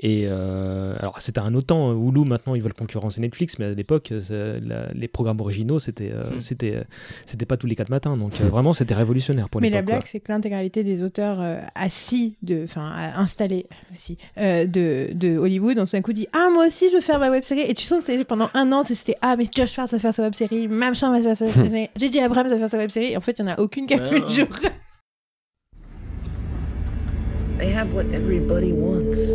Et euh, alors c'était un autre temps. Hulu maintenant ils veulent concurrencer Netflix, mais à l'époque la- les programmes originaux c'était euh, Hmm. c'était euh, c'était pas tous les quatre matins. Donc euh, vraiment c'était révolutionnaire pour Mais la blague, quoi. c'est que l'intégralité des auteurs euh, assis, de, enfin installés, assis, euh, de, de Hollywood, ont tout d'un coup dit Ah, moi aussi, je veux faire ma web série. Et tu sens que pendant un an, tu sais, c'était Ah, mais Josh Farr va faire sa web série, machin va faire sa web série, J.J. Abrams va faire sa web série. Et en fait, il n'y en a aucune qui a vu le jour. They have what everybody wants.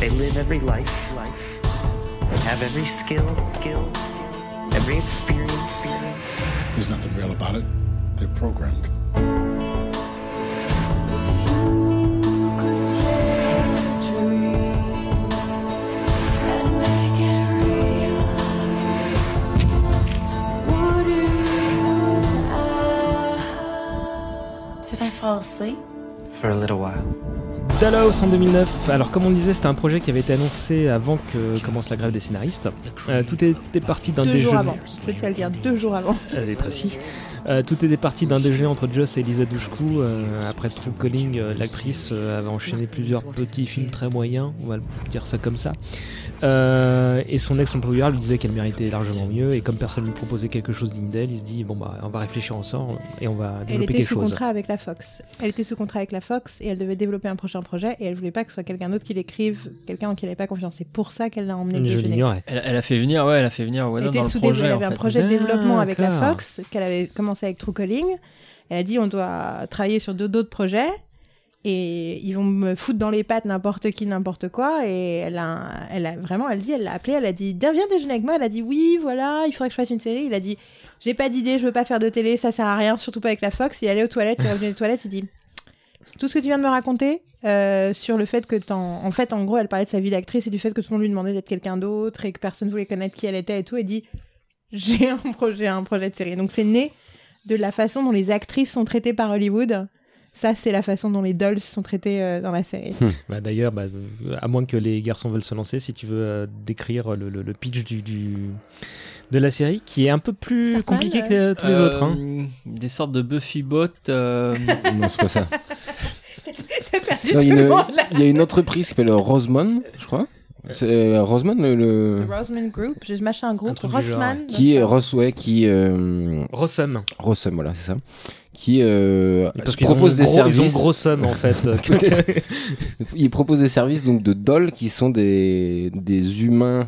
They live every life, life. They have every skill, skill, every experience, experience. There's nothing real about it. They're programmed. Did I fall asleep? For a little while. Dallas en 2009. Alors comme on disait, c'était un projet qui avait été annoncé avant que commence la grève des scénaristes. Euh, tout était parti d'un Deux déjeuner. jours avant. Je peux te le dire, deux jours avant. Elle est précis. Euh, tout était parti d'un déjeuner entre Joss et Elisa Dushku. Euh, après True Calling, euh, l'actrice euh, avait enchaîné plusieurs petits films très moyens, on va dire ça comme ça. Euh, et son ex-employeur lui disait qu'elle méritait largement mieux. Et comme personne ne lui proposait quelque chose digne d'elle, il se dit bon bah on va réfléchir ensemble et on va Elle développer était quelque sous chose. contrat avec la Fox. Elle était sous contrat avec la Fox et elle devait développer un prochain projet et elle voulait pas que ce soit quelqu'un d'autre qui l'écrive, quelqu'un en qui elle n'avait pas confiance. C'est pour ça qu'elle l'a emmené Je déjeuner. l'ignorais. Elle, elle a fait venir, ouais, elle a fait venir Elle était dans le sous projet. elle en avait un fait. projet de développement avec la. Fox qu'elle avait commencé avec True Calling. Elle a dit on doit travailler sur deux- d'autres projets et ils vont me foutre dans les pattes n'importe qui, n'importe quoi. Et elle a, elle a vraiment, elle dit, elle l'a appelé, elle a dit viens déjeuner avec moi. Elle a dit oui, voilà, il faudrait que je fasse une série. Il a dit j'ai pas d'idée, je veux pas faire de télé, ça sert à rien, surtout pas avec la Fox. Il allait aux toilettes, il revenu des toilettes, il dit tout ce que tu viens de me raconter euh, sur le fait que t'en... En fait, en gros, elle parlait de sa vie d'actrice et du fait que tout le monde lui demandait d'être quelqu'un d'autre et que personne voulait connaître qui elle était et tout. Et dit j'ai un projet, un projet de série. Donc c'est né de la façon dont les actrices sont traitées par Hollywood. Ça, c'est la façon dont les dolls sont traités euh, dans la série. Bah, D'ailleurs, bah, euh, à moins que les garçons veulent se lancer, si tu veux euh, décrire le, le- le pitch du, du- de la série, qui est un peu plus compliqué que euh, tous les autres. hein. Des sortes de Buffy bot. euh, Non, c'est pas ça. T'as perdu Non, tout il, y y a une entreprise qui s'appelle Rosemont, je crois. C'est euh, Rosemont, le, le- The Roseman Group, je machin un Un groupe, truc du Rossman. qui est Rosway, qui euh, Rossum. Rossum, voilà, c'est ça, qui euh, Parce propose des gros, services. ils ont gros somme en fait. Peut-être. Il propose des services donc de dolls qui sont des, des humains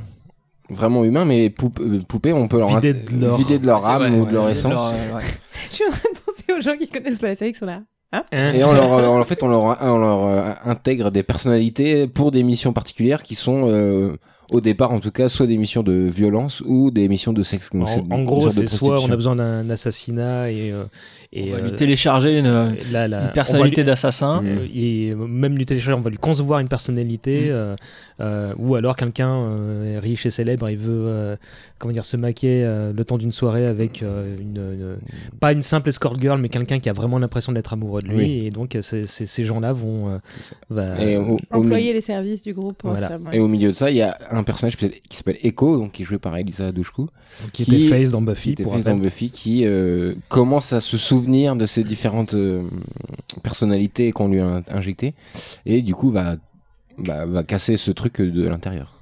vraiment humains mais euh, poupées on peut leur int- de leur- vider de leur c'est âme ou ouais, de leur de essence leur, euh, ouais. Je suis en train de penser aux gens qui connaissent pas la série qui sont là. Hein et on leur, euh, en fait on leur, on leur euh, intègre des personnalités pour des missions particulières qui sont euh, au départ en tout cas soit des missions de violence ou des missions de sexe en, gros, c'est soit on a besoin d'un assassinat et, euh, et On va euh, lui télécharger une, va personnalité d'assassin. Euh, et même lui télécharger, on va lui concevoir une personnalité, Mm. euh, euh, ou alors quelqu'un euh, riche et célèbre, il veut euh, comment dire se maquer euh, le temps d'une soirée avec euh, une, une- pas une simple escort girl, mais quelqu'un qui a vraiment l'impression d'être amoureux de lui, Oui. et donc ces gens-là vont euh, et au, Employer les services du groupe. Voilà. Rossman, ouais. et au milieu de ça il y a un personnage qui s'appelle- Echo donc qui est joué par Elisa Douchkou qui, qui- était face dans Buffy pour dans qui euh, commence à se souvenir de ces différentes euh, personnalités qu'on lui a injectées, et du coup va, va, va casser ce truc de l'intérieur.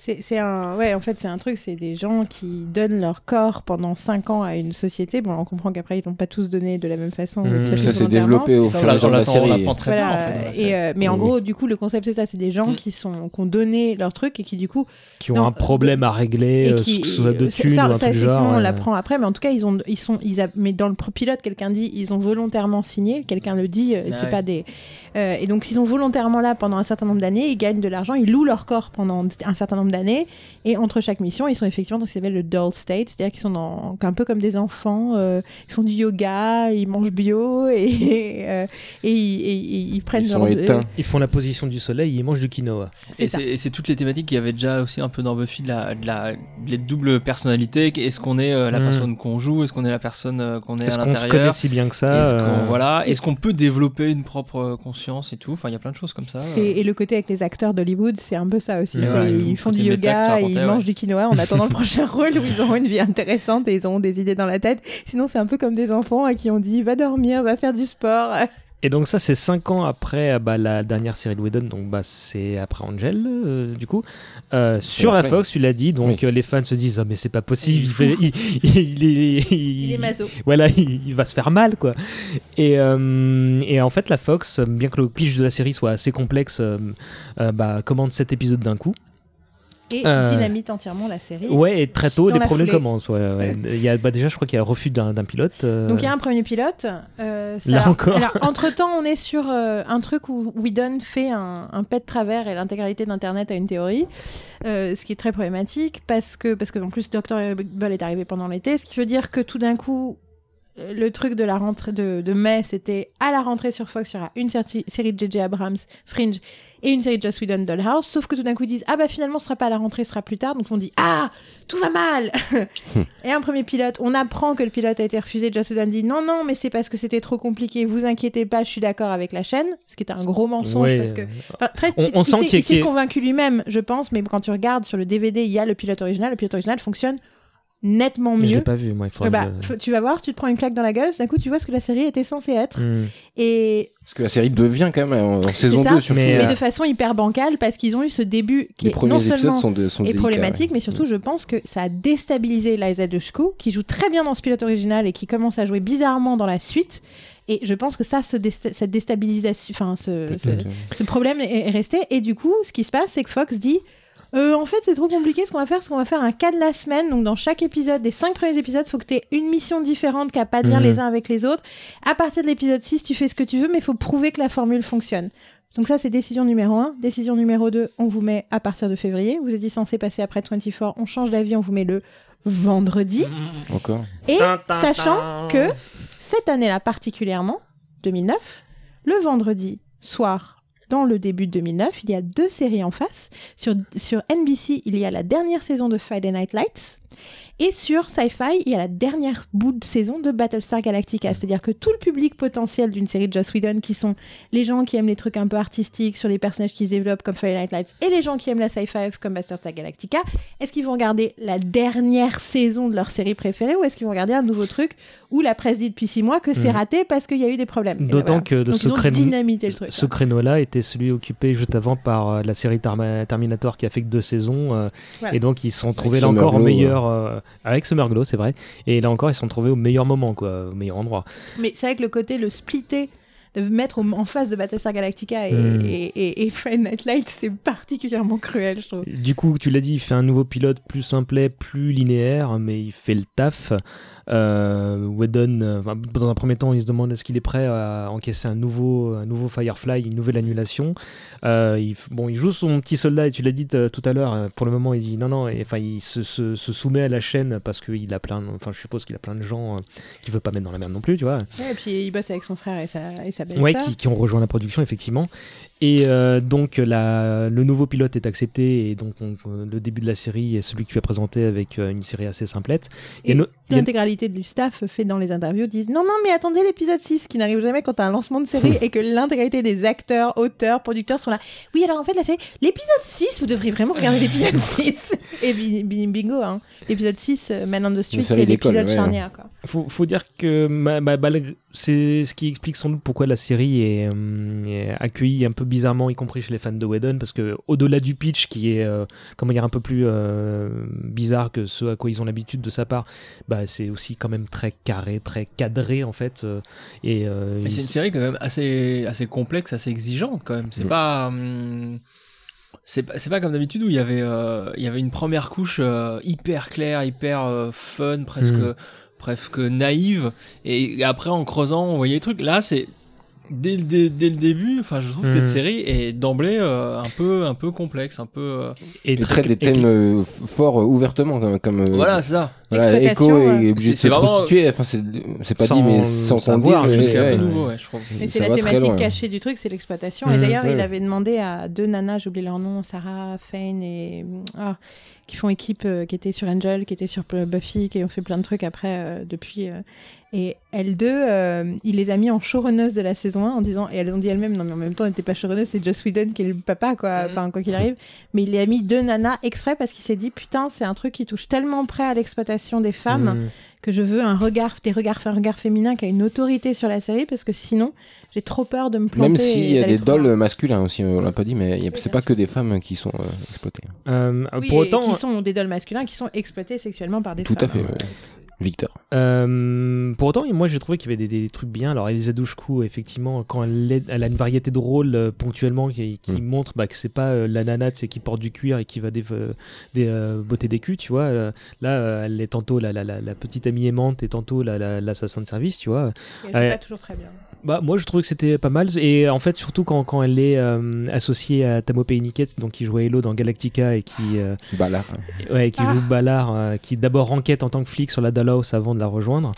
C'est c'est un, ouais, en fait, c'est un truc, c'est des gens qui donnent leur corps pendant 5 ans à une société. Bon, on comprend qu'après, ils l'ont pas tous donné de la même façon. Mmh. Ça s'est développé au fur et à mesure de la série. l'apprend très Voilà, en fait. et, euh, mais en Oui. gros, du coup, le concept, c'est ça c'est des gens Mm. qui, sont, qui ont donné leur truc et qui, du coup, qui ont Non, un problème à régler, euh, qui, de ça, thunes ça, ou un ça, truc du effectivement, genre. on l'apprend après, mais en tout cas, ils ont, ils sont, ils a, mais dans le pilote, quelqu'un dit, ils ont volontairement signé, quelqu'un le dit, euh, Ah c'est ouais. pas des, euh, et donc, s'ils sont volontairement là pendant un certain nombre d'années, ils gagnent de l'argent, ils louent leur corps pendant un certain nombre nombre d'années. Et entre chaque mission, ils sont effectivement dans ce qui s'appelle le dull state, c'est-à-dire qu'ils sont dans, un peu comme des enfants. euh, ils font du yoga, ils mangent bio et, euh, et, ils- et- et ils prennent Ils sont leur- éteints. Ils font la position du soleil, ils mangent du quinoa. C'est Et ça. c'est et c'est toutes les thématiques qu'il y avait déjà aussi un peu dans Buffy, de la, de la, de les doubles personnalités. Est-ce qu'on est euh, la Mm. personne qu'on joue? Est-ce qu'on est la personne euh, qu'on est, Est-ce à qu'on se connaît l'intérieur si bien que ça Est-ce qu'on euh, voilà, est-ce qu'on peut développer une propre conscience et tout? Enfin, il y a plein de choses comme ça. euh. Et, et le côté avec les acteurs d'Hollywood, c'est un peu ça aussi. Ouais, C'est- ouais, ils le font du yoga, ils ouais. mangent du quinoa en attendant le prochain rôle où ils auront une vie intéressante et ils auront des idées dans la tête. Sinon, c'est un peu comme des enfants à qui on dit va dormir, va faire du sport. Et donc ça, c'est 5 ans après euh, bah, la dernière série de Whedon, donc bah, c'est après Angel, euh, du coup. Euh, sur la. Fox, tu l'as dit, donc Oui. euh, les fans se disent, ah mais c'est pas possible, Il il, est fait- il, il est... Il est maso. Voilà, il, il va se faire mal, quoi. Et, euh, et en fait, la Fox, bien que le pitch de la série soit assez complexe, euh, euh, bah, commande 7 épisodes d'un coup. Et Euh, dynamite entièrement la série. Ouais, et très tôt, les problèmes foulée. commencent. Ouais, ouais. Il y a, bah, déjà, je crois qu'il y a un refus d'un pilote. euh, Donc il y a un premier pilote. euh, ça- Là encore. Alors, entre temps, on est sur un truc où Whedon fait un, un pet de travers et l'intégralité d'Internet a une théorie, ce qui est très problématique parce que parce que en plus Dr. Bull est arrivé pendant l'été, ce qui veut dire que tout d'un coup le truc de la rentrée de, de mai, c'était à la rentrée sur Fox, il y aura une série de J.J. Abrams, Fringe, et une série de Joss Whedon, Dollhouse. Sauf que tout d'un coup, ils disent Ah bah finalement, ce sera pas à la rentrée, ce sera plus tard. Donc on dit Ah, tout va mal Et un premier pilote, on apprend que le pilote a été refusé. Joss Whedon dit Non, non, mais c'est parce que c'était trop compliqué. Vous inquiétez pas, je suis d'accord avec la chaîne. Ce qui est un gros mensonge parce que. Enfin, très- On- on il sent s'est- y a- convaincu lui-même, je pense, mais quand tu regardes sur le DVD, il y a le pilote original. Le pilote original fonctionne nettement Je l'ai mieux. pas vu, moi. Il faudrait bah, que je- faut- tu vas voir, tu te prends une claque dans la gueule, tout d'un coup tu vois ce que la série était censée être. Hmm. Et Parce que la série devient quand même en, en saison ça. 2 surtout. Mais, mais euh, de façon hyper bancale parce qu'ils ont eu ce début qui les est premiers non épisodes seulement sont, de, sont est problématique, ouais. mais surtout je pense que ça a déstabilisé Liza Dushku qui joue très bien dans ce pilote original et qui commence à jouer bizarrement dans la suite. Et je pense que ça, ce désta- cette déstabilisation, enfin ce, problème est resté. Et du coup, ce qui se passe, c'est que Fox dit Euh, en fait, c'est trop compliqué. Ce qu'on va faire, c'est qu'on va faire un cas de la semaine. Donc, dans chaque épisode, des cinq premiers épisodes, il faut que tu aies une mission différente qui n'a pas de lien Mhm. les uns avec les autres. À partir de l'épisode 6, tu fais ce que tu veux, mais il faut prouver que la formule fonctionne. Donc, ça, c'est décision numéro 1. Décision numéro 2, on vous met à partir de février. Vous étiez censé passer après 24. On change d'avis, on vous met le vendredi. Encore. Et sachant que cette année-là particulièrement, 2009, le vendredi soir, dans le début de 2009, il y a deux séries en face. Sur, sur NBC, il y a la dernière saison de Friday Night Lights. Et sur Sci-Fi, il y a la dernière bout de saison de Battlestar Galactica. C'est-à-dire que tout le public potentiel d'une série de Joss Whedon, qui sont les gens qui aiment les trucs un peu artistiques sur les personnages qui se développent comme Friday Night Lights, et les gens qui aiment la sci-fi comme Battlestar Galactica, est-ce qu'ils vont regarder la dernière saison de leur série préférée ou est-ce qu'ils vont regarder un nouveau truc où la presse dit depuis six mois que c'est Mhm. raté parce qu'il y a eu des problèmes D'autant voilà. que de Donc ce créneau-. Ce créneau-là était celui occupé juste avant par euh, la série Tarma- Terminator qui a fait que deux saisons. euh, Voilà. Et donc ils se sont trouvés Avec là encore au meilleur. euh, avec Summerglow, c'est vrai. Et là encore, ils se sont trouvés au meilleur moment, quoi, au meilleur endroit. Mais c'est vrai que le côté, le splitter, de mettre en face de Battlestar Galactica et, Mhm. et, et, et Friday Night Lights, c'est particulièrement cruel, je trouve. Du coup, tu l'as dit, il fait un nouveau pilote plus simplet, plus linéaire, mais il fait le taf. Euh, Whedon, euh, dans un premier temps, il se demande est-ce qu'il est prêt à encaisser un nouveau, un nouveau Firefly, une nouvelle annulation. Euh, il, bon, il joue son petit soldat, et tu l'as dit tout à l'heure. Pour le moment, il dit non, non. Enfin, il se, se- se soumet à la chaîne parce qu'il a plein. de- Enfin, je suppose qu'il a plein de gens qu'il veut pas mettre dans la merde non plus, tu vois. Ouais, et puis il bosse avec son frère et sa, et sa belle-sœur. Ouais, qui, qui ont rejoint la production, effectivement. Et euh, donc, la, le nouveau pilote est accepté, et donc on- euh, le début de la série est celui que tu as présenté avec euh, une série assez simplette. Et no- a- l'intégralité du staff fait dans les interviews disent non, non, mais attendez l'épisode 6 qui n'arrive jamais quand t'as un lancement de série et que l'intégralité des acteurs, auteurs, producteurs sont là. Oui, alors en fait, la série, l'épisode 6, vous devriez vraiment regarder l'épisode 6. Et bi- bi- bingo, hein. l'épisode 6, euh, Man on the Street, c'est l'épisode ouais. charnière. Quoi. faut, faut dire que ma- ma- malgré- c'est ce qui explique sans doute pourquoi la série est, euh, est accueillie un peu bizarrement, y compris chez les fans de Whedon, parce que au-delà du pitch qui est euh, comment dire un peu plus euh, bizarre que ce à quoi ils ont l'habitude de sa part, bah c'est aussi quand même très carré, très cadré en fait. euh, et c'est une série quand même assez, assez complexe, assez exigeante quand même. C'est Mm. pas. hum, c'est pas, c'est pas comme d'habitude où il y avait, euh, il y avait une première couche euh, hyper claire, hyper euh, fun, presque, Mm. presque naïve. Et après, en creusant, on voyait les trucs. Là, c'est. Dès, le- dès, dès le début, enfin, je trouve que cette série est d'emblée euh, un peu, un peu complexe, un peu. euh, Et, Il traite des et- thèmes euh, f- forts euh, ouvertement, comme. comme euh, Voilà, c'est ça. voilà, Exploitation, Echo ouais. est obligé de C'est- se c'est vraiment- prostituer. Enfin, c'est c'est pas Sans dit, mais sans savoir, juste ouais, C'est un ouais. peu nouveau, ouais, je trouve. Mais c'est la va très thématique loin. cachée du truc, c'est l'exploitation. Mhm. Et d'ailleurs, Ouais. il avait demandé à deux nanas, j'ai oublié leur nom, Sarah, Fane et. Ah, qui font équipe, euh, qui étaient sur Angel, qui étaient sur Buffy, qui ont fait plein de trucs après, euh, depuis. euh, et elles deux, euh, il les a mis en showrunneuse de la saison 1 en disant. Et elles ont dit elles-mêmes, non, mais en même temps, elle n'était pas showrunneuse, c'est Joss Whedon qui est le papa, quoi. Mhm. Enfin, quoi qu'il arrive. Mais il les a mis deux nanas exprès parce qu'il s'est dit, putain, c'est un truc qui touche tellement près à l'exploitation des femmes Mm. Que je veux un regard, des regards, un regard féminin qui a une autorité sur la série parce que sinon j'ai trop peur de me planter. Même s'il y a des dolls masculins aussi, on l'a pas dit, mais Oui, c'est pas que des femmes qui sont euh, exploitées. Euh, Oui, pour et autant, qui sont des dolls masculins qui sont exploités sexuellement par des Tout à femmes. fait, ouais. Victor. Euh, pour autant, moi j'ai trouvé qu'il y avait des, des trucs bien. Alors Elisa Douchkou, effectivement, quand elle, est- elle a une variété de rôles euh, ponctuellement qui, qui Mm. montre bah, que c'est pas euh, la nana tu sais, qui porte du cuir et qui va des, euh, des, euh, botter des culs, tu vois. Euh, là, euh, elle est tantôt la, la, la, la petite amie aimante et tantôt la- la- l'assassin de service, tu vois. Et c'est Ouais. pas toujours très bien. Bah, moi je trouvais que c'était pas mal. Et en fait, surtout quand, quand elle est euh, associée à Tamo Niket, donc qui jouait Hello dans Galactica et qui. euh, Ballard. Ouais, qui Ah. joue Ballard, euh, qui d'abord enquête en tant que flic sur la Dallas avant de la rejoindre.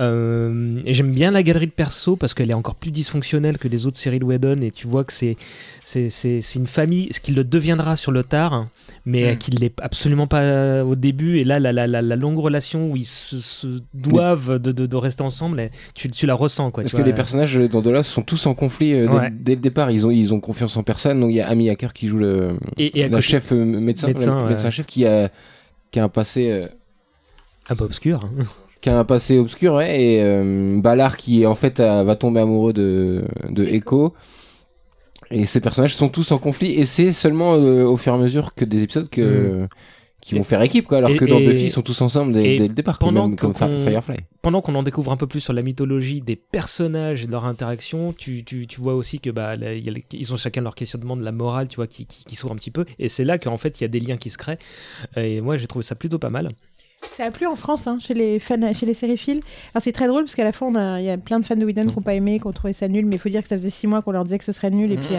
Euh, et j'aime bien la galerie de perso parce qu'elle est encore plus dysfonctionnelle que les autres séries de Whedon et tu vois que c'est c'est une famille ce qui le deviendra sur le tard mais Mm. qui l'est absolument pas au début et là la, la, la, la longue relation où ils se, se doivent de, de, de rester ensemble tu, tu la ressens quoi Parce tu que vois. les personnages dans Dollars sont tous en conflit euh, dès, Ouais. dès le départ. Ils ont, ils ont confiance en personne. Donc il y a Amy Hacker qui joue le, et, et à la côté, chef euh, médecin, Médecin, médecin-chef qui a, qui a un passé. euh, un peu obscur qui a un passé obscur, ouais, et euh, Ballard qui en fait va tomber amoureux de, de Echo. Et ces personnages sont tous en conflit, et c'est seulement euh, au fur et à mesure que des épisodes que, qui Et- vont faire équipe, quoi, alors et- que dans Buffy ils sont tous ensemble dès, le départ, comme, pendant même, comme qu'on- Fa- Firefly. pendant qu'on en découvre un peu plus sur la mythologie des personnages et de leur interaction, tu, tu, tu vois aussi que bah, là, il y a les- ils ont chacun leur questionnement de la morale, tu vois, qui, qui, qui s'ouvre un petit peu. Et c'est là qu'en fait, il y a des liens qui se créent. Et moi, j'ai trouvé ça plutôt pas mal. Ça a plu en France, hein, chez les fans, chez les sériphiles. Alors c'est très drôle parce qu'à la fin, il y a plein de fans de Whedon qui n'ont pas aimé, qui ont trouvé ça nul, mais il faut dire que ça faisait six mois qu'on leur disait que ce serait nul. Et Mhm. puis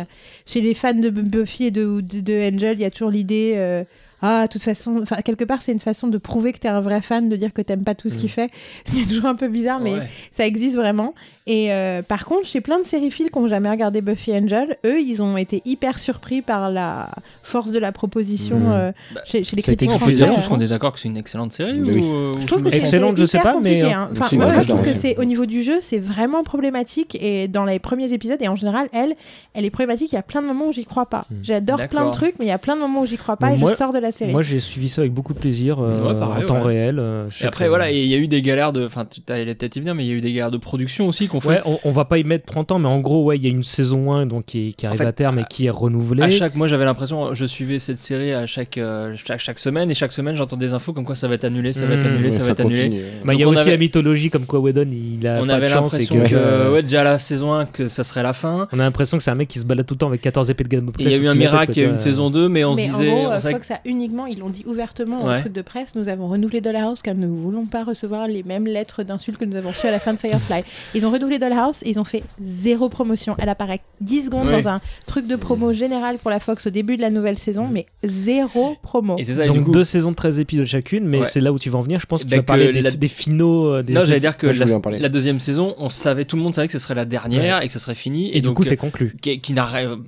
chez les fans de Buffy et de, de, de Angel, il y a toujours l'idée. euh, ah, de toute façon, enfin, quelque part, c'est une façon de prouver que t'es un vrai fan, de dire que t'aimes pas tout ce qu'il fait. C'est toujours un peu bizarre, mais Ouais. ça existe vraiment. Et euh, par contre, chez plein de sériphiles qui n'ont jamais regardé Buffy Angel, eux, ils ont été hyper surpris par la force de la proposition Mhm. euh, Bah, chez, chez les critiques On peut français. dire tous qu'on est d'accord que c'est une excellente série Oui. ou, euh, je trouve que Excellente, je sais pas, mais, hein. Enfin, moi, je trouve que c'est au niveau du jeu, c'est vraiment problématique et dans les premiers épisodes et en général, elle, elle est problématique. Il y a plein de moments où j'y crois pas. Mm. J'adore plein de trucs, mais il y a plein de moments où j'y crois pas et moi- je sors de la série. Moi, j'ai suivi ça avec beaucoup de plaisir euh, Ouais, pareil, en temps ouais. réel. euh, Et après, voilà, il y a eu des galères de. Enfin, tu allais peut-être y venir, mais il y a eu des galères de production aussi qu'on fait. Ouais, on, on va pas y mettre 30 ans, mais en gros, ouais, il y a une saison 1 donc, qui, qui arrive fait, à terme et qui est renouvelée. À chaque, moi j'avais l'impression, je suivais cette série à chaque, euh, chaque, chaque semaine et chaque semaine j'entends des infos comme quoi ça va être annulé, ça va être Mmh. annulé, ça, va être annulé. Bah, il y a aussi avait- la mythologie comme quoi Whedon il a On pas avait l'impression que, que, ouais, déjà la saison 1 que ça serait la fin. on a l'impression que c'est un mec qui se balade tout le temps avec 14 épées de gamme il y a eu un miracle, il y a eu une saison 2, mais on se en disait. euh, savait Fox a uniquement, ils l'ont dit ouvertement en truc de presse, nous avons renouvelé Dollhouse car nous ne voulons pas recevoir les mêmes lettres d'insultes que nous avons reçues à la fin de Firefly. Ils ont renouvelé Dollhouse et ils ont fait zéro promotion. Elle apparaît 10 secondes Ouais. dans un truc de promo général pour la Fox au début de la nouvelle saison, mais zéro promo. Et c'est ça, Donc coup. deux saisons de 13 épisodes chacune, mais Ouais. c'est là où tu vas en venir. Je pense que Bah, tu vas que parler des, la- des finaux. euh, Des, Non, j'allais dire que la, deuxième saison, on savait, tout le monde savait que ce serait la dernière et que ce serait fini. Et, du donc, coup, c'est conclu. qui, qui n'a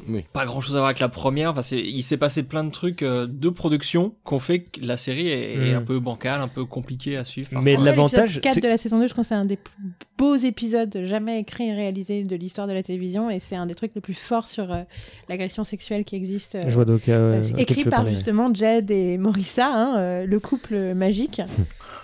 Oui. pas grand chose à voir avec la première. Enfin, il s'est passé plein de trucs euh, de production qu'on fait que la série est, est Mm. un peu bancale, un peu compliquée à suivre. Mais l'avantage, L'épisode 4 c'est- de la saison 2, je crois que c'est un des plus beaux épisodes jamais écrits et réalisés de l'histoire de la télévision et c'est un des trucs les plus forts sur euh, l'agression sexuelle qui existe. euh, Je vois donc. euh, euh, écrit par parler. justement Jed et Morissa, hein, euh, le couple magique.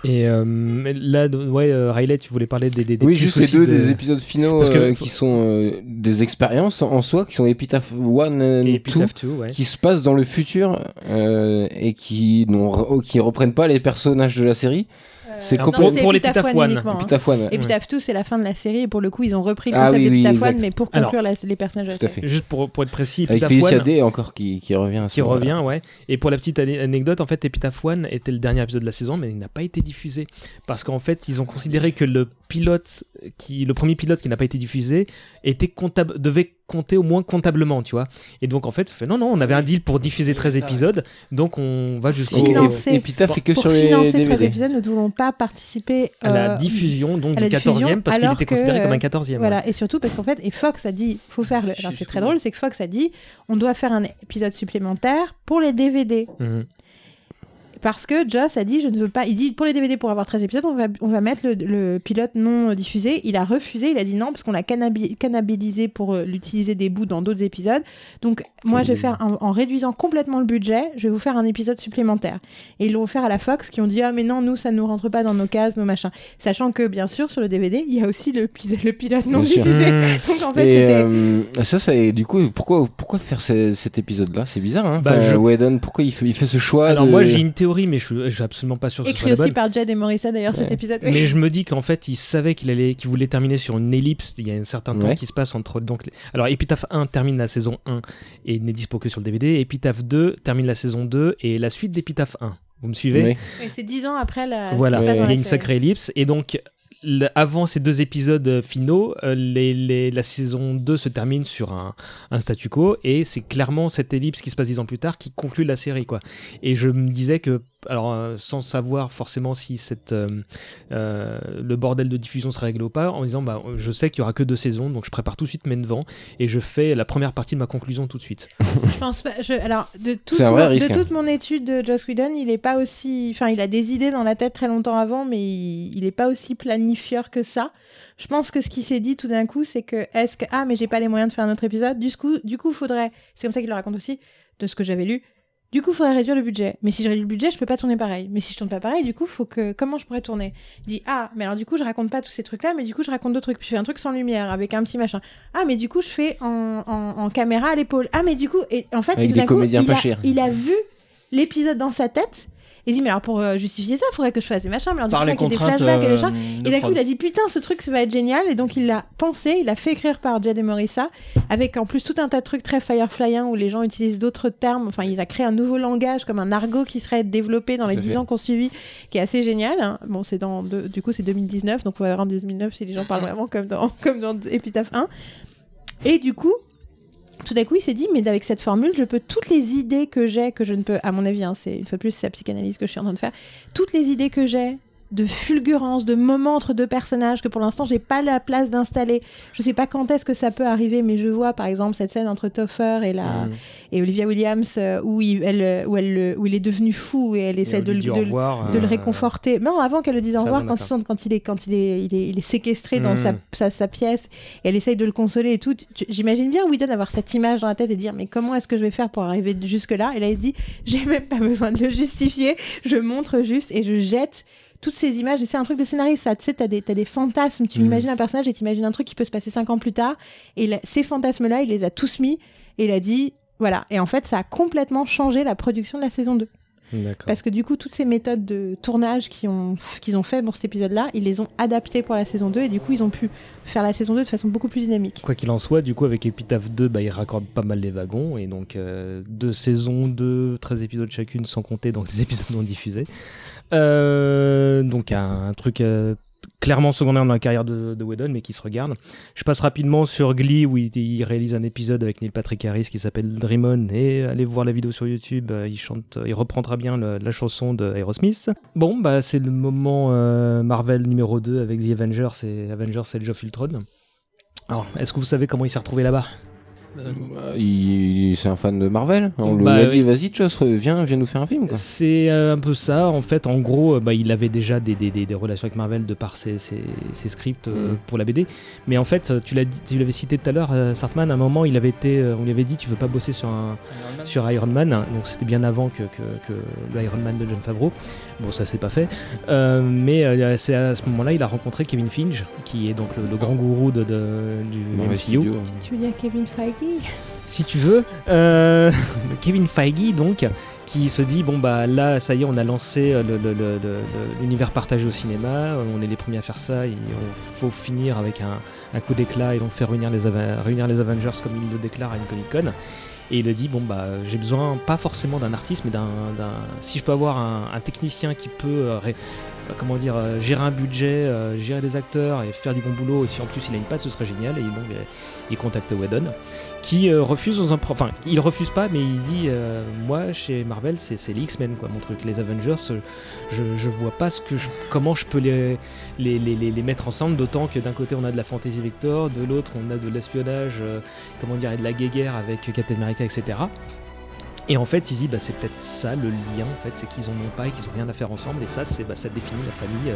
Et euh, là, ouais, euh, Riley, tu voulais parler des. des, des Oui, juste les deux de- des épisodes finaux Parce que- euh, qui sont euh, des expériences en soi, qui sont Epitaph 1 Et et Epitaph 2, 2, ouais. qui se passent dans le futur euh, et qui, qui reprennent pas les personnages de la série. C'est non, copo- pour, c'est pour les uniquement, hein. Epitaph 2, c'est la fin de la série et pour le coup, ils ont repris le Ah concept oui, oui, exact. mais pour Alors, conclure la- les personnages de la Tout à série. fait. Juste pour, pour être précis, Avec Epitaph Félicia Day encore qui, qui revient à ce qui revient, ouais. Et pour la petite ane- anecdote, en fait, Epitaph One était le dernier épisode de la saison, mais il n'a pas été diffusé parce qu'en fait, ils ont considéré que le pilote, qui, le premier pilote qui n'a pas été diffusé, était comptable, devait compter au moins comptablement, tu vois. Et donc, en fait, fait non, non, on avait un deal pour diffuser 13 épisodes, donc on va jusqu'au Et- et Epitaph Bon, fait que Pour sur les financer 13 DVD. épisodes, nous ne voulons pas participer à la euh, diffusion donc à la du diffusion, 14e parce qu'il était que, considéré comme euh, un 14e. Voilà, et surtout parce qu'en fait, et Fox a dit, faut faire le. Alors c'est très drôle, c'est que Fox a dit, on doit faire un épisode supplémentaire pour les DVD. Parce que Joss a dit, je ne veux pas. Il dit, pour les DVD, pour avoir 13 épisodes, on va, on va mettre le, le pilote non diffusé. Il a refusé, il a dit non, parce qu'on l'a cannabi- cannibalisé pour euh, l'utiliser des bouts dans d'autres épisodes. Donc, moi, je vais faire, en, en réduisant complètement le budget, je vais vous faire un épisode supplémentaire. Et ils l'ont offert à la Fox, qui ont dit, ah, mais non, nous, ça ne nous rentre pas dans nos cases, nos machins. Sachant que, bien sûr, sur le DVD, il y a aussi le, le pilote non Bien diffusé. Mhm. Donc, en fait, c'était. euh, ça, ça, et du coup, pourquoi, pourquoi faire ce- cet épisode-là? C'est bizarre, hein Bah, Enfin, je- Whedon, pourquoi il fait, il fait ce choix Alors de... moi j'ai une théorie, mais je suis, je suis absolument pas sûr que ce Écrit soit la aussi par Jed et Morrison, d'ailleurs, cet épisode. Mais je me dis qu'en fait, il savait qu'il allait, qu'il voulait terminer sur une ellipse. Il y a un certain temps qui se passe entre donc. Alors, Epitaph 1 termine la saison 1 et n'est dispo que sur le DVD. Epitaph 2 termine la saison 2 et la suite d'Epitaph 1. Vous me suivez? Oui. C'est 10 ans après la. ce Voilà, il y a une série. sacrée ellipse. Et donc, avant ces deux épisodes euh, finaux, euh, la saison 2 se termine sur un, statu quo. Et c'est clairement cette ellipse qui se passe 10 ans plus tard qui conclut la série. quoi. Et je me disais que, alors, euh, sans savoir forcément si cette, euh, euh, le bordel de diffusion serait réglé ou pas, en disant, bah, je sais qu'il y aura que deux saisons, donc je prépare tout de suite mes devants et je fais la première partie de ma conclusion tout de suite. Je pense pas. je- alors, de, toute C'est un vrai mon- risque, de hein. toute mon étude de Joss Whedon, il est pas aussi. Enfin, il a des idées dans la tête très longtemps avant, mais il, il est pas aussi planifieur que ça. Je pense que ce qui s'est dit tout d'un coup, c'est que est-ce que ah mais j'ai pas les moyens de faire un autre épisode. Du coup, du coup, faudrait. C'est comme ça qu'il le raconte aussi, de ce que j'avais lu. Du coup, faudrait réduire le budget. Mais si je réduis le budget, je peux pas tourner pareil. Mais si je tourne pas pareil, du coup, faut que comment je pourrais tourner? Il dit ah, mais alors du coup, je raconte pas tous ces trucs-là, mais du coup, je raconte d'autres trucs. Puis je fais un truc sans lumière avec un petit machin. Ah, mais du coup, je fais en, en- en caméra à l'épaule. Ah, mais du coup, et en fait, Avec et tout des d'un coup, comédiens il pas a, chers. il a vu l'épisode dans sa tête. Et il dit mais alors pour euh, justifier ça, faudrait que je fasse des machins. Mais alors du coup, des flashbacks et des euh, Et d'un coup, il a dit putain, ce truc, ça va être génial. Et donc, il l'a pensé, il a fait écrire par Jed et Morissa, avec en plus tout un tas de trucs très Fireflyien où les gens utilisent d'autres termes. Enfin, il a créé un nouveau langage, comme un argot qui serait développé dans les Tout à 10 fait. ans qu'on suivi, qui est assez génial. hein. Bon, c'est dans, du coup, c'est 2019, donc on va voir en 2009 si les gens parlent vraiment comme dans, comme dans Epitaph 1. Et du coup, tout d'un coup, il s'est dit, mais avec cette formule, je peux toutes les idées que j'ai, que je ne peux, à mon avis, hein, c'est une fois de plus, c'est la psychanalyse que je suis en train de faire, toutes les idées que j'ai de fulgurance, de moments entre deux personnages que pour l'instant j'ai pas la place d'installer. Je sais pas quand est-ce que ça peut arriver, mais je vois par exemple cette scène entre Topher et la et Olivia Williams euh, où il, elle, euh, où elle, euh, où il est devenu fou et elle essaie de, Et de le- revoir, de le réconforter. Non, avant qu'elle le dise au revoir, bon, quand, ils d'accord. sont- quand, il est, quand il, est, il, est, il est séquestré dans Mm. sa, sa, sa pièce, et elle essaye de le consoler et tout. J'imagine bien Whedon avoir cette image dans la tête et dire Mais comment est-ce que je vais faire pour arriver jusque-là? Et là, il se dit J'ai même pas besoin de le justifier, je montre juste et je jette toutes ces images. C'est un truc de scénariste, ça. Tu sais, t'as des, t'as des fantasmes. Tu Mm. imagines un personnage et t'imagines un truc qui peut se passer cinq ans plus tard. Et là, ces fantasmes-là, il les a tous mis et il a dit. Voilà. Et en fait, ça a complètement changé la production de la saison 2. Parce que du coup, toutes ces méthodes de tournage qu'ils ont, qu'ils ont fait pour cet épisode-là, ils les ont adaptées pour la saison 2 et du coup, ils ont pu faire la saison 2 de façon beaucoup plus dynamique. Quoi qu'il en soit, du coup, avec Epitaph 2, bah, il raccorde pas mal les wagons. Et donc, euh, deux saisons, de 13 épisodes chacune, sans compter donc les épisodes non diffusés. Euh, donc, un, un truc euh, clairement secondaire dans la carrière de, de Whedon, mais qui se regarde. Je passe rapidement sur Glee, où il, réalise un épisode avec Neil Patrick Harris qui s'appelle Dream On. Et allez voir la vidéo sur YouTube, euh, il, chante, il reprendra bien la chanson de Aerosmith. Bon, bah, c'est le moment euh, Marvel numéro 2 avec The Avengers et Avengers Age of Ultron. Alors, est-ce que vous savez comment il s'est retrouvé là-bas? Bah, il- C'est un fan de Marvel. On lui Bah, a oui. dit, vas-y, Joss, viens, viens nous faire un film. Quoi. C'est euh, un peu ça. En fait, en gros, euh, bah, il avait déjà des, des- des- des relations avec Marvel de par ses, ses- ses scripts euh, Mhm. pour la BD. Mais en fait, tu l'as dit- tu l'avais cité tout à l'heure, euh, Sartman, à un moment, il avait été, euh, on lui avait dit, tu veux pas bosser sur un, sur Iron Man. Donc c'était bien avant que, que- que le Iron Man de John Favreau. Bon, ça c'est pas fait. Euh, mais euh, c'est à ce moment-là, il a rencontré Kevin Finch, qui est donc le, le grand gourou de, de- du MCU. Tu veux dire Kevin Feige? Si tu veux. Euh, Kevin Feige, donc, qui se dit bon bah là ça y est on a lancé l'univers partagé au cinéma, on est les premiers à faire ça, il faut finir avec un, un coup d'éclat et donc faire réunir les, Ava- réunir les Avengers comme il le déclare à une Comic Con. Et il le dit bon bah j'ai besoin pas forcément d'un artiste mais d'un si je peux avoir un, technicien qui peut euh, euh, euh, gérer un budget, gérer des acteurs et faire du bon boulot et si en plus il a une patte ce serait génial. Et euh, il contacte Whedon qui euh, refuse dans un enfin il refuse pas mais il dit euh, moi chez Marvel c'est les X-Men quoi mon truc les Avengers euh, je, je vois pas ce que comment je peux les les, les, les- mettre ensemble d'autant que d'un côté on a de la fantasy vector de l'autre on a de l'espionnage comment dire et de la guéguerre avec Captain America etc et en fait, il dit, bah, c'est peut-être ça le lien, en fait, c'est qu'ils en ont pas et qu'ils ont rien à faire ensemble, et ça, bah, ça définit la famille.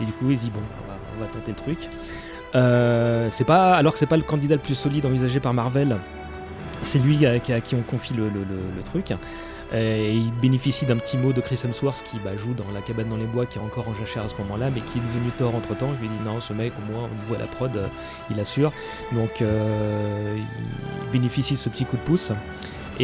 et du coup, il dit, bon, bah, on va tenter le truc. Euh, c'est pas, alors que c'est pas le candidat le plus solide envisagé par Marvel, c'est lui à, qui- à on confie le, truc. Et il bénéficie d'un petit mot de Chris Hemsworth qui bah, joue dans La cabane dans les bois, qui est encore en jachère à ce moment-là, mais qui est devenu Thor entre temps. Il lui dit non, ce mec, au moins, au niveau de la prod, euh, il assure. Donc, euh, il bénéficie de ce petit coup de pouce.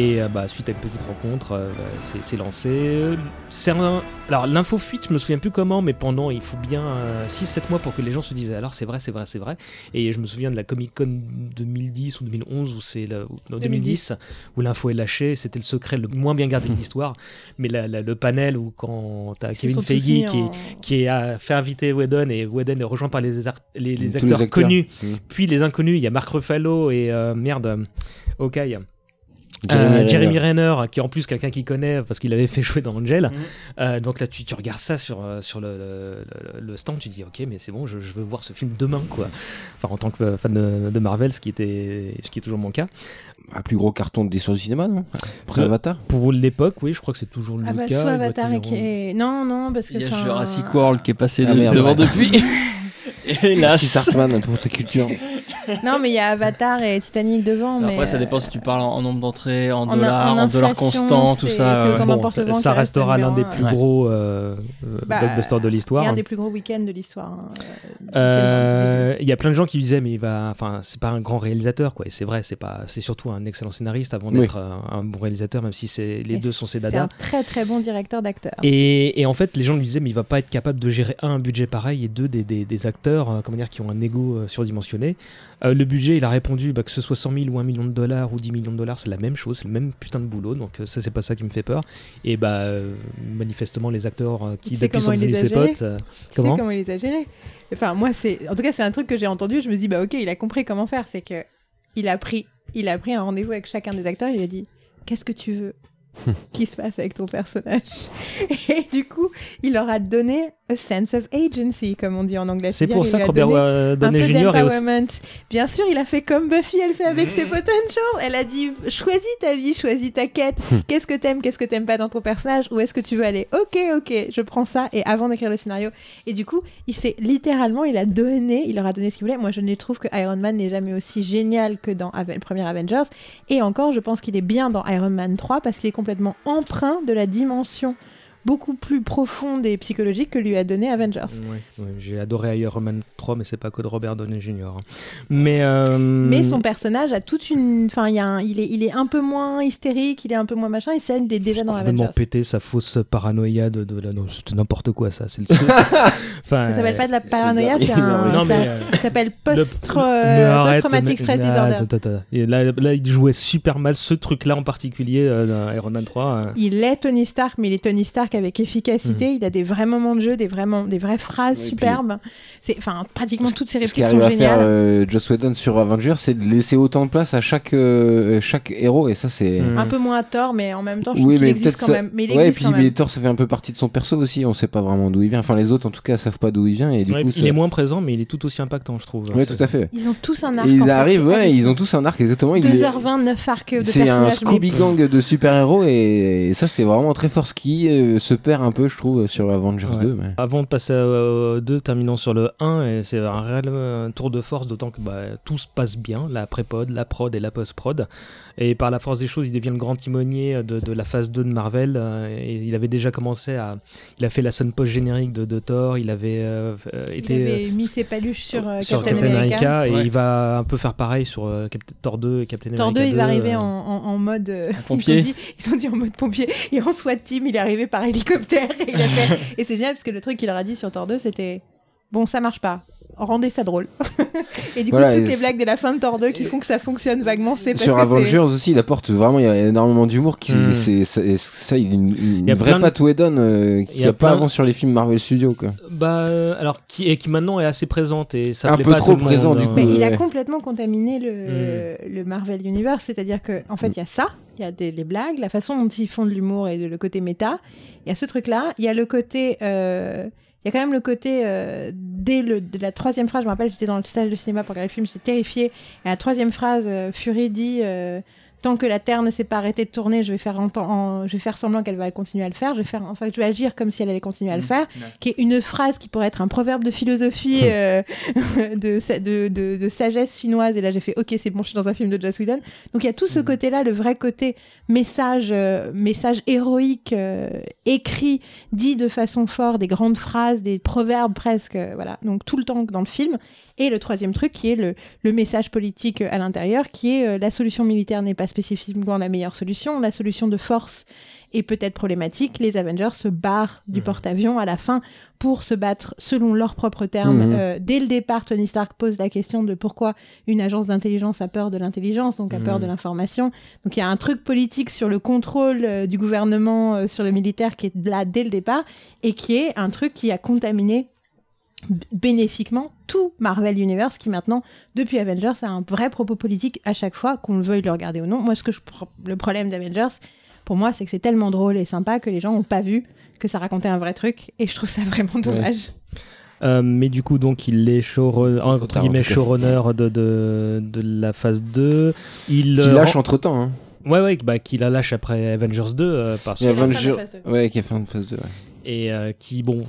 Et euh, bah, suite à une petite rencontre, euh, c'est c'est lancé. Euh, c'est un- Alors l'info fuite, je me souviens plus comment, mais pendant il faut bien 6-7 mois pour que les gens se disent alors c'est vrai, c'est vrai, c'est vrai. Et je me souviens de la Comic Con 2010 ou 2011 où c'est le- ou- non, 2010 où l'info est lâchée. C'était le secret le moins bien gardé de l'histoire. Mais la- la- le panel où quand t'as Kevin Feige qui, est- en- qui a fait inviter Whedon et Whedon est rejoint par les, art- les, acteurs, les acteurs. connus. Mm. Puis les inconnus, il y a Mark Ruffalo et euh, merde, euh, Hawkeye. Jeremy Euh, Renner. Jeremy Renner, qui est en plus quelqu'un qui connaît parce qu'il avait fait jouer dans Angel. Mhm. Euh, donc là, tu, tu regardes ça sur, euh, sur le, le- le stand, tu dis ok, mais c'est bon, je, je veux voir ce film demain, quoi. Enfin, en tant que fan de, de Marvel, ce qui, était, ce qui est toujours mon cas. Un plus gros carton de l'histoire du cinéma, non? Après Euh, Avatar? Pour l'époque, oui, je crois que c'est toujours le Ah bah, cas. Avatar qui est... Non, non, parce que... Il y a Jurassic World qui est passé Ah, de- merde, devant ouais. depuis. Hélas. Merci Sartman pour ta culture. Non, mais il y a Avatar et Titanic devant, mais... Après, ça euh, dépend si tu parles en, en nombre d'entrées, en, en- dollars, en en, dollars constants, tout c'est- ça. c'est Bon, vent, ça ça reste restera l'un des un, plus ouais. gros euh, euh, Bah, blockbusters de Et l'histoire. un des plus gros week-ends de l'histoire. hein, euh, Euh, Il y a plein de gens qui disaient mais il va, enfin c'est pas un grand réalisateur quoi. Et c'est vrai, c'est pas, c'est surtout un excellent scénariste avant Oui. d'être un, un bon réalisateur, même si c'est les deux sont ses C'est dadas. un très très bon directeur d'acteur. Et, et en fait, les gens lui disaient, mais il va pas être capable de gérer un, un budget pareil et deux, des, des, des acteurs euh, comment dire, qui ont un ego euh, surdimensionné. Euh, le budget, il a répondu bah, que ce soit 100 000 ou 1 million de dollars ou 10 millions de dollars, c'est la même chose, c'est le même putain de boulot. Donc ça, c'est pas ça qui me fait peur. Et bah, manifestement, les acteurs qui depuis sont devenus ses potes. comment comment il les a gérés? Enfin, moi, c'est. En tout cas, c'est un truc que j'ai entendu. Je me dis, bah, ok, il a compris comment faire. C'est que il a pris, il a pris un rendez-vous avec chacun des acteurs. Il lui a dit, qu'est-ce que tu veux? qui se passe avec ton personnage Et du coup, il leur a donné a sense of agency, comme on dit en anglais. C'est pour ça que Robert donné un Downey peu Jr. est aussi. Bien sûr, il a fait comme Buffy, elle fait avec ses potentials. Elle a dit choisis ta vie, choisis ta quête. Qu'est-ce que t'aimes, qu'est-ce que t'aimes pas dans ton personnage? Où est-ce que tu veux aller? Ok, ok, je prends ça. Et avant d'écrire le scénario, et du coup, il s'est littéralement, il a donné, il leur a donné ce qu'il voulait. Moi, je ne trouve que Iron Man n'est jamais aussi génial que dans le premier Avengers. Et encore, je pense qu'il est bien dans Iron Man 3 parce qu'il est complètement empreint de la dimension beaucoup plus profonde et psychologique que lui a donné Avengers. Ouais, ouais, j'ai adoré Iron Man 3, mais c'est pas que de Robert Downey Jr. hein. Mais, euh, Mais son personnage a toute une. Enfin, il, y a un- il, est, il est un peu moins hystérique, il est un peu moins machin, et ça, il est déjà dans complètement Avengers. pété sa fausse paranoïa de, de la non, c'est n'importe quoi ça c'est le enfin Ça s'appelle pas de la paranoïa, c'est un. non ça, mais euh, ça s'appelle post- post-traumatic stress disorder. Et là, là, il jouait super mal ce truc là en particulier euh, dans Iron Man 3 euh. Il est Tony Stark, mais il est Tony Stark avec efficacité. Mm. Il a des vrais moments de jeu, des, vraiment, des vraies phrases Oui, puis- superbes. C'est, enfin, pratiquement toutes ces Ce répliques qu'arrive sont à faire géniales. euh, Joss Whedon sur Avengers, c'est de laisser autant de place à chaque, euh, chaque héros, et ça, c'est. Mm. Un peu moins à tort, mais en même temps, je Oui, trouve qu'il mais existe peut-être quand ça- même. Mais il ouais, et puis mais Thor, ça fait un peu partie de son perso aussi. On sait pas vraiment d'où il vient. Enfin, les autres, en tout cas, savent pas d'où il vient, et du Ouais, coup, il ça- est moins présent mais il est tout aussi impactant je trouve C'est- tout à fait. Ils ont tous un arc. Et ils arrivent, ouais, ils ont tous un arc exactement. il est- 2h29 arcs de C'est un personnages. Scooby Gang de super-héros et ça c'est vraiment très fort. Ski, euh, se perd un peu, je trouve, sur Avengers Ouais. 2. mais- Avant de passer au 2, terminons sur le 1, et c'est un réel euh, tour de force, d'autant que bah, tout se passe bien, la pré-pod, la prod et la post-prod. Et par la force des choses, il devient le grand timonier de, de la phase 2 de Marvel. euh, et il avait déjà commencé à. Il a fait la scène post-générique de, de Thor, il avait euh, euh, Il été. avait mis ses paluches sur, euh, sur Captain, Captain America. America, et Ouais. il va un peu faire pareil sur euh, Cap- Thor 2 et Captain Thor 2, America il va 2, arriver euh, en, en- en mode euh, pompier. Ils ont, dit, ils ont dit en mode pompier et en SWAT team, il est arrivé par hélicoptère et, il a fait- et c'est génial parce que le truc qu'il leur a dit sur Thor 2, c'était bon, ça marche pas. Rendez ça drôle. et du coup, Voilà, toutes les blagues de la fin de Thor 2 qui font que ça fonctionne vaguement, c'est parce Sur que Avengers aussi, il apporte vraiment, il y a énormément d'humour. Qui, Hmm. c'est, c'est- ça, il y a une, une y a vraie plein de- patte Whedon euh, Il qu'il y n'y a a pas plein- avant sur les films Marvel Studios. Quoi. Bah, euh, alors, qui, et qui maintenant est assez présente, et ça Un plaît peu pas à trop tout le présent, monde, du hein. coup. Mais il a Ouais. complètement contaminé le, le Marvel Universe, c'est-à-dire que en fait, il y a ça, il y a des, les blagues, la façon dont ils font de l'humour et de- le côté méta. Il y a ce truc-là, il y a le côté, euh, il y a quand même le côté euh, dès le, de la troisième phrase. Je me rappelle, j'étais dans le salle de cinéma pour regarder le film, j'étais terrifiée. Et la troisième phrase, euh, Fury dit. Tant que la Terre ne s'est pas arrêtée de tourner, je vais faire, enten- en- je vais faire semblant qu'elle va continuer à le faire. Je vais faire, en fait, je vais agir comme si elle allait continuer à le faire, qui est une phrase qui pourrait être un proverbe de philosophie euh, de, sa- de, de, de sagesse chinoise. Et là, j'ai fait, ok, c'est bon, je suis dans un film de Joss Whedon. Donc il y a tout ce côté-là, le vrai côté message, euh, message héroïque, euh, écrit, dit de façon forte, des grandes phrases, des proverbes presque, voilà. Donc tout le temps dans le film. Et le troisième truc, qui est le, le message politique à l'intérieur, qui est la solution militaire n'est pas spécifiquement la meilleure solution, la solution de force est peut-être problématique. Les Avengers se barrent du porte-avions à la fin pour se battre selon leurs propres termes. Mhm. Euh, dès le départ, Tony Stark pose la question de pourquoi une agence d'intelligence a peur de l'intelligence, donc a peur de l'information. Donc il y a un truc politique sur le contrôle euh, du gouvernement euh, sur le militaire qui est là dès le départ et qui est un truc qui a contaminé bénéfiquement tout Marvel Universe qui maintenant, depuis Avengers, a un vrai propos politique à chaque fois, qu'on le veuille le regarder ou non. Moi, ce que je, pro- le problème d'Avengers, pour moi, c'est que c'est tellement drôle et sympa que les gens n'ont pas vu que ça racontait un vrai truc et je trouve ça vraiment dommage. Euh, mais du coup, donc, il est showrunner, entre guillemets, showrunner de, de, de la phase 2. Il Qui euh, lâche entre temps. Hein. Ouais, ouais, bah, qui la lâche après Avengers 2, euh, parce... Il y a la fin de Avengers- phase deux. Ouais, qui a fait une phase 2. ouais. et euh, qui, bon...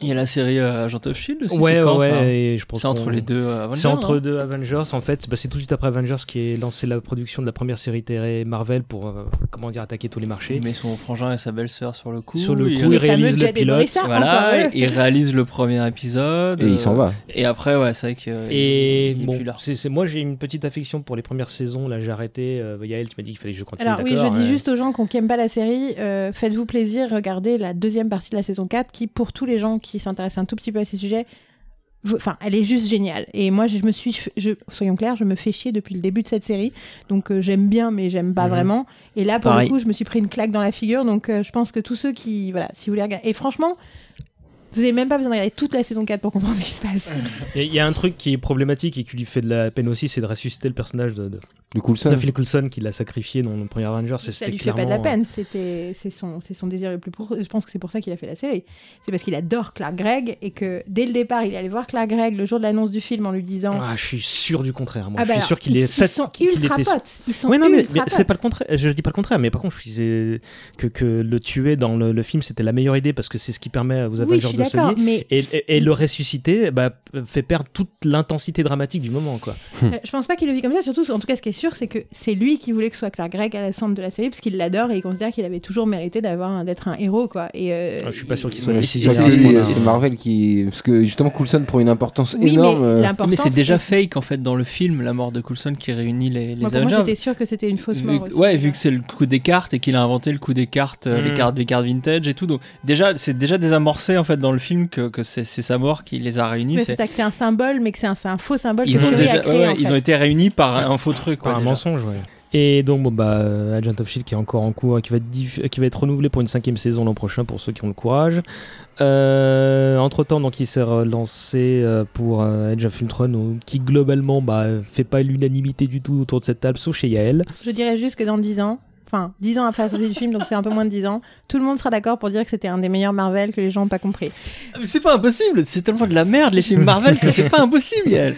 Il y a la série euh, Agent of Shield aussi. Ouais, quand, ouais, ça et je pense C'est entre les deux euh, Avengers. C'est entre deux Avengers en fait. Bah, c'est tout de suite après Avengers qui est lancé la production de la première série télé Marvel pour euh, comment dire attaquer tous les marchés. Il met son frangin et sa belle-sœur sur le coup. Sur le il, coup, il réalise le pilote. Voilà, il réalise le premier épisode. Et il s'en euh, va. Et après, ouais, c'est vrai que. euh, Et il bon, c'est moi j'ai une petite affection pour les premières saisons. Là j'ai arrêté. Euh, Yael, tu m'as dit qu'il fallait que je continue. Alors oui, je dis juste aux gens qui n'aiment pas la série, euh, faites-vous plaisir, regardez la deuxième partie de la saison 4 qui, pour tous les gens qui s'intéressent un tout petit peu à ces sujets, Enfin, elle est juste géniale. Et moi, je me suis, je, soyons clairs, je me fais chier depuis le début de cette série. Donc, euh, j'aime bien, mais j'aime pas Mhm. vraiment. Et là, pour Pareil. le coup, je me suis pris une claque dans la figure. Donc, euh, je pense que tous ceux qui, voilà, si vous voulez regarder. Et franchement, vous n'avez même pas besoin de regarder toute la saison 4 pour comprendre ce qui se passe. Il y a- il y a un truc qui est problématique et qui lui fait de la peine aussi, c'est de ressusciter le personnage de, de, Du Coulson. de Phil Coulson qui l'a sacrifié dans le premier Avengers. ça lui fait pas de la peine. C'était, c'est son, c'est son désir le plus pour. Je pense que c'est pour ça qu'il a fait la série. C'est parce qu'il adore Clark Gregg et que dès le départ, il est allé voir Clark Gregg le jour de l'annonce du film en lui disant. Ah, je suis sûr du contraire. Moi, Ah je bah suis alors, sûr qu'il ils, est ils sat- sont ultra était- potes. Ils sont Oui, non, mais, ultra mais c'est pas le contraire. Je dis pas le contraire, mais par contre, je disais que, que le tuer dans le, le film, c'était la meilleure idée parce que c'est ce qui permet aux Oui, Avengers suis de se lier. mais Et, et- et le ressusciter bah, fait perdre toute l'intensité dramatique du moment. Quoi. Euh, je pense pas qu'il le vit comme ça. Surtout, en tout cas, ce qui est sûr, c'est que c'est lui qui voulait que ce soit Clark Gregg à la centre de la série parce qu'il l'adore et il considère qu'il avait toujours mérité d'avoir un- d'être un héros, quoi. Et euh, Ah, je suis pas sûr qu'il soit c'est Marvel qui. Parce que justement, Coulson prend une importance oui, énorme. mais euh. Mais c'est déjà c'est- fake en fait dans le film, la mort de Coulson qui réunit les, les Moi, pour moi, Avengers. j'étais sûr que c'était une fausse Vu mort. que- aussi, ouais, déjà. vu que c'est le coup des cartes et qu'il a inventé le coup des cartes, euh, les Mm. cartes, les cartes vintage et tout. Donc déjà, c'est déjà désamorcé en fait dans le film que, que c'est sa mort qui les a réunis. Mais c'est- un symbole, mais que c'est un, faux symbole Ils que ont Fury déjà, a créé. ouais, ouais, en ils fait. ont été réunis par un faux truc. Quoi, un déjà. mensonge, ouais. Et donc, bon, bah, euh, Agent of Shield qui est encore en cours, qui va, être diff- qui va être renouvelé pour une cinquième saison l'an prochain pour ceux qui ont le courage. entre temps, donc, il s'est relancé euh, pour euh, Age of Ultron, euh, qui globalement bah, fait pas l'unanimité du tout autour de cette table, sauf chez Yael. Je dirais juste que dans 10 ans, enfin 10 ans après la sortie du film, donc c'est un peu moins de 10 ans, tout le monde sera d'accord pour dire que c'était un des meilleurs Marvel que les gens n'ont pas compris. Ah, Mais c'est pas impossible, c'est tellement de la merde les films Marvel que c'est pas impossible.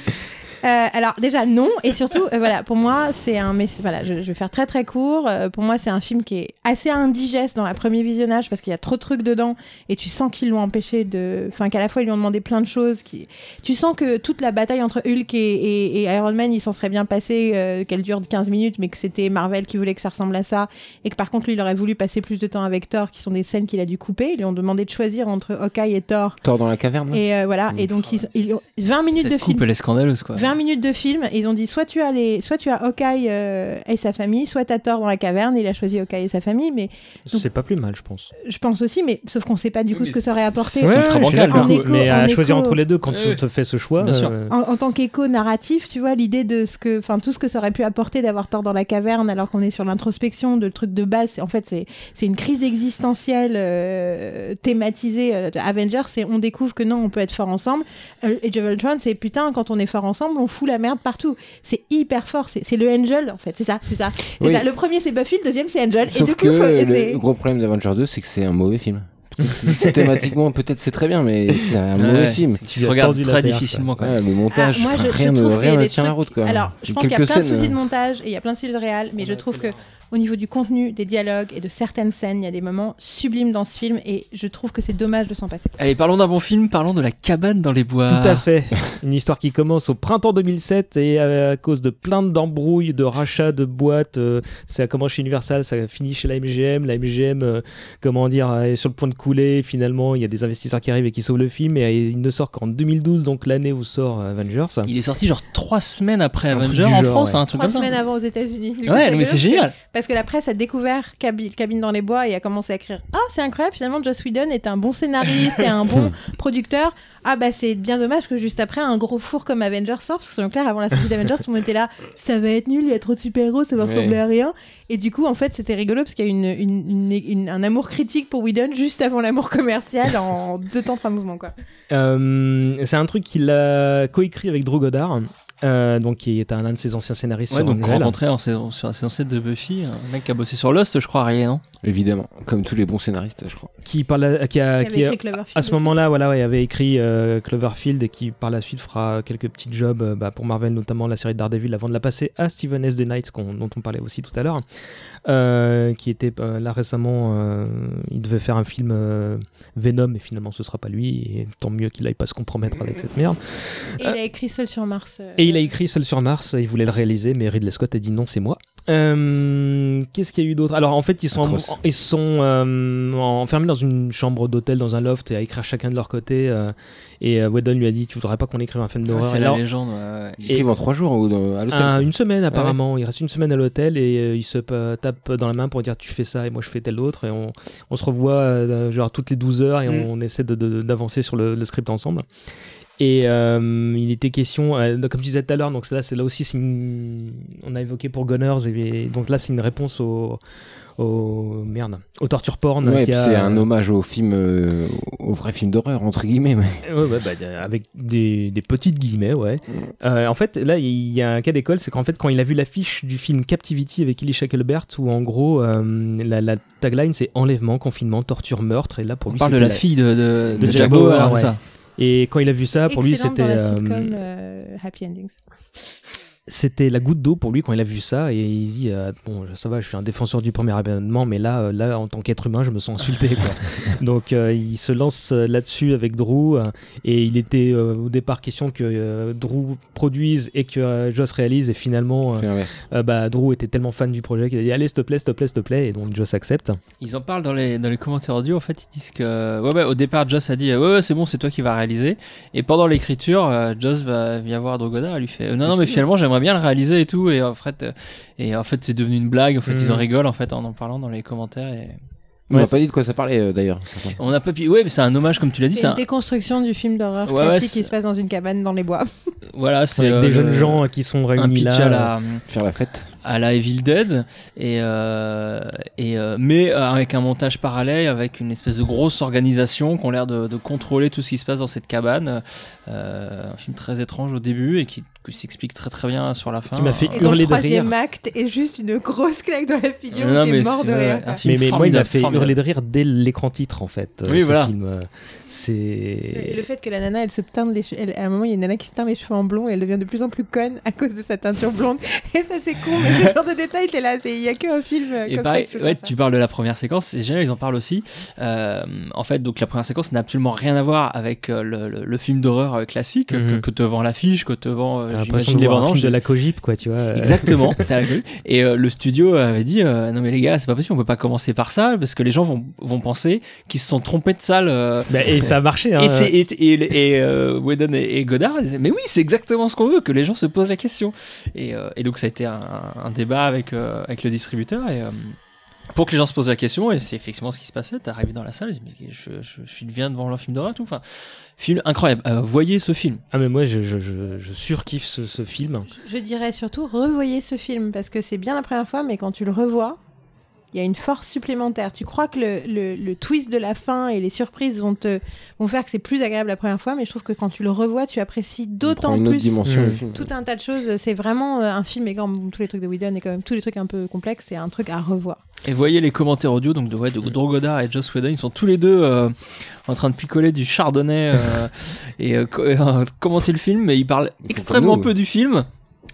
Euh, alors déjà non. Et surtout euh, voilà pour moi c'est un mais voilà je, je vais faire très très court. Euh, pour moi c'est un film qui est assez indigeste dans le premier visionnage parce qu'il y a trop de trucs dedans et tu sens qu'ils l'ont empêché de enfin qu'à la fois ils lui ont demandé plein de choses qui tu sens que toute la bataille entre Hulk et, et- et Iron Man il s'en serait bien passé euh, qu'elle dure 15 minutes mais que c'était Marvel qui voulait que ça ressemble à ça et que par contre lui il aurait voulu passer plus de temps avec Thor qui sont des scènes qu'il a dû couper. Ils lui ont demandé de choisir entre Hawkeye et Thor. Thor dans la caverne. et euh, voilà. Et donc ils, ils ont 20 minutes Cette de film. coupe, elle est scandaleuse, quoi. 20 minutes de film et ils ont dit soit tu as les soit tu as Hawkeye euh, et sa famille soit t'as Thor dans la caverne il a choisi Hawkeye et sa famille mais Donc- C'est pas plus mal, je pense. je pense aussi mais sauf qu'on sait pas du coup Oui, ce que ça aurait apporté c'est Ouais, ultra bancal, mais à choisir écho- entre les deux, quand Ouais. tu te fais ce choix. Bien sûr. euh, en, en tant qu'écho narratif tu vois l'idée de ce que enfin tout ce que ça aurait pu apporter d'avoir Thor dans la caverne alors qu'on est sur l'introspection de le truc de base en fait c'est c'est une crise existentielle euh, thématisée euh, de Avengers c'est on découvre que non on peut être fort ensemble Euh, et Age of Ultron c'est putain quand on est fort ensemble on fout la merde partout c'est hyper fort c'est c'est le Angel en fait c'est ça c'est ça c'est Oui. ça le premier c'est Buffy le deuxième c'est Angel et du que coup faut- c'est- le gros problème d'Avengers 2, c'est que c'est un mauvais film. Systématiquement, peut-être c'est très bien, mais c'est un Ouais, mauvais film. Tu se as regarde tendu la très difficilement, quoi. Ouais, le montage, Ah, moi, enfin, je, rien je ne rien tient la route. Quoi. Alors, je pense qu'il y a plein de soucis de euh, montage et il y a plein de soucis de réal, mais je trouve que au niveau du contenu, des dialogues et de certaines scènes, il y a des moments sublimes dans ce film et je trouve que c'est dommage de s'en passer. Allez, parlons d'un bon film, parlons de la cabane dans les bois. Tout à fait. Une histoire qui commence au printemps 2007 et à cause de plein d'embrouilles, de rachats de boîtes, euh, ça commence chez Universal, ça finit chez la MGM. La MGM, euh, comment dire, est sur le point de couler. Finalement, il y a des investisseurs qui arrivent et qui sauvent le film et euh, il ne sort qu'en 2012, donc l'année où sort Avengers. Il est sorti genre trois semaines après Un truc Avenger du en genre, France, ouais. un truc Trois comme ça. semaines avant aux États-Unis. Ouais, mais c'est génial. Parce que la presse a découvert Cabi- Cabine dans les bois et a commencé à écrire Ah, c'est incroyable, finalement, Joss Whedon est un bon scénariste et un bon producteur. Ah, bah, c'est bien dommage que juste après, un gros four comme Avengers sort. Parce que, soyons clairs, avant la sortie d'Avengers, tout le monde était là Ça va être nul, il y a trop de super-héros, ça va Ouais. ressembler à rien. Et du coup, en fait, c'était rigolo parce qu'il y a une, une- une- une- un amour critique pour Whedon juste avant l'amour commercial en deux temps, trois mouvements, quoi. Euh, c'est un truc qu'il a coécrit avec Drew Goddard, euh, donc qui est un, un de ses anciens scénaristes Ouais, sur donc rencontré en saison, sur la saison 7 de Buffy, un mec qui a bossé sur Lost, je crois, rien, non? Évidemment, comme tous les bons scénaristes, je crois. qui, par la- qui a, Qui a- écrit Cloverfield à ce moment-là, voilà, ouais, avait écrit euh, Cloverfield et qui par la suite fera quelques petits jobs euh, bah, pour Marvel, notamment la série Daredevil, avant de la passer à Steven S. The Knights, qu'on- dont on parlait aussi tout à l'heure, euh, qui était euh, là récemment, euh, il devait faire un film euh, Venom, et finalement ce sera pas lui, et tant mieux qu'il aille pas se compromettre avec cette merde. Et il a écrit Seul sur Mars. euh, Et il a écrit Seul sur Mars, il voulait le réaliser, mais Ridley Scott a dit non, c'est moi. Euh, Qu'est-ce qu'il y a eu d'autre? Alors en fait, ils sont, ils euh, enfermés dans une chambre d'hôtel, dans un loft, et à écrire chacun de leur côté. euh, et euh, Whedon lui a dit Tu voudrais pas qu'on écrive un film d'horreur C'est la légende. ouais, ouais. Ils écrivent en trois jours au- à l'hôtel. un- Une semaine apparemment. Il reste une semaine à l'hôtel et euh, il se euh, tape dans la main pour dire Tu fais ça et moi je fais tel autre. Et on, on se revoit euh, genre toutes les 12 heures et Mm. on essaie de- de- d'avancer sur le, le script ensemble. Et euh, il était question, euh, donc, comme tu disais tout à l'heure, donc là, c'est là aussi, une- on a évoqué pour Gunners, et, donc là, c'est une réponse au, au merde, au torture porn. Ouais, a- c'est un hommage au film, euh, au vrai film d'horreur entre guillemets. mais- Ouais, ouais, bah, avec des, des petites guillemets, ouais. Euh, en fait, là, il y a un cas d'école, c'est qu'en fait, quand il a vu l'affiche du film Captivity avec Ellie Shackelbert, où en gros, euh, la, la tagline c'est enlèvement, confinement, torture, meurtre, et là, pour On lui, parle de la fille de, de, de c'est ouais. ça. Et quand il a vu ça, pour lui, c'était. dans la euh, sitcom euh, Happy Endings. C'était la goutte d'eau pour lui quand il a vu ça et il dit euh, bon ça va je suis un défenseur du premier événement mais là euh, là en tant qu'être humain je me sens insulté quoi. donc euh, il se lance là-dessus avec Drew et il était euh, au départ question que euh, Drew produise et que euh, Joss réalise et finalement euh, euh, bah, Drew était tellement fan du projet qu'il a dit allez s'il te plaît s'il te plaît s'il te plaît et donc Joss accepte Ils en parlent dans les, dans les commentaires audio. En fait, ils disent que ouais, au départ, Joss a dit ouais, ouais c'est bon, c'est toi qui vas réaliser. Et pendant l'écriture, euh, Joss va vient voir Drew Goddard et lui fait non, non, mais finalement, j'aimerais bien le réaliser et tout. Et en fait, euh, et en fait, c'est devenu une blague. En fait, ils en Mhm. rigolent en fait en en parlant dans les commentaires. Et... On Ouais, n'a pas dit de quoi ça parlait euh, d'ailleurs. On a pas pu. Ouais, mais c'est un hommage comme tu l'as dit. C'est une un- déconstruction du film d'horreur Ouais, classique qui se passe dans une cabane dans les bois. Voilà, c'est avec euh, des jeunes le- gens qui sont un réunis pitch là à la Faire la fête. à la Evil Dead et euh, et euh, mais euh, avec un montage parallèle avec une espèce de grosse organisation qui ont l'air de, de contrôler tout ce qui se passe dans cette cabane Euh, un film très étrange au début et qui, qui s'explique très très bien sur la fin. Qui m'a fait Euh, Et dans hurler le de troisième rire. acte est juste une grosse claque dans la figure. Non, mais mort de rire. Mais, mais moi, il m'a fait formidable. hurler de rire dès l'écran titre, en fait. euh, Oui, ce voilà. film. euh, C'est. le fait que la nana, elle se teinte les cheveux. elle- À un moment, il y a une nana qui se teint les cheveux en blond et elle devient de plus en plus conne à cause de sa teinture blonde. Et ça, c'est con, mais ce genre de détail, t'es là. c'est- Il y a qu'un film Et comme pareil, ça ouais, tu parles de la première séquence, c'est génial, ils en parlent aussi. Euh, en fait, donc la première séquence n'a absolument rien à voir avec le, le- le film d'horreur euh, classique que, Mhm. que te vend l'affiche, que te vend, euh, l'impression de voir un bandes film de la Cogip, quoi, tu vois. euh. Exactement. t'as la. Et euh, le studio avait dit euh, non mais les gars, c'est pas possible, on peut pas commencer par ça parce que les gens vont, vont penser qu'ils se sont trompés de salle. Bah, et ça a marché, hein. et, et, et, et, Whedon et, ils disaient, mais oui c'est exactement ce qu'on veut que les gens se posent la question et, donc ça a été un, un débat avec, avec le distributeur et pour que les gens se posent la question et c'est effectivement ce qui se passait. T'arrives dans la salle tu dis, mais je, je, je viens devant un film d'horreur et tout. Enfin film incroyable. Euh, voyez ce film. Ah, mais moi, je, je, je, je surkiffe ce, ce film. Je dirais surtout revoyez ce film parce que c'est bien la première fois, mais quand tu le revois, il y a une force supplémentaire. Tu crois que le, le- le twist de la fin et les surprises vont te vont faire que c'est plus agréable la première fois, mais je trouve que quand tu le revois, tu apprécies d'autant plus Mm. film. tout un tas de choses. C'est vraiment euh, un film, et comme tous les trucs de Whedon et quand même tous les trucs un peu complexes, c'est un truc à revoir. et voyez les commentaires audio donc de, ouais, de Drew Goddard et Joss Whedon ils sont tous les deux euh, en train de picoler du chardonnay euh, et euh, co- commenter le film mais ils parlent extrêmement nous. peu du film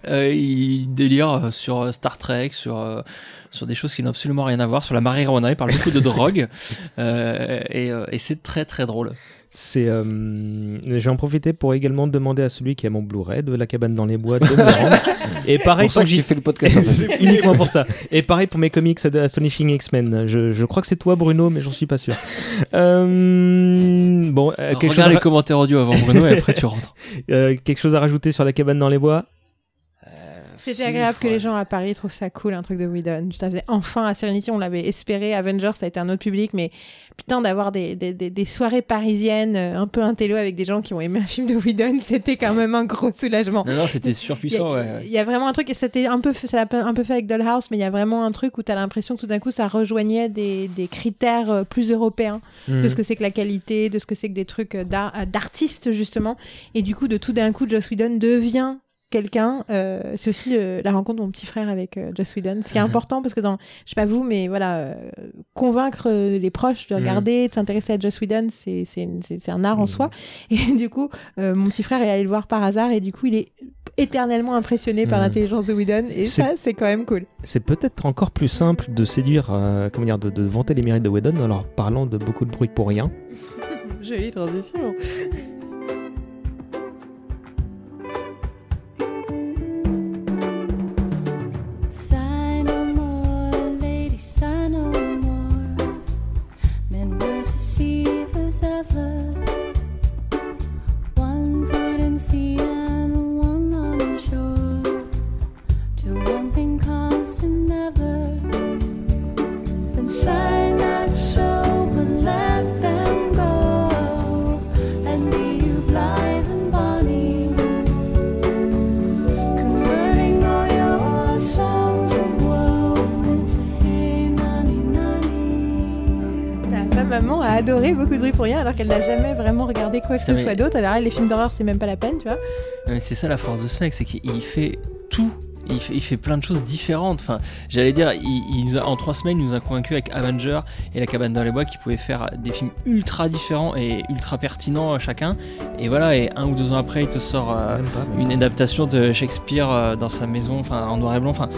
Euh, ils délirent euh, sur euh, Star Trek sur euh, sur des choses qui n'ont absolument rien à voir sur la marijuana ils parlent beaucoup de drogue euh, et, et c'est très très drôle C'est, euh, je vais en profiter pour également demander à celui qui a mon Blu-ray de La cabane dans les bois de me le rendre. Et pareil, pour ça que j'ai fait le podcast. en fait. C'est uniquement pour ça. Et pareil pour mes comics de Astonishing X-Men. Je, je crois que c'est toi, Bruno, mais j'en suis pas sûr. Euh, bon, euh, chose regarde à, les commentaires audio avant Bruno et après tu rentres euh, quelque chose à rajouter sur la cabane dans les bois? C'était agréable que les gens à Paris trouvent ça cool, un truc de Whedon. Ça faisait enfin à Serenity, on l'avait espéré. Avengers, ça a été un autre public, mais putain, d'avoir des, des, des- des soirées parisiennes euh, un peu intello avec des gens qui ont aimé un film de Whedon, c'était quand même un gros soulagement. non non c'était Il surpuissant a, ouais, ouais. il y a vraiment un truc, et c'était un peu, ça l'a un peu fait avec Dollhouse, mais il y a vraiment un truc où tu as l'impression que tout d'un coup ça rejoignait des, des critères euh, plus européens Hmm. de ce que c'est que la qualité, de ce que c'est que des trucs euh, d'artistes justement. Et du coup, de tout d'un coup, Joss Whedon devient quelqu'un. euh, c'est aussi le- la rencontre de mon petit frère avec euh, Joss Whedon. Ce qui est Mhm. important parce que dans, je sais pas vous, mais voilà, euh, convaincre euh, les proches de Mhm. regarder, de s'intéresser à Joss Whedon, c'est un art en Mhm. soi. Et du coup, euh, mon petit frère est allé le voir par hasard et du coup, il est éternellement impressionné par l'intelligence de Whedon et C'est- ça, c'est quand même cool. C'est peut-être encore plus simple de séduire, euh, comment dire, de, de vanter les mérites de Whedon en leur parlant de beaucoup de bruit pour rien. Jolie transition. Qu'elle n'a jamais vraiment regardé quoi que ce mais- soit d'autre. Alors elle, les films d'horreur, c'est même pas la peine, tu vois. Non, mais c'est ça la force de ce mec, c'est qu'il fait tout. Il fait, il fait plein de choses différentes. Enfin, j'allais dire, il, il nous a- en trois semaines, il nous a convaincu avec Avenger et La Cabane dans les Bois qu'il pouvait faire des films ultra différents et ultra pertinents euh, chacun. Et voilà, et un ou deux ans après, il te sort euh, pas, une adaptation de Shakespeare euh, dans sa maison, enfin en noir et blanc. Enfin,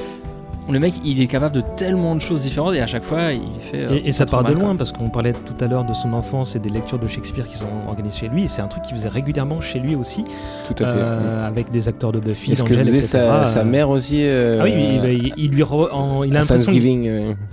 le mec, il est capable de tellement de choses différentes et à chaque fois, il fait. euh, Et, et ça part de loin quoi. parce qu'on parlait tout à l'heure de son enfance et des lectures de Shakespeare qui sont organisées chez lui. Et c'est un truc qu'il faisait régulièrement chez lui aussi, Tout à fait. euh, avec des acteurs de Buffy, Est-ce que faisait sa, sa euh, mère aussi euh, Ah oui, il, il- il lui re- en- il a l'impression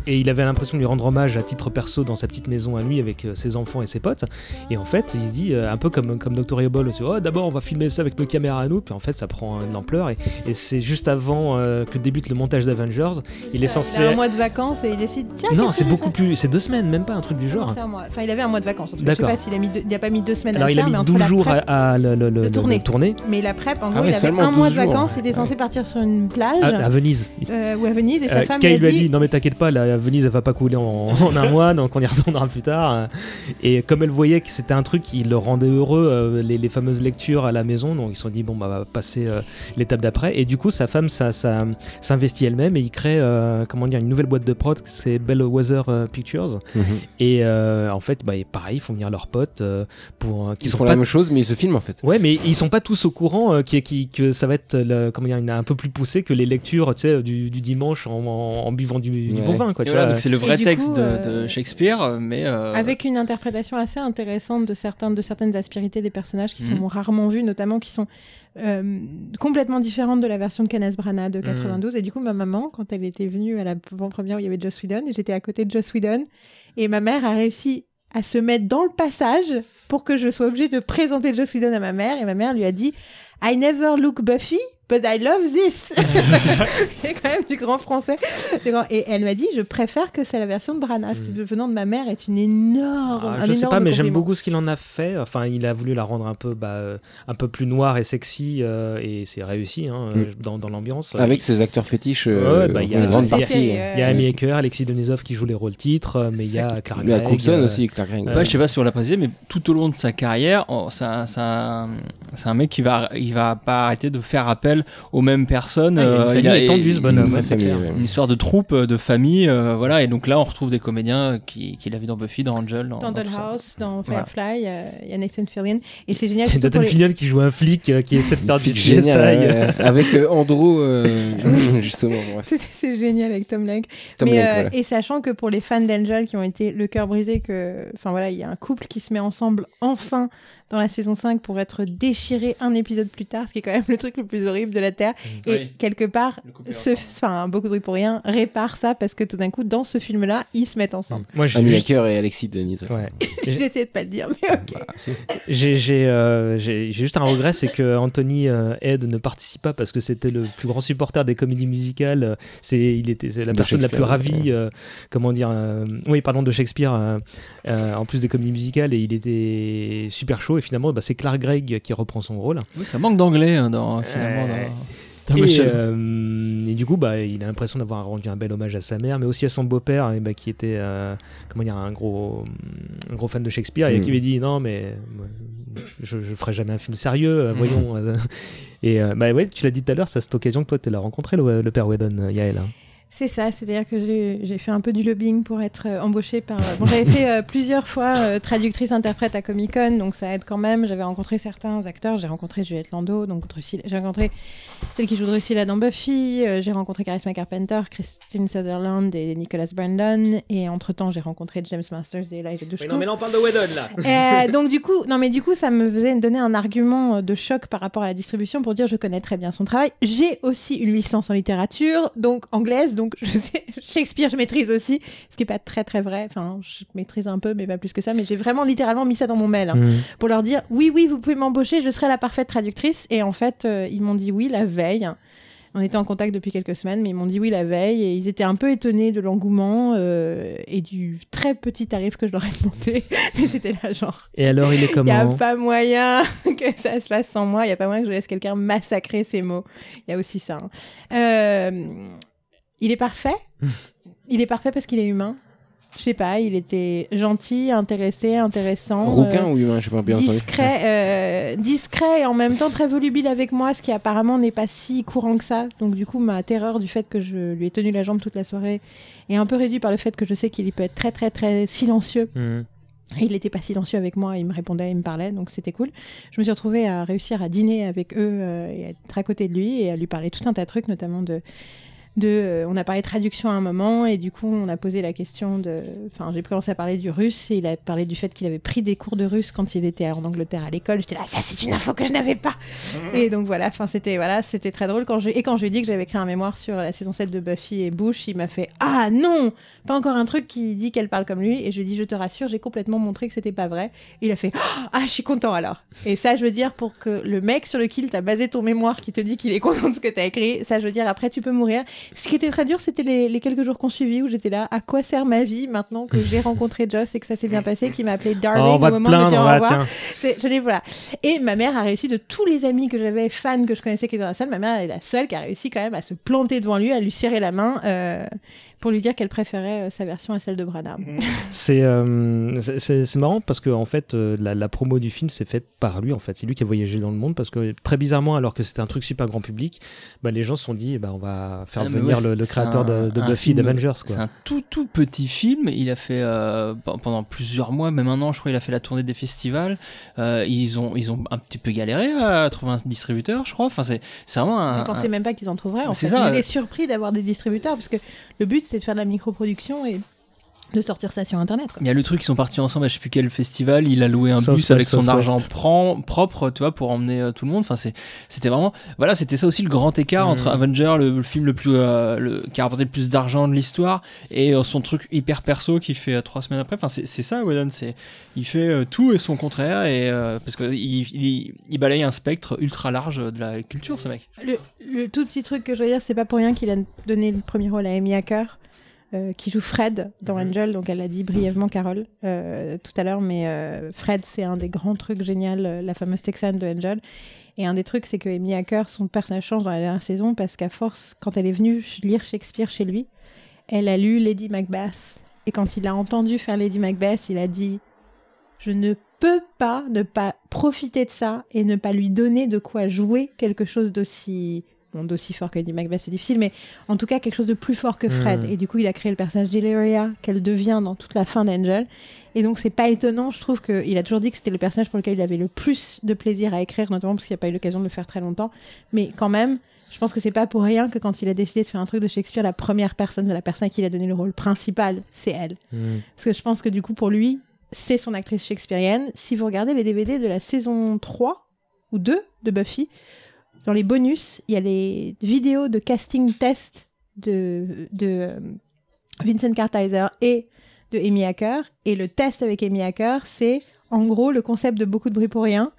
et il avait l'impression de lui rendre hommage à titre perso dans sa petite maison à lui avec ses enfants et ses potes. Et en fait, il se dit un peu comme comme Dr. Evil, c'est oh d'abord on va filmer ça avec nos caméras à nous, puis en fait ça prend une ampleur et, et c'est juste avant euh, que débute le montage d'Avengers Il est censé. Il a un mois de vacances et il décide. Tiens, Non, c'est beaucoup plus. C'est deux semaines, même pas un truc du genre. c'est un mois. Enfin, il avait un mois de vacances. En tout cas. Je sais D'accord. pas s'il a mis, deux- il a pas mis deux semaines Alors à il le a mis entre 12 la jours à, prep- à le, le- le- le le- tourner. le tourner Mais la prep, en Ah gros, il avait un mois de 12 jours, vacances. Il était censé partir sur une plage à, à Venise. euh, ou à Venise et sa Euh, femme Kay lui lui a dit dit. non mais t'inquiète pas, la Venise elle va pas couler en, en un mois, donc on y retournera plus tard. Et comme elle voyait que c'était un truc qui le rendait heureux, euh, les, les fameuses lectures à la maison, donc ils se sont dit bon bah on va passer euh, l'étape d'après. Et du coup sa femme ça, ça s'investit elle-même et il crée euh, comment dire une nouvelle boîte de prod, c'est Bellwether euh, Pictures. Mhm. Et euh, en fait bah pareil, ils font venir leurs potes euh, pour euh, qui Ils sont font pas la même chose, mais ils se filment en fait. Ouais, mais ils sont pas tous au courant euh, qui, qui- que ça va être le- comment dire, une- un peu plus poussé que les lectures tu sais, du, du dimanche en, en- en buvant du, du Ouais. bon vin. Quoi, tu voilà, vois. donc c'est le vrai texte coup, de, euh, de Shakespeare, mais euh, Avec une interprétation assez intéressante de, certains, de certaines aspérités des personnages qui sont Mhm. rarement vus, notamment qui sont euh, complètement différentes de la version de Kenneth Branagh de 92. Et du coup, ma maman, quand elle était venue à la première où il y avait Joss Whedon, et j'étais à côté de Joss Whedon, et ma mère a réussi à se mettre dans le passage pour que je sois obligée de présenter Joss Whedon à ma mère. Et ma mère lui a dit I never look Buffy, but I love this. c'est quand même du grand français. Et elle m'a dit Je préfère que c'est la version de Branagh. Ce qui, venant de ma mère, est une énorme. Ah, un je sais énorme pas, mais j'aime beaucoup ce qu'il en a fait. Enfin, il a voulu la rendre un peu, bah, euh, un peu plus noire et sexy, euh, et c'est réussi hein, euh, dans, dans l'ambiance. Avec ses acteurs fétiches, euh, Ouais, bah, il y a- une grande il y a- partie. il y Il y a Amy Acker, Alexis Denisov qui joue les rôles titres, mais il y a Clark Il y a Gregg, Coulson euh, aussi, Clark Gregg. euh, Ouais, je sais pas si on l'a précisé, mais tout au long de sa carrière, oh, c'est un, un- c'est un mec qui va, il va pas arrêter de faire appel aux mêmes personnes. Ah, il a une euh, famille étendue, ce bonhomme, une- famille, clair. ouais. une histoire de troupe, euh, de famille, euh, voilà. Et donc là, on retrouve des comédiens qui, qu'il a vu dans Buffy, dans Angel, dans, Dans dans. Dollhouse, dans. Firefly, euh, il y a Nathan Fillion. Et c'est génial. Il y a Nathan les- Fillion qui joue un flic euh, qui essaie de faire du CSI. génial, euh, ouais, avec euh, Andrew, euh, justement. C'est- génial avec Tom Lake. Tom Mais, Lake, euh, voilà. Et sachant que pour les fans d'Angel qui ont été le cœur brisé, que, enfin voilà, il y a un couple qui se met ensemble enfin dans la saison 5 pour être déchiré un épisode plus tard, ce qui est quand même le truc le plus horrible de la Terre. Et Oui. quelque part, ce, enfin beaucoup de bruit pour rien, répare ça parce que tout d'un coup, dans ce film-là, ils se mettent ensemble. Moi, j'ai Amy juste- Acker et Alexis Denis. Ouais. J'ai essayé de pas le dire, mais ok. Bah. J'ai euh, j'ai- juste un regret, c'est que Anthony euh, Head ne participe pas parce que c'était le plus grand supporter des comédies musicales. C'est, il était la De personne la plus ravie, euh, comment dire, euh, oui, pardon, de Shakespeare, euh, euh, en plus des comédies musicales, et il était super chaud. Et finalement, bah, c'est Clark Gregg qui reprend son rôle. Oui, ça manque d'anglais hein, dans, finalement, dans, Et, euh, et du coup, bah, il a l'impression d'avoir rendu un bel hommage à sa mère, mais aussi à son beau-père, bah, qui était euh, comment dire, un gros, un gros fan de Shakespeare, et Mm. qui lui dit non, mais je, je ferai jamais un film sérieux, euh, voyons. euh. et euh, bah ouais, tu l'as dit tout à l'heure, c'est à cette occasion que toi, tu l'as rencontré, le, le père Whedon, Yael. hein. C'est ça, c'est-à-dire que j'ai fait un peu du lobbying pour être euh, embauchée par. Bon, j'avais fait euh, plusieurs fois euh, traductrice-interprète à Comic Con, donc ça aide quand même. J'avais rencontré certains acteurs, j'ai rencontré Juliette Lando, donc j'ai rencontré celle qui joue Drusilla dans Buffy, euh, j'ai rencontré Charisma Carpenter, Christine Sutherland et Nicholas Brandon, et entre-temps j'ai rencontré James Masters et Eliza Dushku. là, on parle de Whedon, là Euh, donc du coup, non mais du coup, ça me faisait donner un argument euh, de choc par rapport à la distribution pour dire je connais très bien son travail. J'ai aussi une licence en littérature, donc anglaise, donc je sais Shakespeare je maîtrise aussi, ce qui est pas très très vrai. Enfin, je maîtrise un peu, mais pas plus que ça. Mais j'ai vraiment littéralement mis ça dans mon mail hein, Mm. pour leur dire oui oui vous pouvez m'embaucher, je serai la parfaite traductrice. Et en fait, euh, ils m'ont dit oui la veille. On était en contact depuis quelques semaines, mais ils m'ont dit oui la veille et ils étaient un peu étonnés de l'engouement euh, et du très petit tarif que je leur ai demandé. mais j'étais là genre Et alors, il est il n'y a comment pas moyen que ça se fasse sans moi. Il n'y a pas moyen que je laisse quelqu'un massacrer ses mots. Il y a aussi ça. hein. Euh, il est parfait? il est parfait parce qu'il est humain? Je sais pas, il était gentil, intéressé, intéressant. Rouquin euh, ou humain, je sais pas bien discret, euh, discret et en même temps très volubile avec moi, ce qui apparemment n'est pas si courant que ça. Donc du coup, ma terreur du fait que je lui ai tenu la jambe toute la soirée est un peu réduite par le fait que je sais qu'il peut être très très très silencieux Mm. et il n'était pas silencieux avec moi, il me répondait, il me parlait, donc c'était cool. Je me suis retrouvée à réussir à dîner avec eux euh, et à être à côté de lui et à lui parler tout un tas de trucs, notamment de. De euh, on a parlé traduction à un moment et du coup on a posé la question de. Enfin, j'ai commencé à parler du russe et il a parlé du fait qu'il avait pris des cours de russe quand il était en Angleterre à l'école. J'étais là, ça c'est une info que je n'avais pas. Et donc voilà, enfin c'était voilà, c'était très drôle quand je et quand je lui ai dit que j'avais écrit un mémoire sur la saison 7 de Buffy et Bush, il m'a fait "Ah non, pas encore un truc qui dit qu'elle parle comme lui" et je lui ai dit "Je te rassure, j'ai complètement montré que c'était pas vrai." Et il a fait "Ah, je suis content alors." Et ça, je veux dire pour que le mec sur lequel tu as basé ton mémoire qui te dit qu'il est content de ce que tu as écrit, ça je veux dire après tu peux mourir Ce qui était très dur, c'était les, les quelques jours qu'on suivit où j'étais là. À quoi sert ma vie maintenant que j'ai rencontré Joss et que ça s'est bien passé, qui m'a appelé Darling Oh, va au moment de me dire au revoir. je l'ai- voilà. Et ma mère a réussi de tous les amis que j'avais, fans que je connaissais qui étaient dans la salle, ma mère est la seule qui a réussi quand même à se planter devant lui, à lui serrer la main euh, pour lui dire qu'elle préférait euh, sa version à celle de Branagh. C'est euh, c'est- marrant parce que en fait euh, la, la promo du film s'est faite par lui en fait c'est lui qui a voyagé dans le monde parce que très bizarrement alors que c'était un truc super grand public bah, les gens se sont dit bah, on va faire Ah, venir ouais, le, créateur un- de, de un Buffy film- d'Avengers C'est un tout tout petit film. Il a fait euh, pe- pendant plusieurs mois, même un an, je crois, il a fait la tournée des festivals. Euh, ils ont ils ont un petit peu galéré à trouver un distributeur, je crois. Enfin, c'est c'est vraiment un. Je ne pensais un- même pas qu'ils en trouveraient. En C'est fait. ça, Il est euh. surpris d'avoir des distributeurs parce que le but c'est de faire de la microproduction et de sortir ça sur internet. quoi. Il y a le truc, ils sont partis ensemble à je sais plus quel festival, il a loué un bus avec son argent propre, tu vois, pour emmener euh, tout le monde. Enfin, c'était vraiment, voilà, c'était ça aussi le grand écart entre Avenger, le, le film le plus, euh, le, qui a rapporté le plus d'argent de l'histoire, et euh, son truc hyper perso qui fait euh, trois semaines après. Enfin, c'est ça, Whedon, c'est, il fait euh, tout et son contraire, et euh, parce que il, il, il balaye un spectre ultra large de la culture, ce mec. Le, le tout petit truc que je veux dire, c'est pas pour rien qu'il a donné le premier rôle à Amy Hacker, euh, qui joue Fred dans Mhm. Angel. Donc elle l'a dit brièvement, Carole, euh, tout à l'heure, mais euh, Fred, c'est un des grands trucs géniaux, la fameuse Texane de Angel. Et un des trucs, c'est que Amy Hacker, son personnage change dans la dernière saison parce qu'à force, quand elle est venue lire Shakespeare chez lui, elle a lu Lady Macbeth. Et quand il a entendu faire Lady Macbeth, il a dit Je ne peux pas ne pas profiter de ça et ne pas lui donner de quoi jouer quelque chose d'aussi. Bon, d'aussi fort que Lady Macbeth, c'est difficile, mais en tout cas quelque chose de plus fort que Fred. Mhm. Et du coup, il a créé le personnage d'Hilaria, qu'elle devient dans toute la fin d'Angel. Et donc, c'est pas étonnant, je trouve qu'il a toujours dit que c'était le personnage pour lequel il avait le plus de plaisir à écrire, notamment parce qu'il n'a pas eu l'occasion de le faire très longtemps. Mais quand même, je pense que c'est pas pour rien que quand il a décidé de faire un truc de Shakespeare, la première personne, la personne à qui il a donné le rôle principal, c'est elle. Mm. Parce que je pense que du coup, pour lui, c'est son actrice shakespearienne. Si vous regardez les DVD de la saison 3 ou 2 de Buffy, dans les bonus, il y a les vidéos de casting test de, de euh, Vincent Kartheiser et de Amy Hacker. Et le test avec Amy Hacker, c'est en gros le concept de beaucoup de bruit pour rien,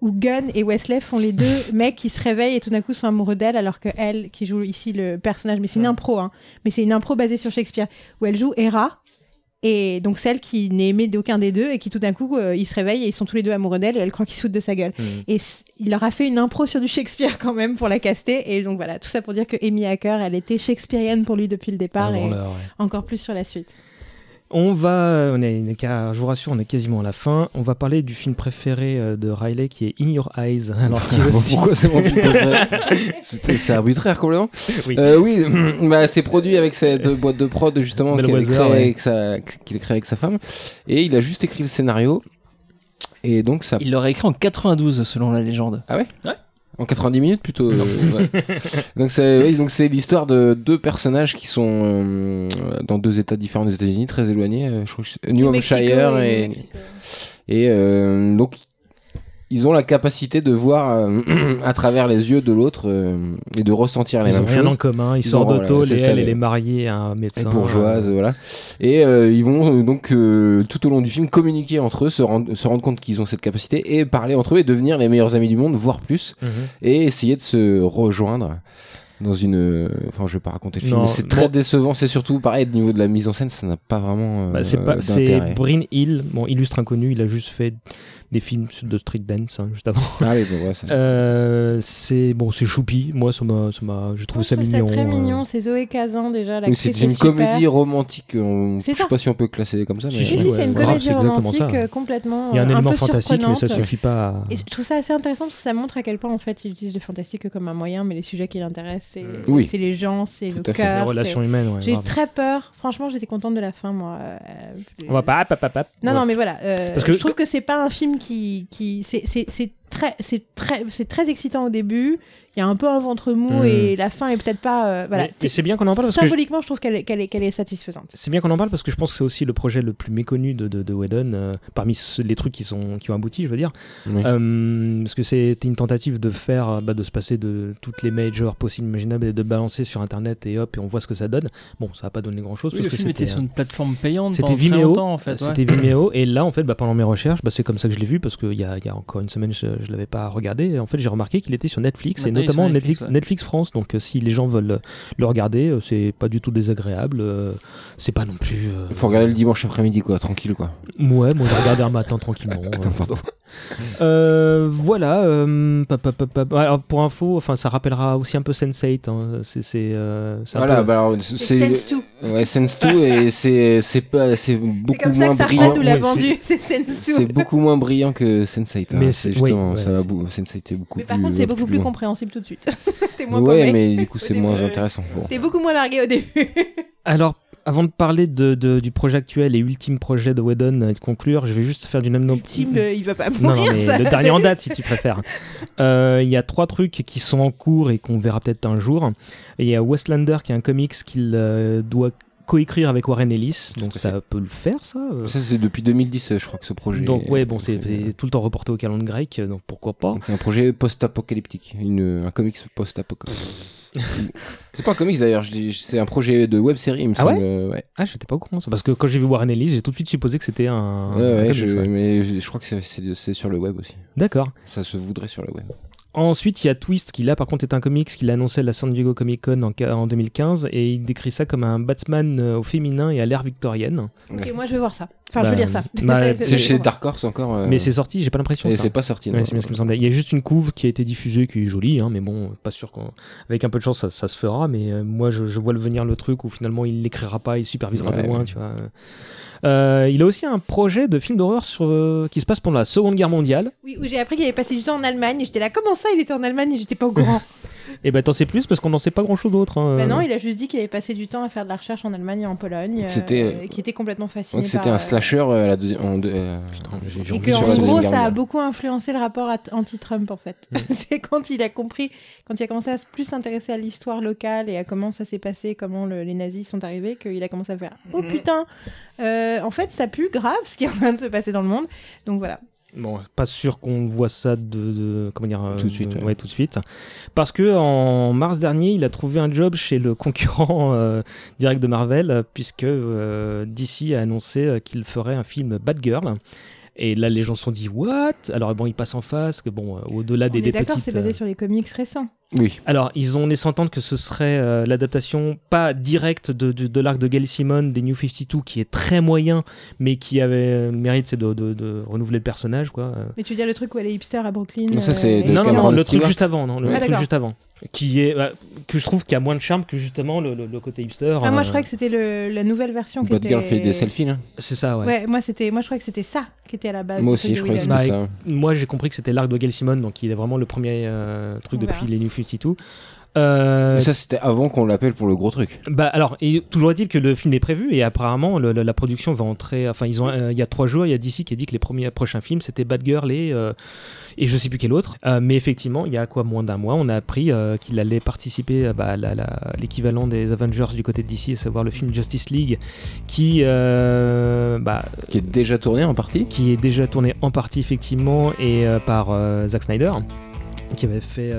où Gunn et Wesley font les deux mecs qui se réveillent et tout d'un coup sont amoureux d'elle, alors que elle, qui joue ici le personnage, mais c'est une impro, hein, mais c'est une impro basée sur Shakespeare, où elle joue Hera, et donc celle qui n'est aimée d'aucun des deux, et qui tout d'un coup, euh, ils se réveillent et ils sont tous les deux amoureux d'elle, et elle croit qu'ils se foutent de sa gueule. Mm. Et il leur a fait une impro sur du Shakespeare quand même pour la caster, et donc voilà, tout ça pour dire que Amy Hacker, elle était shakespearienne pour lui depuis le départ, et ouais. encore plus sur la suite. On va, on est, on est qu'à- je vous rassure, on est quasiment à la fin. On va parler du film préféré euh, de Riley qui est In Your Eyes. Alors qui aussi. Pourquoi c'est mon film préféré C'était- C'est arbitraire complètement. Oui. Euh, oui, bah, c'est produit avec cette boîte de prod justement qu'il a, ouais. avec sa- qu'il a créé avec sa femme. Et il a juste écrit le scénario. Et donc ça Il l'aurait écrit en 92 selon la légende. En 90 minutes plutôt. euh, ouais. Donc c'est oui, donc c'est l'histoire de deux personnages qui sont euh, dans deux États différents ils ont la capacité de voir euh, à travers les yeux de l'autre euh, et de ressentir les Ils ont mêmes rien choses. en commun. Ils, Ils sortent d'auto. voilà, les- elle, le- elle est mariée à un médecin. Bourgeoise, voilà. Et euh, ils vont euh, donc euh, tout au long du film communiquer entre eux, se rendre, se rendre compte qu'ils ont cette capacité et parler entre eux et devenir les meilleurs amis du monde, voire plus, Mhm. et essayer de se rejoindre dans une. euh, Enfin, je vais pas raconter le film, c'est très bon. décevant. C'est surtout pareil, au niveau de la mise en scène, ça n'a pas vraiment. euh, Bah, c'est. Bryn Hill, bon illustre inconnu. Il a juste fait des films de street dance hein, juste avant. Ah oui, bon, ouais, ça- Euh, c'est bon, c'est choupi. Moi, ça m'a, ça m'a, je trouve Je ça trouve mignon. très euh. mignon, c'est Zoé Kazan déjà, Oui, c'est une super. comédie romantique. on- C'est Je sais ça. pas si on peut classer comme ça, mais. Si, Si, si, c'est une Ouais, grave, comédie c'est exactement romantique ça. euh, complètement Il y a un euh, élément peu fantastique, mais ça suffit pas. à- Et je trouve ça assez intéressant parce que ça montre à quel point en fait il utilise le fantastique comme un moyen, mais les sujets qui l'intéressent, c'est Oui. c'est les gens, c'est le fait. Les cœur. relations c'est- humaines, ouais, J'ai très peur. Franchement, j'étais contente de la fin, moi. On va pas. hop, hop, hop, hop. Non, Ouais. non, mais voilà. Parce que- je trouve que c'est pas un film qui, qui, c'est, c'est très, c'est très, c'est très excitant au début. Il y a un peu un ventre mou et la fin est peut-être pas, euh, voilà. Mais- et c'est bien qu'on en parle parce que je- Symboliquement, je trouve qu'elle est, qu'elle est, qu'elle est satisfaisante. C'est bien qu'on en parle parce que je pense que c'est aussi le projet le plus méconnu de, de, de Whedon, euh, parmi les trucs qui, sont, qui ont abouti, je veux dire. Oui. Euh, parce que c'était une tentative de faire, bah, de se passer de toutes les majors possibles, imaginables et de balancer sur internet et hop, et on voit ce que ça donne. Bon, ça n'a pas donné grand chose Oui, parce le que film était c'était. sur une plateforme payante C'était Vimeo, longtemps en fait. ouais. C'était Vimeo, et là en fait, bah, pendant mes recherches, bah, c'est comme ça que je l'ai vu parce qu'il y y a encore une semaine, je, je l'avais pas regardé. En fait, j'ai remarqué qu'il était sur Netflix et Maintenant, notamment Netflix. France. Donc, euh, si les gens veulent euh, le regarder, euh, c'est pas du tout désagréable. euh, c'est pas non plus. euh, Il faut regarder le dimanche après-midi, quoi, tranquille, quoi. Ouais, moi j'ai regardé un matin tranquillement. Attends, pardon. Euh, voilà. euh, pa- pa- pa- pa- alors, pour info, enfin, ça rappellera aussi un peu Sense8. hein, c'est c'est, euh, c'est un Voilà, peu- bah alors, C'est c'est. Sense 2. Ouais, Sense 2, et c'est c'est pas c'est C'est beaucoup comme ça moins que brillant. nous l'a Ouais, vendu. C'est Sense 2. C'est beaucoup moins brillant que Sense8. hein. Mais c'est c'est- oui, ça va c'est- bou- Sense8 est beaucoup Mais par plus- contre, c'est va beaucoup plus loin. compréhensible tout de suite. T'es moins Ouais, paumé. mais du coup, c'est moins euh, intéressant. Bon. T'es beaucoup moins largué au début. Alors, avant de parler de, de- du projet actuel et ultime projet de Whedon et de conclure, je vais juste faire du name Le team, euh, il va pas Non, non, mourir. mais ça. le dernier en date, si tu préfères. Euh, Il y a trois trucs qui sont en cours et qu'on verra peut-être un jour. Il y a Westlander qui est un comics qu'il euh, doit coécrire avec Warren Ellis, donc ça peut le faire, ça. euh. Ça, c'est depuis 2010, je crois que ce projet. Donc ouais, bon, c'est tout le temps reporté au calendrier grec, donc pourquoi pas. donc, un projet post-apocalyptique, un comics post-apocalyptique. c'est pas un comics d'ailleurs, c'est un projet de web série, il me Ah semble. euh, ouais. Ah, j'étais pas au courant ça, parce que quand j'ai vu Warren Ellis, j'ai tout de suite supposé que c'était un. Ouais, un ouais, comics, je, mais je, crois que c'est sur le web aussi. D'accord. Ça se voudrait sur le web. Ensuite, il y a Twist qui là par contre est un comics qu'il a annoncé à la San Diego Comic Con en, en 2015 et il décrit ça comme un Batman euh, au féminin et à l'ère victorienne. Ok, moi je veux voir ça. Enfin, Bah, je veux lire ça. bah, C'est chez Dark Horse encore. euh, Mais c'est sorti, j'ai pas l'impression. et c'est pas sorti. Ouais, c'est bien ce qui me semblait. Il y a juste une couve qui a été diffusée qui est jolie, hein, mais bon, pas sûr qu'avec un peu de chance ça, ça se fera. Mais euh, moi je, je vois le venir le truc où finalement il l'écrira pas, il supervisera Ouais, de loin, ouais. tu vois. Euh, il a aussi un projet de film d'horreur sur qui se passe pendant la Seconde Guerre mondiale. Oui, où j'ai appris qu'il avait passé du temps en Allemagne. J'étais là, comment ça, il était en Allemagne et j'étais pas au courant. Et ben t'en sais plus parce qu'on n'en sait pas grand chose d'autre. hein. Bah non, il a juste dit qu'il avait passé du temps à faire de la recherche en Allemagne et en Pologne. euh, C'était- qui était complètement fasciné Donc c'était par, un euh, euh, à la deuxième. en deux- euh, Putain, Et que, sur en gros, ça a beaucoup influencé le rapport anti-Trump, en fait. C'est quand il a compris, quand il a commencé à s- plus s'intéresser à l'histoire locale et à comment ça s'est passé, comment le- les nazis sont arrivés, qu'il a commencé à faire Oh Mm. putain Euh, En fait, ça pue grave ce qui est en train de se passer dans le monde. Donc voilà. Bon, pas sûr qu'on voit ça de, de- comment dire euh, Tout de suite, de- ouais. tout de suite. Parce que en mars dernier, il a trouvé un job chez le concurrent euh, direct de Marvel, euh, puisque euh, DC a annoncé euh, qu'il ferait un film Batgirl. Et là, les gens se sont dit What? Alors bon, il passe en face, que bon, euh, au-delà des, des d'accord, petites. c'est basé euh, sur les comics récents. Oui. Alors, ils ont laissé entendre que ce serait euh, l'adaptation pas directe de, de, de l'arc de Gail Simon des New 52, qui est très moyen, mais qui avait euh, le mérite c'est de, de, de renouveler le personnage, quoi. euh. Mais tu veux dire le truc où elle est hipster à Brooklyn Non, ça, euh, c'est et de Non, non, non, le truc juste avant, non, le. Ah, truc juste avant. Qui est, bah, que je trouve qui a moins de charme que justement le, le- le côté hipster. Ah, moi, euh, je croyais que c'était le- la nouvelle version qui Batgirl était... fait des selfies là. C'est ça, ouais. Ouais, moi, c'était... moi, je croyais que c'était ça qui était à la base. Moi aussi, je croyais que c'était Bah, ça. Moi, j'ai compris que c'était l'arc de Gail Simon, donc il est vraiment le premier euh, truc depuis les New 52. Euh, Mais ça, c'était avant qu'on l'appelle pour le gros truc. Bah alors, et toujours est-il que le film est prévu et apparemment le- la production va entrer. Enfin, ils ont, euh, il y a trois jours, il y a DC qui a dit que les premiers prochains films c'était Batgirl et euh, et je sais plus quel autre. Euh, mais effectivement, il y a quoi moins d'un mois, on a appris euh, qu'il allait participer à bah, à l'équivalent des Avengers du côté de DC, à savoir le film Justice League, qui bah, Qui est déjà tourné en partie. qui est déjà tourné en partie effectivement et par Zack Snyder qui avait fait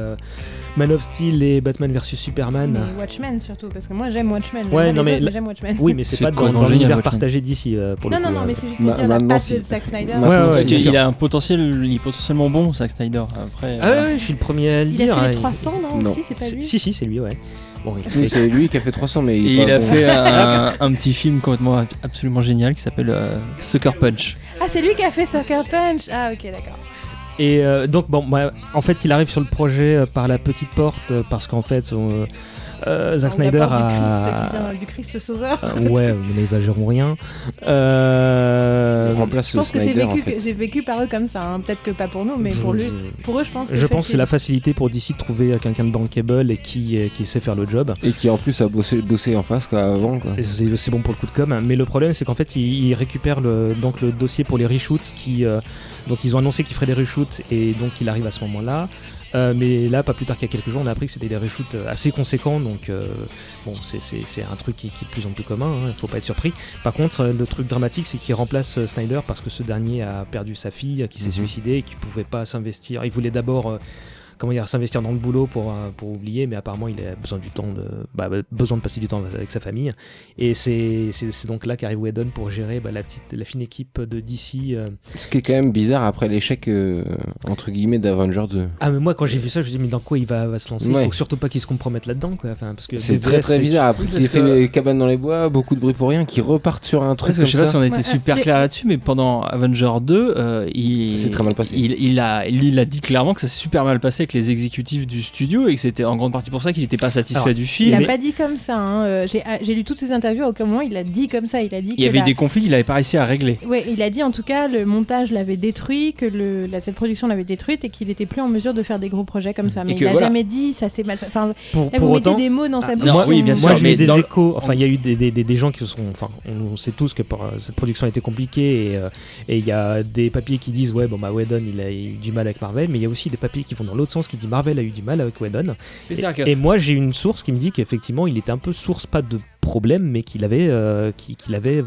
Man of Steel et Batman vs Superman. Mais Watchmen surtout, parce que moi j'aime Watchmen. Ouais, non, mais autres, la- Watchmen. Oui, mais c'est pas dans, dans l'univers partagé d'ici euh, pour Non, le non, coup. non, euh. mais c'est juste Ma- pour dire la si- de Zack Snyder. Ouais, ouais, sûr. a un potentiel, il est potentiellement bon, Zack Snyder. Après, Ah euh, ouais, ouais, je suis le premier à le Il dire. a fait hein, les il- 300, non, Non. aussi, c'est pas lui Si, si, c'est lui, ouais. Bon, il Oui, fait- c'est lui qui a fait 300, mais il, est il pas a bon. fait un, un petit film complètement ab- absolument génial qui s'appelle euh, Sucker Punch. Ah, c'est lui qui a fait Sucker Punch Ah, ok, d'accord. Et euh, donc, bon, bah, en fait, il arrive sur le projet euh, par la petite porte euh, parce qu'en fait, euh, euh, Zack Snyder a. Du Christ, du Christ sauveur. Euh, ouais, mais n'exagérons rien. Euh, remplace Je pense que c'est en vécu, fait. c'est vécu par eux comme ça. hein. Peut-être que pas pour nous, mais je- pour lui. Pour eux, je pense que Je pense que c'est la facilité pour DC de trouver quelqu'un de bankable et qui, qui sait faire le job. Et qui en plus a bossé, bossé en face quoi, avant quoi. C'est bon pour le coup de com. Mais le problème, c'est qu'en fait, ils, ils récupèrent le, donc le dossier pour les reshoots. Qui, euh, donc, ils ont annoncé qu'ils feraient des reshoots et donc il arrive à ce moment-là. Euh, mais là, pas plus tard qu'il y a quelques jours, on a appris que c'était des reshoots euh, assez conséquents. Donc, euh, bon, c'est- un truc qui, qui est de plus en plus commun. Il faut pas être surpris. Par contre, euh, le truc dramatique, c'est qu'il remplace Snyder parce que ce dernier a perdu sa fille, qui s'est Mhm. suicidée et qui pouvait pas s'investir. Il voulait d'abord. Comment dire, s'investir dans le boulot pour, euh, pour oublier, mais apparemment il a besoin du temps de, bah, besoin de passer du temps avec sa famille. Et c'est donc là qu'arrive Whedon pour gérer bah, la petite, la fine équipe de DC. euh. Ce qui est quand même bizarre après l'échec, euh, entre guillemets, d'Avengers 2. Ah mais moi quand j'ai vu ça, je me dis mais dans quoi il va, va se lancer? Ouais. Il faut surtout pas qu'il se compromette là-dedans, quoi. Enfin, parce que C'est très très bizarre. Après qu'il ait fait que- les cabanes dans les bois, beaucoup de bruit pour rien, qui repartent sur un truc Parce que comme je sais pas si on a été Ouais, super euh, clair là-dessus, mais pendant Avenger 2, euh, il, C'est très mal passé. Il, il a, lui, il a dit clairement que ça s'est super mal passé avec les exécutifs du studio et que c'était en grande partie pour ça qu'il n'était pas satisfait Alors, du Il film. a Mais- pas dit comme ça. hein, euh, J'ai ah, j'ai lu toutes ses interviews. À aucun moment il a dit comme ça. Il a dit Il y avait la- des conflits qu'il n'avait pas réussi à régler. Ouais, il a dit en tout cas le montage l'avait détruit, que le, la, cette production l'avait détruite et qu'il était plus en mesure de faire des gros projets comme ça. Mais Et il que a voilà. jamais dit ça s'est mal fait. Enfin, Pour, là, pour vous autant, mettez des mots dans sa Ah, bouche. non, qui oui, bien sûr, Moi, j'ai eu des échos. Enfin, il y a eu des, des, des, des gens qui sont. Enfin, on sait tous que par- cette production a été compliquée et euh, et il y a des papiers qui disent ouais bon bah Whedon il a eu du mal avec Marvel, mais il y a aussi des papiers qui vont dans l'autre qui disent Marvel a eu du mal avec Whedon. Et, et moi j'ai une source qui me dit qu'effectivement il était un peu source pas de problème, mais qu'il avait euh, qu'il avait euh,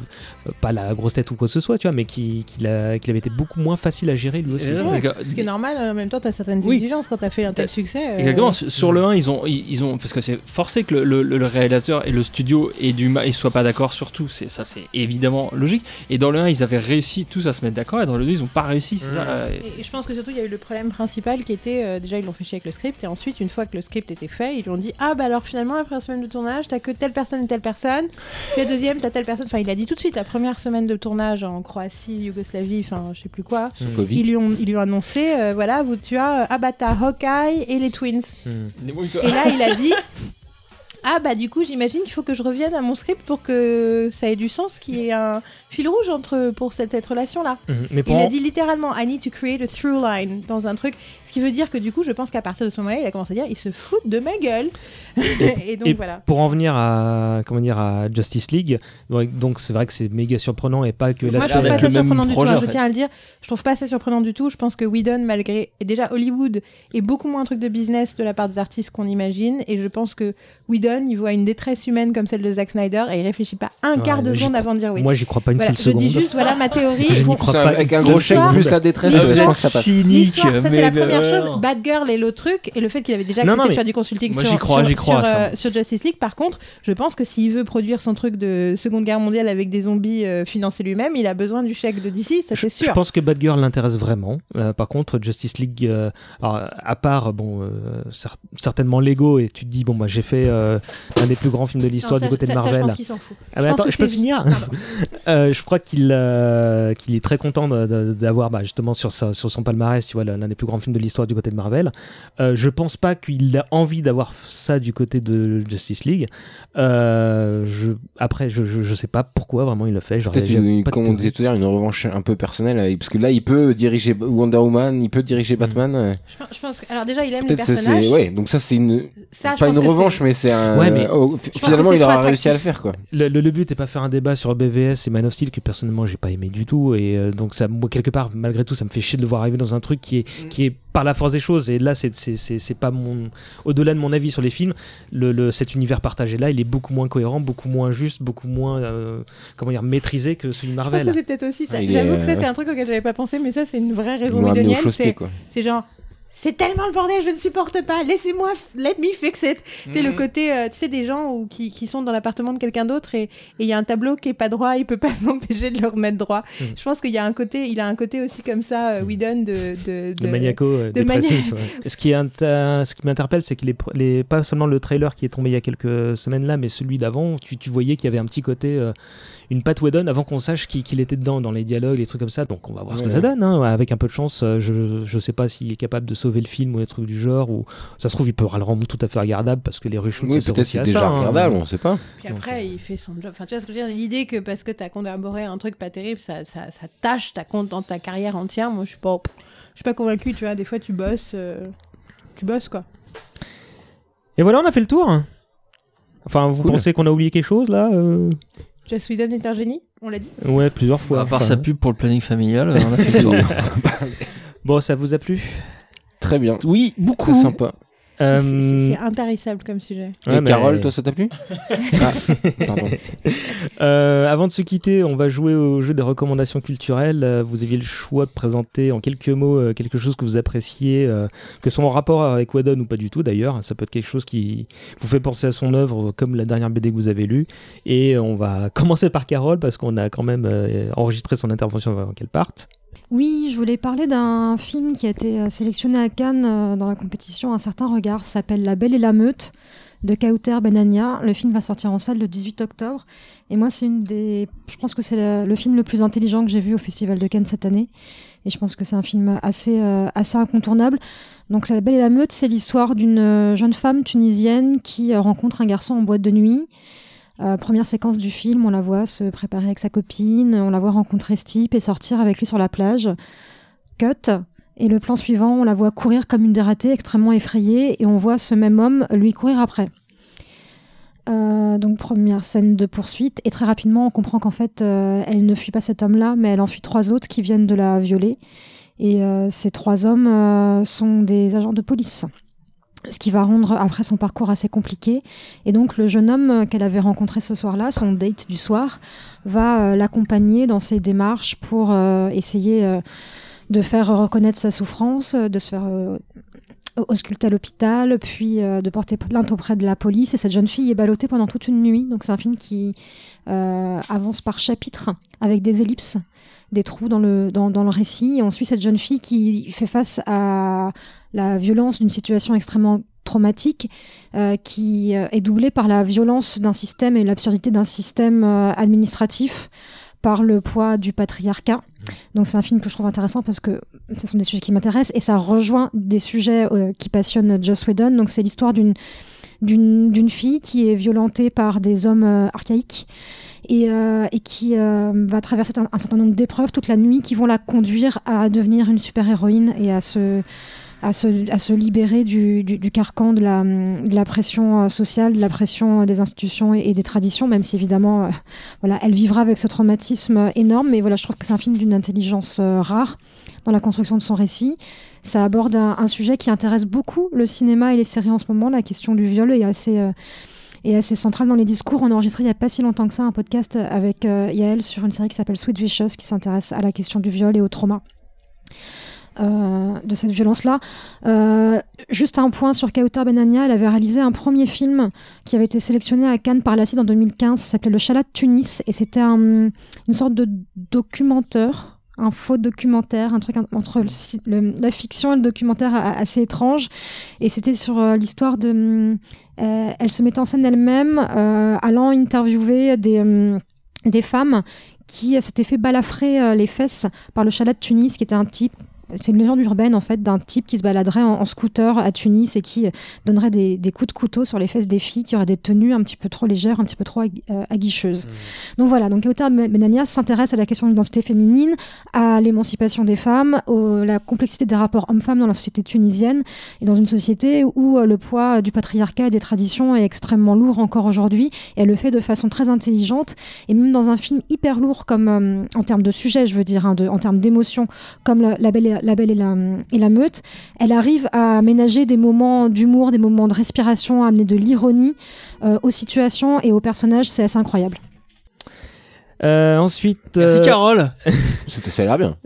pas la grosse tête ou quoi que ce soit, tu vois, mais qu'il qu'il avait été beaucoup moins facile à gérer lui aussi. Et Ouais, que- Ce qui est normal, en même temps, tu as certaines Oui. exigences quand tu as fait un tel succès. euh, Exactement. Sur le 1, ils ont, ils ils ont, parce que c'est forcé que le, le- le réalisateur et le studio aient du mal, ils soient pas d'accord sur tout. C'est ça, c'est évidemment logique. Et dans le 1, ils avaient réussi tous à se mettre d'accord, et dans le 2, ils ont pas réussi. C'est ça. euh, Et je pense que surtout il y a eu le problème principal qui était euh, déjà ils l'ont fait chier avec le script et ensuite une fois que le script était fait ils lui ont dit ah bah alors finalement la première semaine de tournage t'as que telle personne et telle personne puis la deuxième t'as telle personne. Enfin il a dit tout de suite la première semaine de tournage en Croatie Yougoslavie enfin je sais plus quoi. Covid. ils lui ont ils lui ont annoncé euh, voilà vous tu as euh, t'as Hawkeye et les Twins. Hmm. et là il a dit ah bah du coup j'imagine qu'il faut que je revienne à mon script pour que ça ait du sens qu'il y ait un fil rouge entre pour cette, cette relation là Mhm. Mais pour il a dit littéralement I need to create a through line dans un truc. Ce qui veut dire que du coup, je pense qu'à partir de ce moment-là, il a commencé à dire il se fout de ma gueule. et donc et voilà. Pour en venir à comment dire à Justice League, donc c'est vrai que c'est méga surprenant et pas que Moi, la je a trouve pas ça surprenant du tout. hein, je tiens à le dire. Je trouve pas ça surprenant du tout. Je pense que Whedon, malgré. Et déjà, Hollywood est beaucoup moins un truc de business de la part des artistes qu'on imagine. Et je pense que Whedon, il voit une détresse humaine comme celle de Zack Snyder et il réfléchit pas un Ouais, quart de seconde avant de dire oui. Moi, j'y crois pas une Voilà, seule je dis juste, voilà ma théorie. Je n'y crois pas avec un gros chèque plus la détresse, euh, je pense que ça passe. cynique. Ça c'est la première alors. chose. Bad Girl et l'autre truc, et le fait qu'il avait déjà accepté de faire du consulting Moi, sur, j'y crois, sur- j'y crois sur, euh, sur Justice League. Par contre, je pense que s'il veut produire son truc de Seconde Guerre mondiale avec des zombies euh, financés lui-même, il a besoin du chèque de DC, ça c'est Je sûr. pense que Bad Girl l'intéresse vraiment. Euh, par contre, Justice League, euh, alors, à part bon, euh, cer- certainement Lego, et tu te dis bon bah j'ai fait euh, un des plus grands films de l'histoire du côté de Marvel. je pense qu'il s'en fout. Ah Je je peux finir. Euh, Je crois qu'il euh, qu'il est très content d'avoir bah, justement sur, sa, sur son palmarès, tu vois, l'un des plus grands films de l'histoire du côté de Marvel. Euh, je pense pas qu'il a envie d'avoir ça du côté de Justice League. Euh, je, après, je, je, je sais pas pourquoi vraiment il le fait. Peut-être, une- comme on disait tout à l'heure, une revanche un peu personnelle. Parce que là, il peut diriger Wonder Woman, il peut diriger Mm. Batman. Je pense, je pense que- alors déjà, il aime les Peut-être c'est- personnages. Ouais, donc ça, c'est une. Ça, Pas une revanche, mais c'est un. Ouais, mais- oh, finalement, il aura réussi à le faire, quoi. Le, le- le but n'est pas faire un débat sur BVS et Man of Que personnellement j'ai pas aimé du tout et euh, donc ça moi quelque part malgré tout ça me fait chier de le voir arriver dans un truc qui est Mm. qui est par la force des choses et là c'est c'est pas mon au-delà de mon avis sur les films le, le- cet univers partagé là il est beaucoup moins cohérent beaucoup moins juste beaucoup moins euh, comment dire maîtrisé que celui de Je pense Marvel que c'est peut-être aussi ça. Ah, J'avoue que ça, c'est un truc auquel j'avais pas pensé, mais ça, c'est une vraie raison quoi. c'est genre. C'est tellement le bordel, je ne supporte pas. Laissez-moi, let me fix it. Sais, le côté, euh, tu sais, des gens où, qui, qui sont dans l'appartement de quelqu'un d'autre et il y a un tableau qui est pas droit, il peut pas s'empêcher de le remettre droit. Mm. Je pense qu'il y a un côté, il a un côté aussi comme ça, euh, Whedon, de, de, de maniaco euh, de dépressif ouais. ce qui ce m'interpelle c'est que les pas seulement le trailer qui est tombé il y a quelques semaines là mais celui d'avant tu, tu voyais qu'il y avait un petit côté euh, une patte Whedon avant qu'on sache qui- qu'il était dedans dans les dialogues les trucs comme ça donc on va voir ce que Ouais. ça donne hein. avec un peu de chance euh, je, je sais pas s'il est capable de sauver le film ou des trucs du genre ou ça se trouve il peut le rendre tout à fait regardable parce que les reshoots Oui, c'est à déjà ça, hein. regardable, on sait pas. Puis après, il fait son job. Enfin, tu vois ce que je veux dire L'idée que parce que t'as collaboré à un truc pas terrible, ça, ça, ça tâche ta compte dans ta carrière entière. Moi, je suis pas, je suis pas convaincu. Tu vois, des fois, tu bosses, euh, tu bosses quoi. et voilà on a fait le tour enfin vous Cool. pensez qu'on a oublié quelque chose là euh? Joss Whedon est un génie, on l'a dit. ouais plusieurs fois à part Enfin, sa pub pour le planning familial, on a fait le tour. bon ça vous a plu? Très bien. Oui, beaucoup. Très sympa. Euh, C'est- intarissable comme sujet. Et ouais, mais- Carole, toi, ça t'a plu? Ah. Euh, avant de se quitter, on va jouer au jeu des recommandations culturelles. Euh, vous aviez le choix de présenter en quelques mots quelque chose que vous appréciez, euh, que ce soit en rapport avec Whedon ou pas du tout d'ailleurs. Ça peut être quelque chose qui vous fait penser à son œuvre, comme la dernière BD que vous avez lue. Et on va commencer par Carole parce qu'on a quand même euh, enregistré son intervention avant qu'elle parte. Oui, je voulais parler d'un film qui a été euh, sélectionné à Cannes euh, dans la compétition Un certain regard. S'appelle La Belle et la Meute de Kauter Benania. Le film va sortir en salle le 18 octobre. Et moi, c'est une des. Je pense que c'est le, film le plus intelligent que j'ai vu au Festival de Cannes cette année. Et je pense que c'est un film assez, euh, assez incontournable. Donc, La Belle et la Meute, c'est l'histoire d'une jeune femme tunisienne qui rencontre un garçon en boîte de nuit. Euh, première séquence du film, on la voit se préparer avec sa copine, on la voit rencontrer ce type et sortir avec lui sur la plage. Cut. Et le plan suivant, on la voit courir comme une dératée, extrêmement effrayée, et on voit ce même homme lui courir après. Euh, donc première scène de poursuite, et très rapidement on comprend qu'en fait euh, elle ne fuit pas cet homme-là, mais elle en fuit trois autres qui viennent de la violer. Et ces trois hommes sont des agents de police ce qui va rendre après son parcours assez compliqué. Et donc le jeune homme euh, qu'elle avait rencontré ce soir-là, son date du soir, va euh, l'accompagner dans ses démarches pour euh, essayer de faire reconnaître sa souffrance, de se faire ausculter à l'hôpital, puis de porter plainte auprès de la police. Et cette jeune fille est ballottée pendant toute une nuit. Donc c'est un film qui avance par chapitres avec des ellipses, des trous dans le, dans, dans le récit. Et on suit cette jeune fille qui fait face à la violence d'une situation extrêmement traumatique euh, qui euh, est doublée par la violence d'un système et l'absurdité d'un système euh, administratif par le poids du patriarcat. Donc c'est un film que je trouve intéressant parce que ce sont des sujets qui m'intéressent et ça rejoint des sujets euh, qui passionnent Joss Whedon. Donc c'est l'histoire d'une d'une fille qui est violentée par des hommes archaïques et, euh, et qui euh, va traverser un, certain nombre d'épreuves toute la nuit qui vont la conduire à devenir une super-héroïne et à se libérer du, du, carcan de la, pression euh, sociale, de la pression des institutions et, des traditions, même si évidemment, voilà, elle vivra avec ce traumatisme énorme. Mais voilà, je trouve que c'est un film d'une intelligence rare dans la construction de son récit. Ça aborde un, un sujet qui intéresse beaucoup le cinéma et les séries en ce moment. La question du viol est assez euh, est assez centrale dans les discours. On a enregistré il n'y a pas si longtemps que ça un podcast avec euh, Yael sur une série qui s'appelle Sweet Vicious qui s'intéresse à la question du viol et au trauma. Euh, de cette violence-là. Euh, juste un point sur Kautar Benania, elle avait réalisé un premier film qui avait été sélectionné à Cannes par la en 2015, ça s'appelait Le Chalat de Tunis, et c'était un- une sorte de documentaire, un faux documentaire, un truc en- entre la fiction et le documentaire assez étrange, et c'était sur euh, l'histoire de... hum, euh, elle se mettait en scène elle-même, euh, allant interviewer des, des femmes qui euh, s'étaient fait balafrer euh, les fesses par le chalat de Tunis, qui était un type c'est une légende urbaine en fait d'un type qui se baladerait en, en scooter à Tunis et qui euh, donnerait des, des coups de couteau sur les fesses des filles qui auraient des tenues un petit peu trop légères, un petit peu trop euh, aguicheuses. Donc voilà, donc Kautar Benania s'intéresse à la question de l'identité féminine, à l'émancipation des femmes, à la complexité des rapports hommes-femmes dans la société tunisienne et dans une société où euh, le poids du patriarcat et des traditions est extrêmement lourd encore aujourd'hui. Et elle le fait de façon très intelligente et même dans un film hyper lourd comme euh, en termes de sujet, je veux dire, hein, de, en termes d'émotion, comme la, la Belle, la, Belle et, la, et la Meute, elle arrive à ménager des moments d'humour, des moments de respiration, à amener de l'ironie euh, aux situations et aux personnages. C'est assez incroyable. Euh, ensuite, Merci euh, Carole. C'était ça a l'air bien.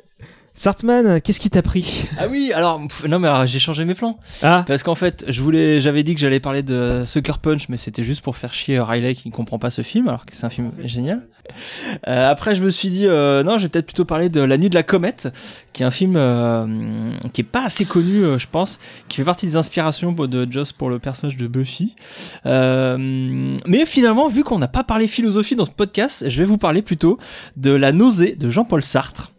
Sartman, qu'est-ce qui t'a pris? Ah oui, alors pff, non mais alors, j'ai changé mes plans Ah, parce qu'en fait, je voulais j'avais dit que j'allais parler de Sucker Punch mais c'était juste pour faire chier Riley qui ne comprend pas ce film alors que c'est un film génial. Euh, après je me suis dit euh, non, je vais peut-être plutôt parler de La nuit de la comète qui est un film euh, qui est pas assez connu je pense, qui fait partie des inspirations de Joss pour le personnage de Buffy. Mais finalement, vu qu'on n'a pas parlé philosophie dans ce podcast, je vais vous parler plutôt de La nausée de Jean-Paul Sartre.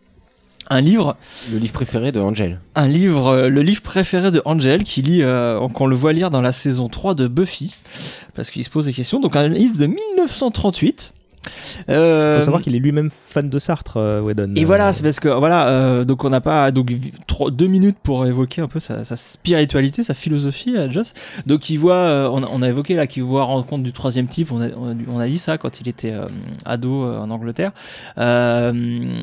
Un livre Le livre préféré de Angel. un livre, euh, le livre préféré de Angel, qui lit, euh, qu'on le voit lire dans la saison 3 de Buffy, parce qu'il se pose des questions. Donc un livre de 1938. Euh, Il faut savoir qu'il est lui-même fan de Sartre, euh, Whedon. Et Euh, voilà, c'est parce que voilà, euh, donc on n'a pas donc trois- deux minutes pour évoquer un peu sa, sa spiritualité, sa philosophie à Joss. Donc il voit, euh, on, a, on a évoqué là qu'il voit rencontre du troisième type. On a, on dit ça quand il était euh, ado euh, en Angleterre. Euh,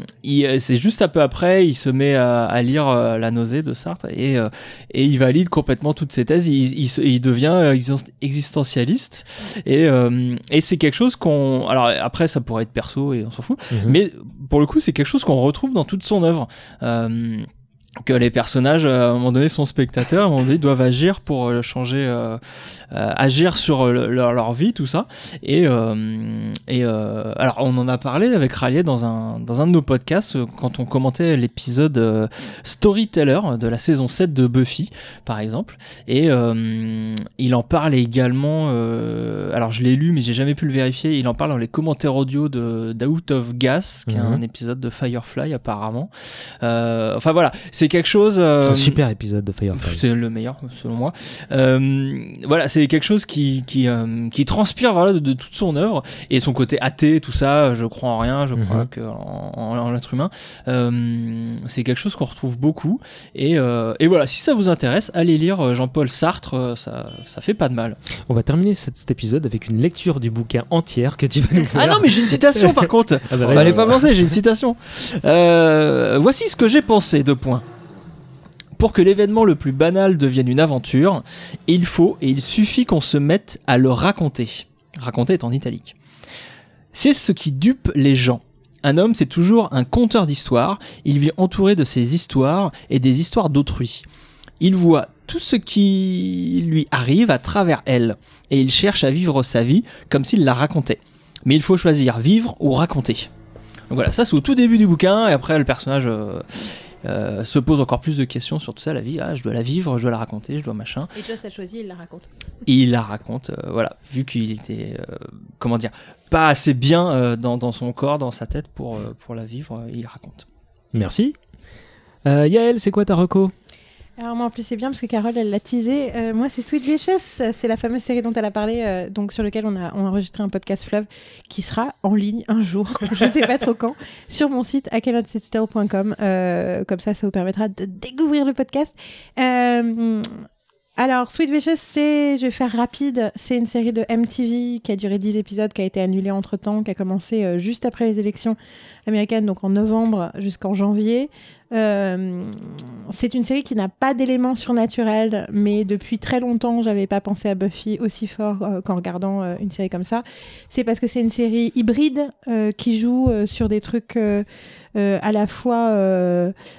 c'est juste un peu après, il se met à, à lire euh, La nausée de Sartre et euh, et il valide complètement toutes ses thèses. Il, il, devient euh, existen- existentialiste et euh, et c'est quelque chose qu'on alors après ça pourrait être perso et on s'en fout Mhm. mais pour le coup, c'est quelque chose qu'on retrouve dans toute son œuvre. Euh, que les personnages, euh, à un moment donné, sont spectateurs, à un moment donné, doivent agir pour euh, changer, euh, euh, agir sur le- leur, leur vie, tout ça. Et, euh, et euh, alors, on en a parlé avec Raleigh dans un, dans un de nos podcasts, quand on commentait l'épisode Storyteller de la saison 7 de Buffy, par exemple. Et euh, il en parle également, euh, alors je l'ai lu, mais j'ai jamais pu le vérifier, il en parle dans les commentaires audio de d'Out of Gas, qui est Mhm. un épisode de Firefly apparemment. Euh, enfin voilà, c'est quelque chose... euh, Un super épisode de Firefly. c'est le meilleur selon moi. Euh, voilà, c'est quelque chose qui qui, euh, qui transpire voilà de, de toute son œuvre et son côté athée, tout ça. Je crois en rien, je crois Mhm. que en, en- en l'être humain. C'est quelque chose qu'on retrouve beaucoup et et voilà. Si ça vous intéresse, allez lire Jean-Paul Sartre. Ça ça fait pas de mal. On va terminer cet, cet épisode avec une lecture du bouquin entière que tu vas nous faire. Ah non, mais j'ai une citation par contre. Ah bah, Fallait pas me lancer, j'ai une citation. Euh, voici ce que j'ai pensé, deux points. Pour que l'événement le plus banal devienne une aventure, il faut et il suffit qu'on se mette à le raconter. Raconter est en italique. C'est ce qui dupe les gens. Un homme, c'est toujours un conteur d'histoires. Il vit entouré de ses histoires et des histoires d'autrui. Il voit tout ce qui lui arrive à travers elles et il cherche à vivre sa vie comme s'il la racontait. Mais il faut choisir vivre ou raconter. Donc voilà, ça c'est au tout début du bouquin et après le personnage euh, euh, se pose encore plus de questions sur tout ça, la vie. Ah, je dois la vivre, je dois la raconter, je dois machin. Et Joss a choisi, il la raconte. Et il la raconte, euh, voilà, vu qu'il était, euh, comment dire, pas assez bien euh, dans, dans son corps, dans sa tête pour, euh, pour la vivre, euh, il raconte. Merci. Euh, Yael, c'est quoi ta reco? Alors moi en plus c'est bien parce que Carole elle l'a teasé. Euh, moi c'est Sweet Vicious, c'est la fameuse série dont elle a parlé, euh, donc sur lequel on a, enregistré un podcast fleuve qui sera en ligne un jour, je sais pas trop quand, sur mon site acanotsitstill.com. Euh, comme ça ça vous permettra de découvrir le podcast. Alors, Sweet Vicious, c'est, je vais faire rapide, c'est une série de MTV qui a duré 10 épisodes, qui a été annulée entre temps, qui a commencé juste après les élections américaines, donc en novembre jusqu'en janvier. Euh, c'est une série qui n'a pas d'éléments surnaturels, mais depuis très longtemps, j'avais pas pensé à Buffy aussi fort euh, qu'en regardant euh, une série comme ça. C'est parce que c'est une série hybride qui joue sur des trucs à la fois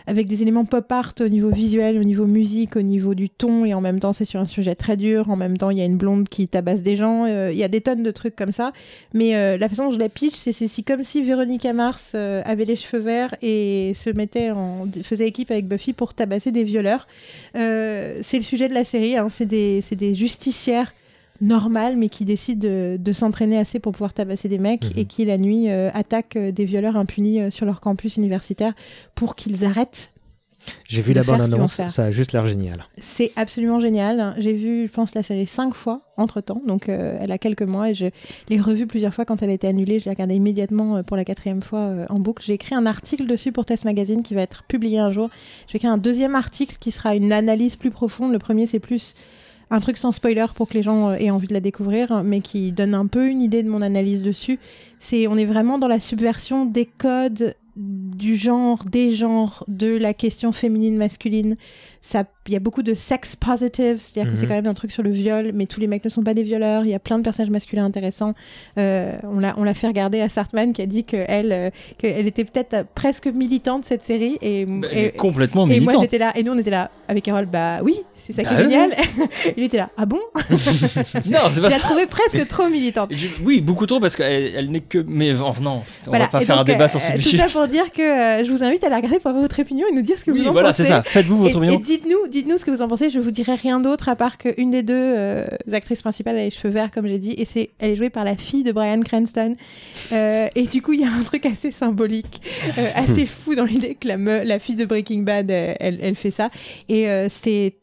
avec des éléments pop art au niveau visuel, au niveau musique, au niveau du ton, et en même temps, c'est sur un sujet très dur. En même temps, il y a une blonde qui tabasse des gens. Il y a des tonnes de trucs comme ça. Mais la façon dont je la pitch, c'est comme si Véronica Mars avait les cheveux verts et se mettait en faisait équipe avec Buffy pour tabasser des violeurs. Euh, c'est le sujet de la série. hein. C'est des justicières normales mais qui décident de, de s'entraîner assez pour pouvoir tabasser des mecs Mhm. et qui la nuit euh, attaquent euh, des violeurs impunis sur leur campus universitaire pour qu'ils arrêtent J'ai vu la bande-annonce, ça a juste l'air génial. c'est absolument génial. J'ai vu, je pense, la série cinq fois entre temps. Donc, euh, elle a quelques mois et je l'ai revue plusieurs fois quand elle a été annulée. Je l'ai regardée immédiatement euh, pour la quatrième fois euh, en boucle. J'ai écrit un article dessus pour Test Magazine qui va être publié un jour. Je vais écrire un deuxième article qui sera une analyse plus profonde. Le premier, c'est plus un truc sans spoiler pour que les gens aient envie de la découvrir, mais qui donne un peu une idée de mon analyse dessus. C'est, on est vraiment dans la subversion des codes du genre, des genres, de la question féminine-masculine. Il y a beaucoup de sex positive, c'est-à-dire que c'est Mhm. quand même un truc sur le viol, mais tous les mecs ne sont pas des violeurs. Il y a plein de personnages masculins intéressants. Euh, on l'a, on l'a fait regarder à Sartman qui a dit qu'elle, euh, qu'elle était peut-être presque militante cette série et, et- complètement et moi militante. j'étais là, et nous on était là avec Carole, bah oui, c'est ça qui est Bah, génial. lui était là, ah bon? Non, c'est Je pas la trouvais presque trop militante. Je- Oui, beaucoup trop parce qu'elle elle n'est que. Mais oh, non, on Voilà. va pas Et faire donc, un débat euh, sur ce Tout sujet. ça pour dire que euh, je vous invite à la regarder pour avoir votre opinion et nous dire ce que Oui, vous en voilà, pensez. c'est ça. Faites-vous votre opinion. Dites-nous, dites-nous ce que vous en pensez. Je vous dirai rien d'autre à part qu'une des deux euh, actrices principales a les cheveux verts, comme j'ai dit, et c'est, elle est jouée par la fille de Brian Cranston. Euh, et du coup, il y a un truc assez symbolique, euh, assez fou dans l'idée que la, me- la fille de Breaking Bad, elle, elle fait ça. Et c'est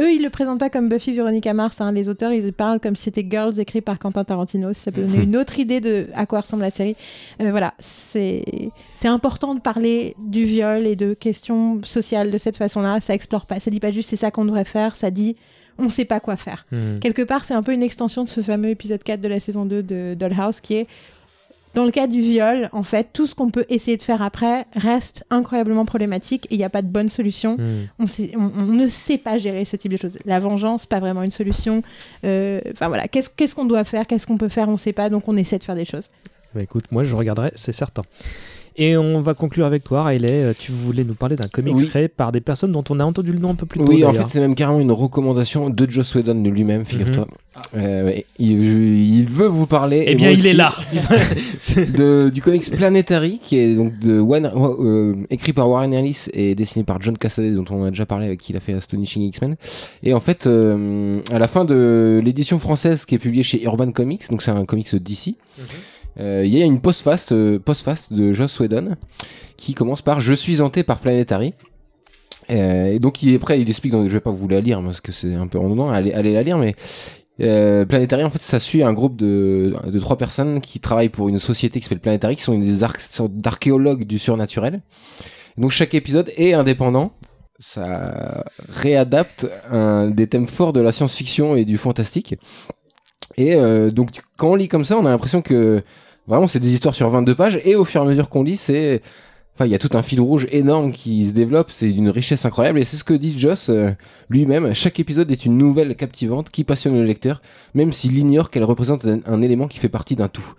eux, ils le présentent pas comme Buffy Veronica Mars. hein. Les auteurs, ils parlent comme si c'était Girls écrit par Quentin Tarantino. Ça peut donner une autre idée de à quoi ressemble la série. Euh, voilà, c'est c'est important de parler du viol et de questions sociales de cette façon-là. Ça explore pas, ça dit pas juste c'est ça qu'on devrait faire. Ça dit on sait pas quoi faire. Hmm. Quelque part, c'est un peu une extension de ce fameux épisode 4 de la saison 2 de Dollhouse qui est dans le cas du viol, en fait, tout ce qu'on peut essayer de faire après reste incroyablement problématique et il n'y a pas de bonne solution. Hmm. On, sait- on- on ne sait pas gérer ce type de choses. La vengeance, pas vraiment une solution. Euh, Enfin voilà, qu'est-ce qu'est-ce qu'on doit faire, qu'est-ce qu'on peut faire, on ne sait pas, donc on essaie de faire des choses. Bah, écoute, moi je regarderai, c'est certain. Et on va conclure avec toi, Riley. Euh, Tu voulais nous parler d'un comics Oui. créé par des personnes dont on a entendu le nom un peu plus tôt. Oui, en fait, c'est même carrément une recommandation de Joss Whedon lui-même, figure-toi. Euh, ouais, il, il veut vous parler. Mhm. Eh bien, il est là. de, du comics Planetary, qui est donc de Warner- euh, écrit par Warren Ellis et dessiné par John Cassaday, dont on a déjà parlé, avec qui il a fait Astonishing X-Men. Et en fait, euh, à la fin de l'édition française qui est publiée chez Urban Comics, donc c'est un comics DC, euh, il y a une euh, postface de Joss Whedon qui commence par Je suis hanté par Planetary. Euh, et donc il est prêt, il explique, donc je vais pas vous la lire parce que c'est un peu redondant, allez, la lire, mais euh, Planetary en fait ça suit un groupe de, trois personnes qui travaillent pour une société qui s'appelle Planetary, qui sont des sortes d'archéologues du surnaturel. Donc chaque épisode est indépendant, ça réadapte des thèmes forts de la science-fiction et du fantastique. Et euh, donc quand on lit comme ça, on a l'impression que vraiment c'est des histoires sur 22 pages. Et au fur et à mesure qu'on lit, c'est enfin il y a tout un fil rouge énorme qui se développe, c'est d'une richesse incroyable. Et c'est ce que dit Joss euh, lui-même, chaque épisode est une nouvelle captivante qui passionne le lecteur même s'il ignore qu'elle représente un, élément qui fait partie d'un tout.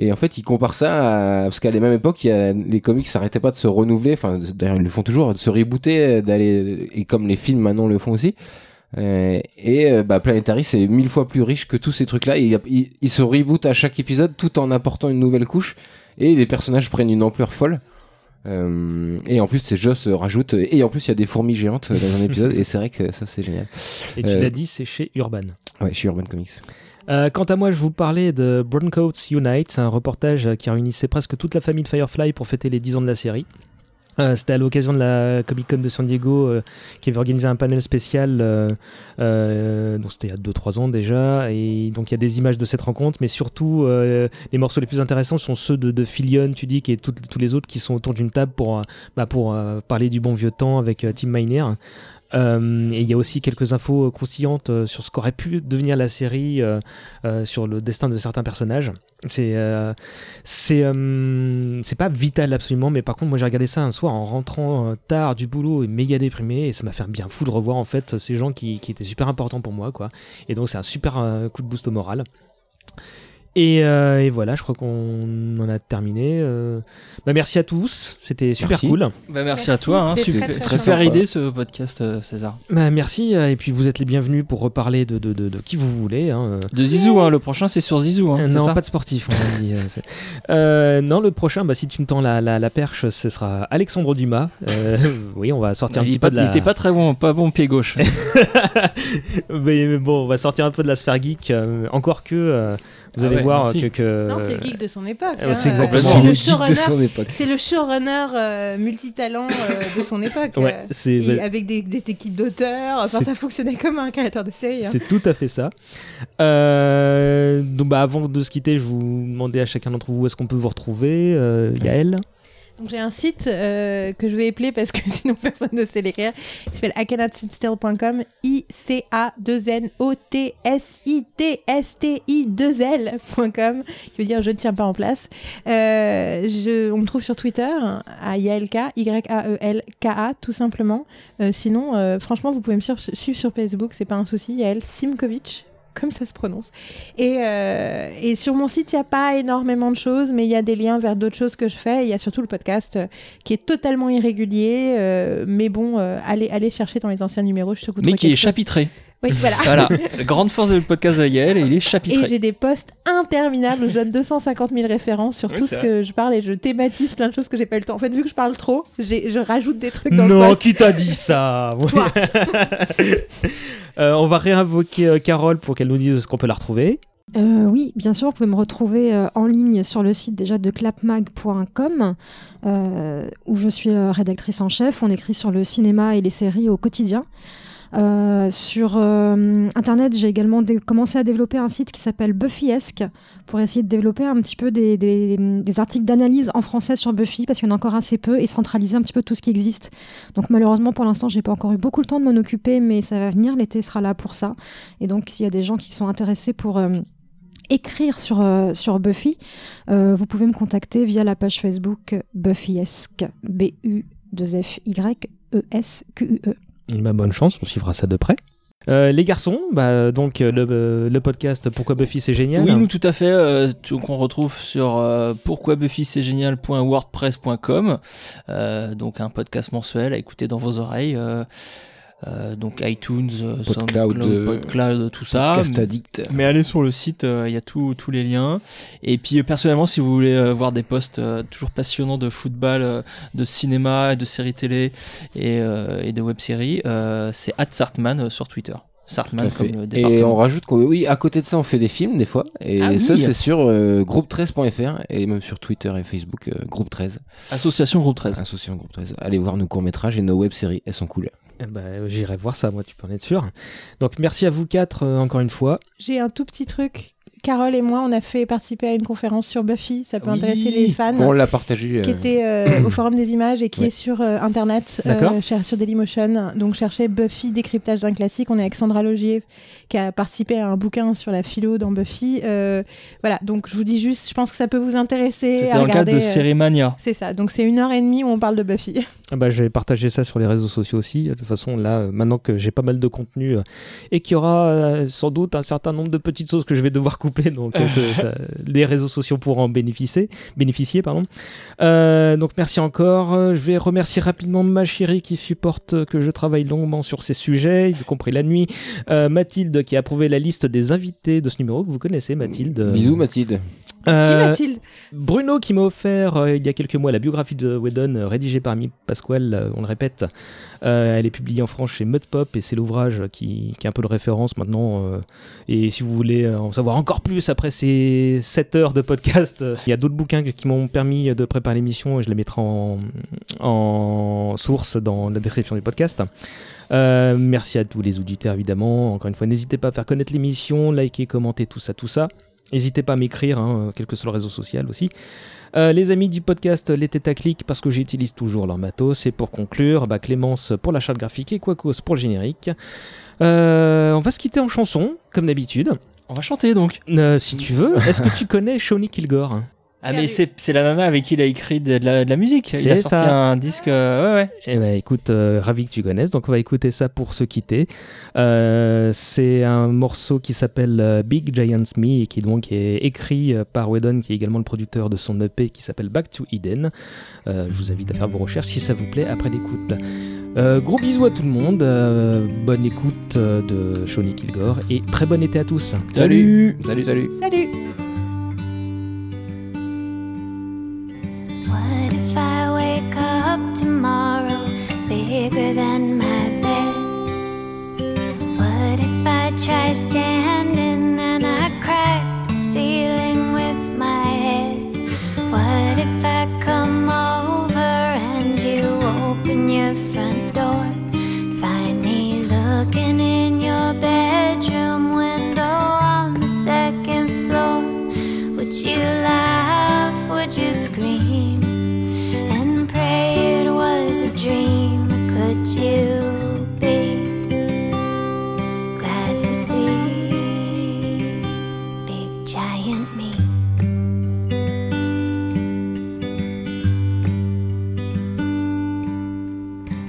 Et en fait, il compare ça à parce qu'à la même époque, y a, les comics s'arrêtaient pas de se renouveler, enfin d'ailleurs ils le font toujours, de se rebooter, d'aller et comme les films maintenant le font aussi. Euh, et euh, bah, Planetary c'est mille fois plus riche que tous ces trucs-là. Il, il, il se reboot à chaque épisode tout en apportant une nouvelle couche et les personnages prennent une ampleur folle. Euh, et en plus, c'est Joss euh, rajoute et en plus il y a des fourmis géantes dans un épisode et c'est vrai que ça c'est génial. Et tu Euh, l'as dit, c'est chez Urban. Ouais, suis Urban Comics. Euh, quant à moi, je vous parlais de Browncoats Unite, c'est un reportage qui réunissait presque toute la famille de Firefly pour fêter les 10 ans de la série. Euh, C'était à l'occasion de la Comic Con de San Diego euh, qui avait organisé un panel spécial. euh, euh, donc c'était il y a 2-3 ans déjà. Et donc il y a des images de cette rencontre, mais surtout euh, les morceaux les plus intéressants sont ceux de, de Filion, Tudyk et tout- tous les autres qui sont autour d'une table pour, euh, bah, pour parler du bon vieux temps avec Tim Miner. Euh, et il y a aussi quelques infos euh, croustillantes euh, sur ce qu'aurait pu devenir la série, sur le destin de certains personnages. C'est c'est pas vital absolument, mais par contre moi j'ai regardé ça un soir en rentrant tard du boulot et méga déprimé et ça m'a fait bien fou de revoir en fait ces gens qui, qui étaient super importants pour moi quoi. Et donc c'est un super coup de boost au moral. Et, euh, et voilà, je crois qu'on en a terminé. euh. Bah, merci à tous, c'était super Merci. cool. Bah, merci, Merci, à toi, hein, super, très, très idée ce podcast, euh, César. Bah, merci, et puis vous êtes les bienvenus pour reparler de, de, de, de qui vous voulez. hein. De Zizou, hein, le prochain c'est sur Zizou. Hein, c'est non, ça pas de sportif, on dit. euh, Euh, non, le prochain, bah, si tu me tends la, la, la perche, ce sera Alexandre Dumas. Euh, oui, on va sortir un il, petit pas, peu de la... il était pas très bon, pas bon pied gauche. mais, mais bon, on va sortir un peu de la sphère geek. euh, encore que, euh, vous Ah allez ouais, voir merci. que... que- Non, c'est le geek de son époque. euh, hein. c'est Euh, exactement le showrunner. C'est le showrunner euh, multitalent euh, de son époque. Ouais, c'est... et avec des, des équipes d'auteurs. Enfin, ça fonctionnait comme un créateur de série. hein. C'est tout à fait ça. Euh, donc, bah, avant de se quitter, je vous demandais à chacun d'entre vous où est-ce qu'on peut vous retrouver. Euh, Yael Donc j'ai un site euh, que je vais épeler parce que sinon personne ne sait l'écrire, qui s'appelle I i c a 2 n o t s i t s t i 2 l.com, qui veut dire je ne tiens pas en place. Euh, je, on me trouve sur Twitter à YALK, Y-A-E-L-K-A, tout simplement. Euh, sinon, franchement, vous pouvez me suivre sur Facebook, c'est pas un souci, Yael Simkovic comme ça se prononce. Et, euh, et sur mon site, il n'y a pas énormément de choses, mais il y a des liens vers d'autres choses que je fais. Il y a surtout le podcast euh, qui est totalement irrégulier, euh, mais bon, allez, allez chercher dans les anciens numéros. Je Mais qui est chose. chapitré. Oui, voilà. Grande force du podcast de Yael, et il est Et chapitré. j'ai des posts interminables où je donne 250 000 références sur Oui, tout ce que je parle et je thématise plein de choses que j'ai pas eu le temps. En fait, vu que je parle trop, je rajoute des trucs dans le Non, qui t'a dit ça Toi. Euh, On va réinvoquer euh, Carole pour qu'elle nous dise où est-ce qu'on peut la retrouver. Euh, oui, bien sûr, vous pouvez me retrouver euh, en ligne sur le site déjà de clapmag.com, euh, où je suis euh, rédactrice en chef. On écrit sur le cinéma et les séries au quotidien. Euh, sur euh, Internet, j'ai également commencé à développer un site qui s'appelle Buffyesque pour essayer de développer un petit peu des, articles d'analyse en français sur Buffy parce qu'il y en a encore assez peu et centraliser un petit peu tout ce qui existe. Donc malheureusement pour l'instant, j'ai pas encore eu beaucoup le temps de m'en occuper, mais ça va venir. L'été sera là pour ça. Et donc s'il y a des gens qui sont intéressés pour euh, écrire sur, Buffy, vous pouvez me contacter via la page Facebook Buffyesque, B-U-F-Y-E-S-Q-U-E. Bah, bonne chance, on suivra ça de près. Euh, les garçons, bah, donc euh, le, le podcast Pourquoi Buffy c'est génial. Oui, nous tout à fait. Euh, qu'on retrouve sur euh, pourquoi Buffy c'est génial.wordpress.com. Euh, donc un podcast mensuel à écouter dans vos oreilles. Euh, donc iTunes, euh, PodCloud, SoundCloud, euh, PodCloud, tout ça. Addict. Mais allez sur le site, euh, il y a tous les liens. Et puis euh, personnellement, si vous voulez euh, voir des posts euh, toujours passionnants de football, euh, de cinéma, de séries télé et, euh, et de web-séries, euh, c'est @sartman sur Twitter. Sartman comme le Et département. on rajoute que oui, à côté de ça, on fait des films des fois. Et Ah oui. ça, c'est sur euh, groupe13.fr et même sur Twitter et Facebook, euh, groupe 13. Association Groupe 13. Association groupe 13. Allez voir nos courts-métrages et nos web-séries, elles sont cool. Eh ben, J'irai voir ça, moi, tu peux en être sûr. Donc merci à vous quatre, euh, encore une fois. J'ai un tout petit truc. Carole et moi, on a fait participer à une conférence sur Buffy. Ça peut Oui. intéresser les fans. Bon, on l'a partagé. qui euh, était euh, au Forum des images et qui Ouais. est sur euh, internet, euh, sur Dailymotion. Donc cherchez Buffy décryptage d'un classique. On est avec Sandra Logier qui a participé à un bouquin sur la philo dans Buffy. Euh, voilà, donc je vous dis juste, je pense que ça peut vous intéresser C'était à dans le cadre regarder. de euh, Série Mania. c'est ça, donc c'est une heure et demie où on parle de Buffy. Ah bah, je vais partager ça sur les réseaux sociaux aussi. De toute façon, là, euh, maintenant que j'ai pas mal de contenu euh, et qu'il y aura euh, sans doute un certain nombre de petites choses que je vais devoir couper, donc euh, ce- ça- les réseaux sociaux pourront en bénéficier. bénéficier pardon. Euh, donc merci encore. Euh, Je vais remercier rapidement ma chérie qui supporte euh, que je travaille longuement sur ces sujets, y compris la nuit. Euh, Mathilde qui a approuvé la liste des invités de ce numéro que vous connaissez, Mathilde. Bisous Mathilde. Euh, Mathilde. Bruno qui m'a offert euh, il y a quelques mois la biographie de Whedon euh, rédigée par Mi Pasquale, on le répète. Elle est publiée en France chez Mud Pop et c'est l'ouvrage qui, qui est un peu de référence maintenant. et si vous voulez en savoir encore plus après ces 7 heures de podcast, il y a d'autres bouquins qui m'ont permis de préparer l'émission et je les mettrai en, en source dans la description du podcast. Euh, merci à tous les auditeurs évidemment. Encore une fois, n'hésitez pas à faire connaître l'émission, liker, commenter, tout ça, tout ça. N'hésitez pas à m'écrire, hein, quel que soit le réseau social aussi. Euh, les amis du podcast Les Têtes à Clic, parce que j'utilise toujours leur matos. Et pour conclure, bah, Clémence pour la charte graphique et Quacos pour le générique. Euh, on va se quitter en chanson, comme d'habitude. On va chanter donc. Euh, si tu veux, est-ce que tu connais Shawnee Kilgore? Ah mais c'est c'est la nana avec qui il a écrit de, de la, de la musique. Il a C'est sorti ça. un disque. euh, ouais ouais. Eh ben écoute, euh, ravi que tu connaisses. Donc on va écouter ça pour se quitter. Euh, c'est un morceau qui s'appelle euh, Big Giants Me et qui donc est écrit par Whedon, qui est également le producteur de son EP qui s'appelle Back to Eden. Euh, je vous invite à faire vos recherches si ça vous plaît après l'écoute. Euh, gros bisous à tout le monde. euh, bonne écoute de Shawnee Kilgore et très bon été à tous. Salut Salut, salut Salut What if I wake up tomorrow bigger than my bed? What if I try standing and I crack the ceiling with my head? What if I come over and you open your front door? Find me looking in your bedroom window on the second floor. Would you laugh?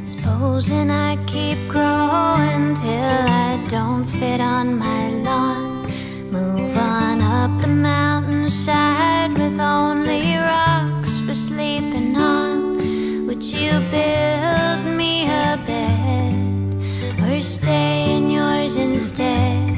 Supposing I keep growing till I don't fit on my lawn. Move on up the mountainside with only rocks for sleeping on. Would you build instead?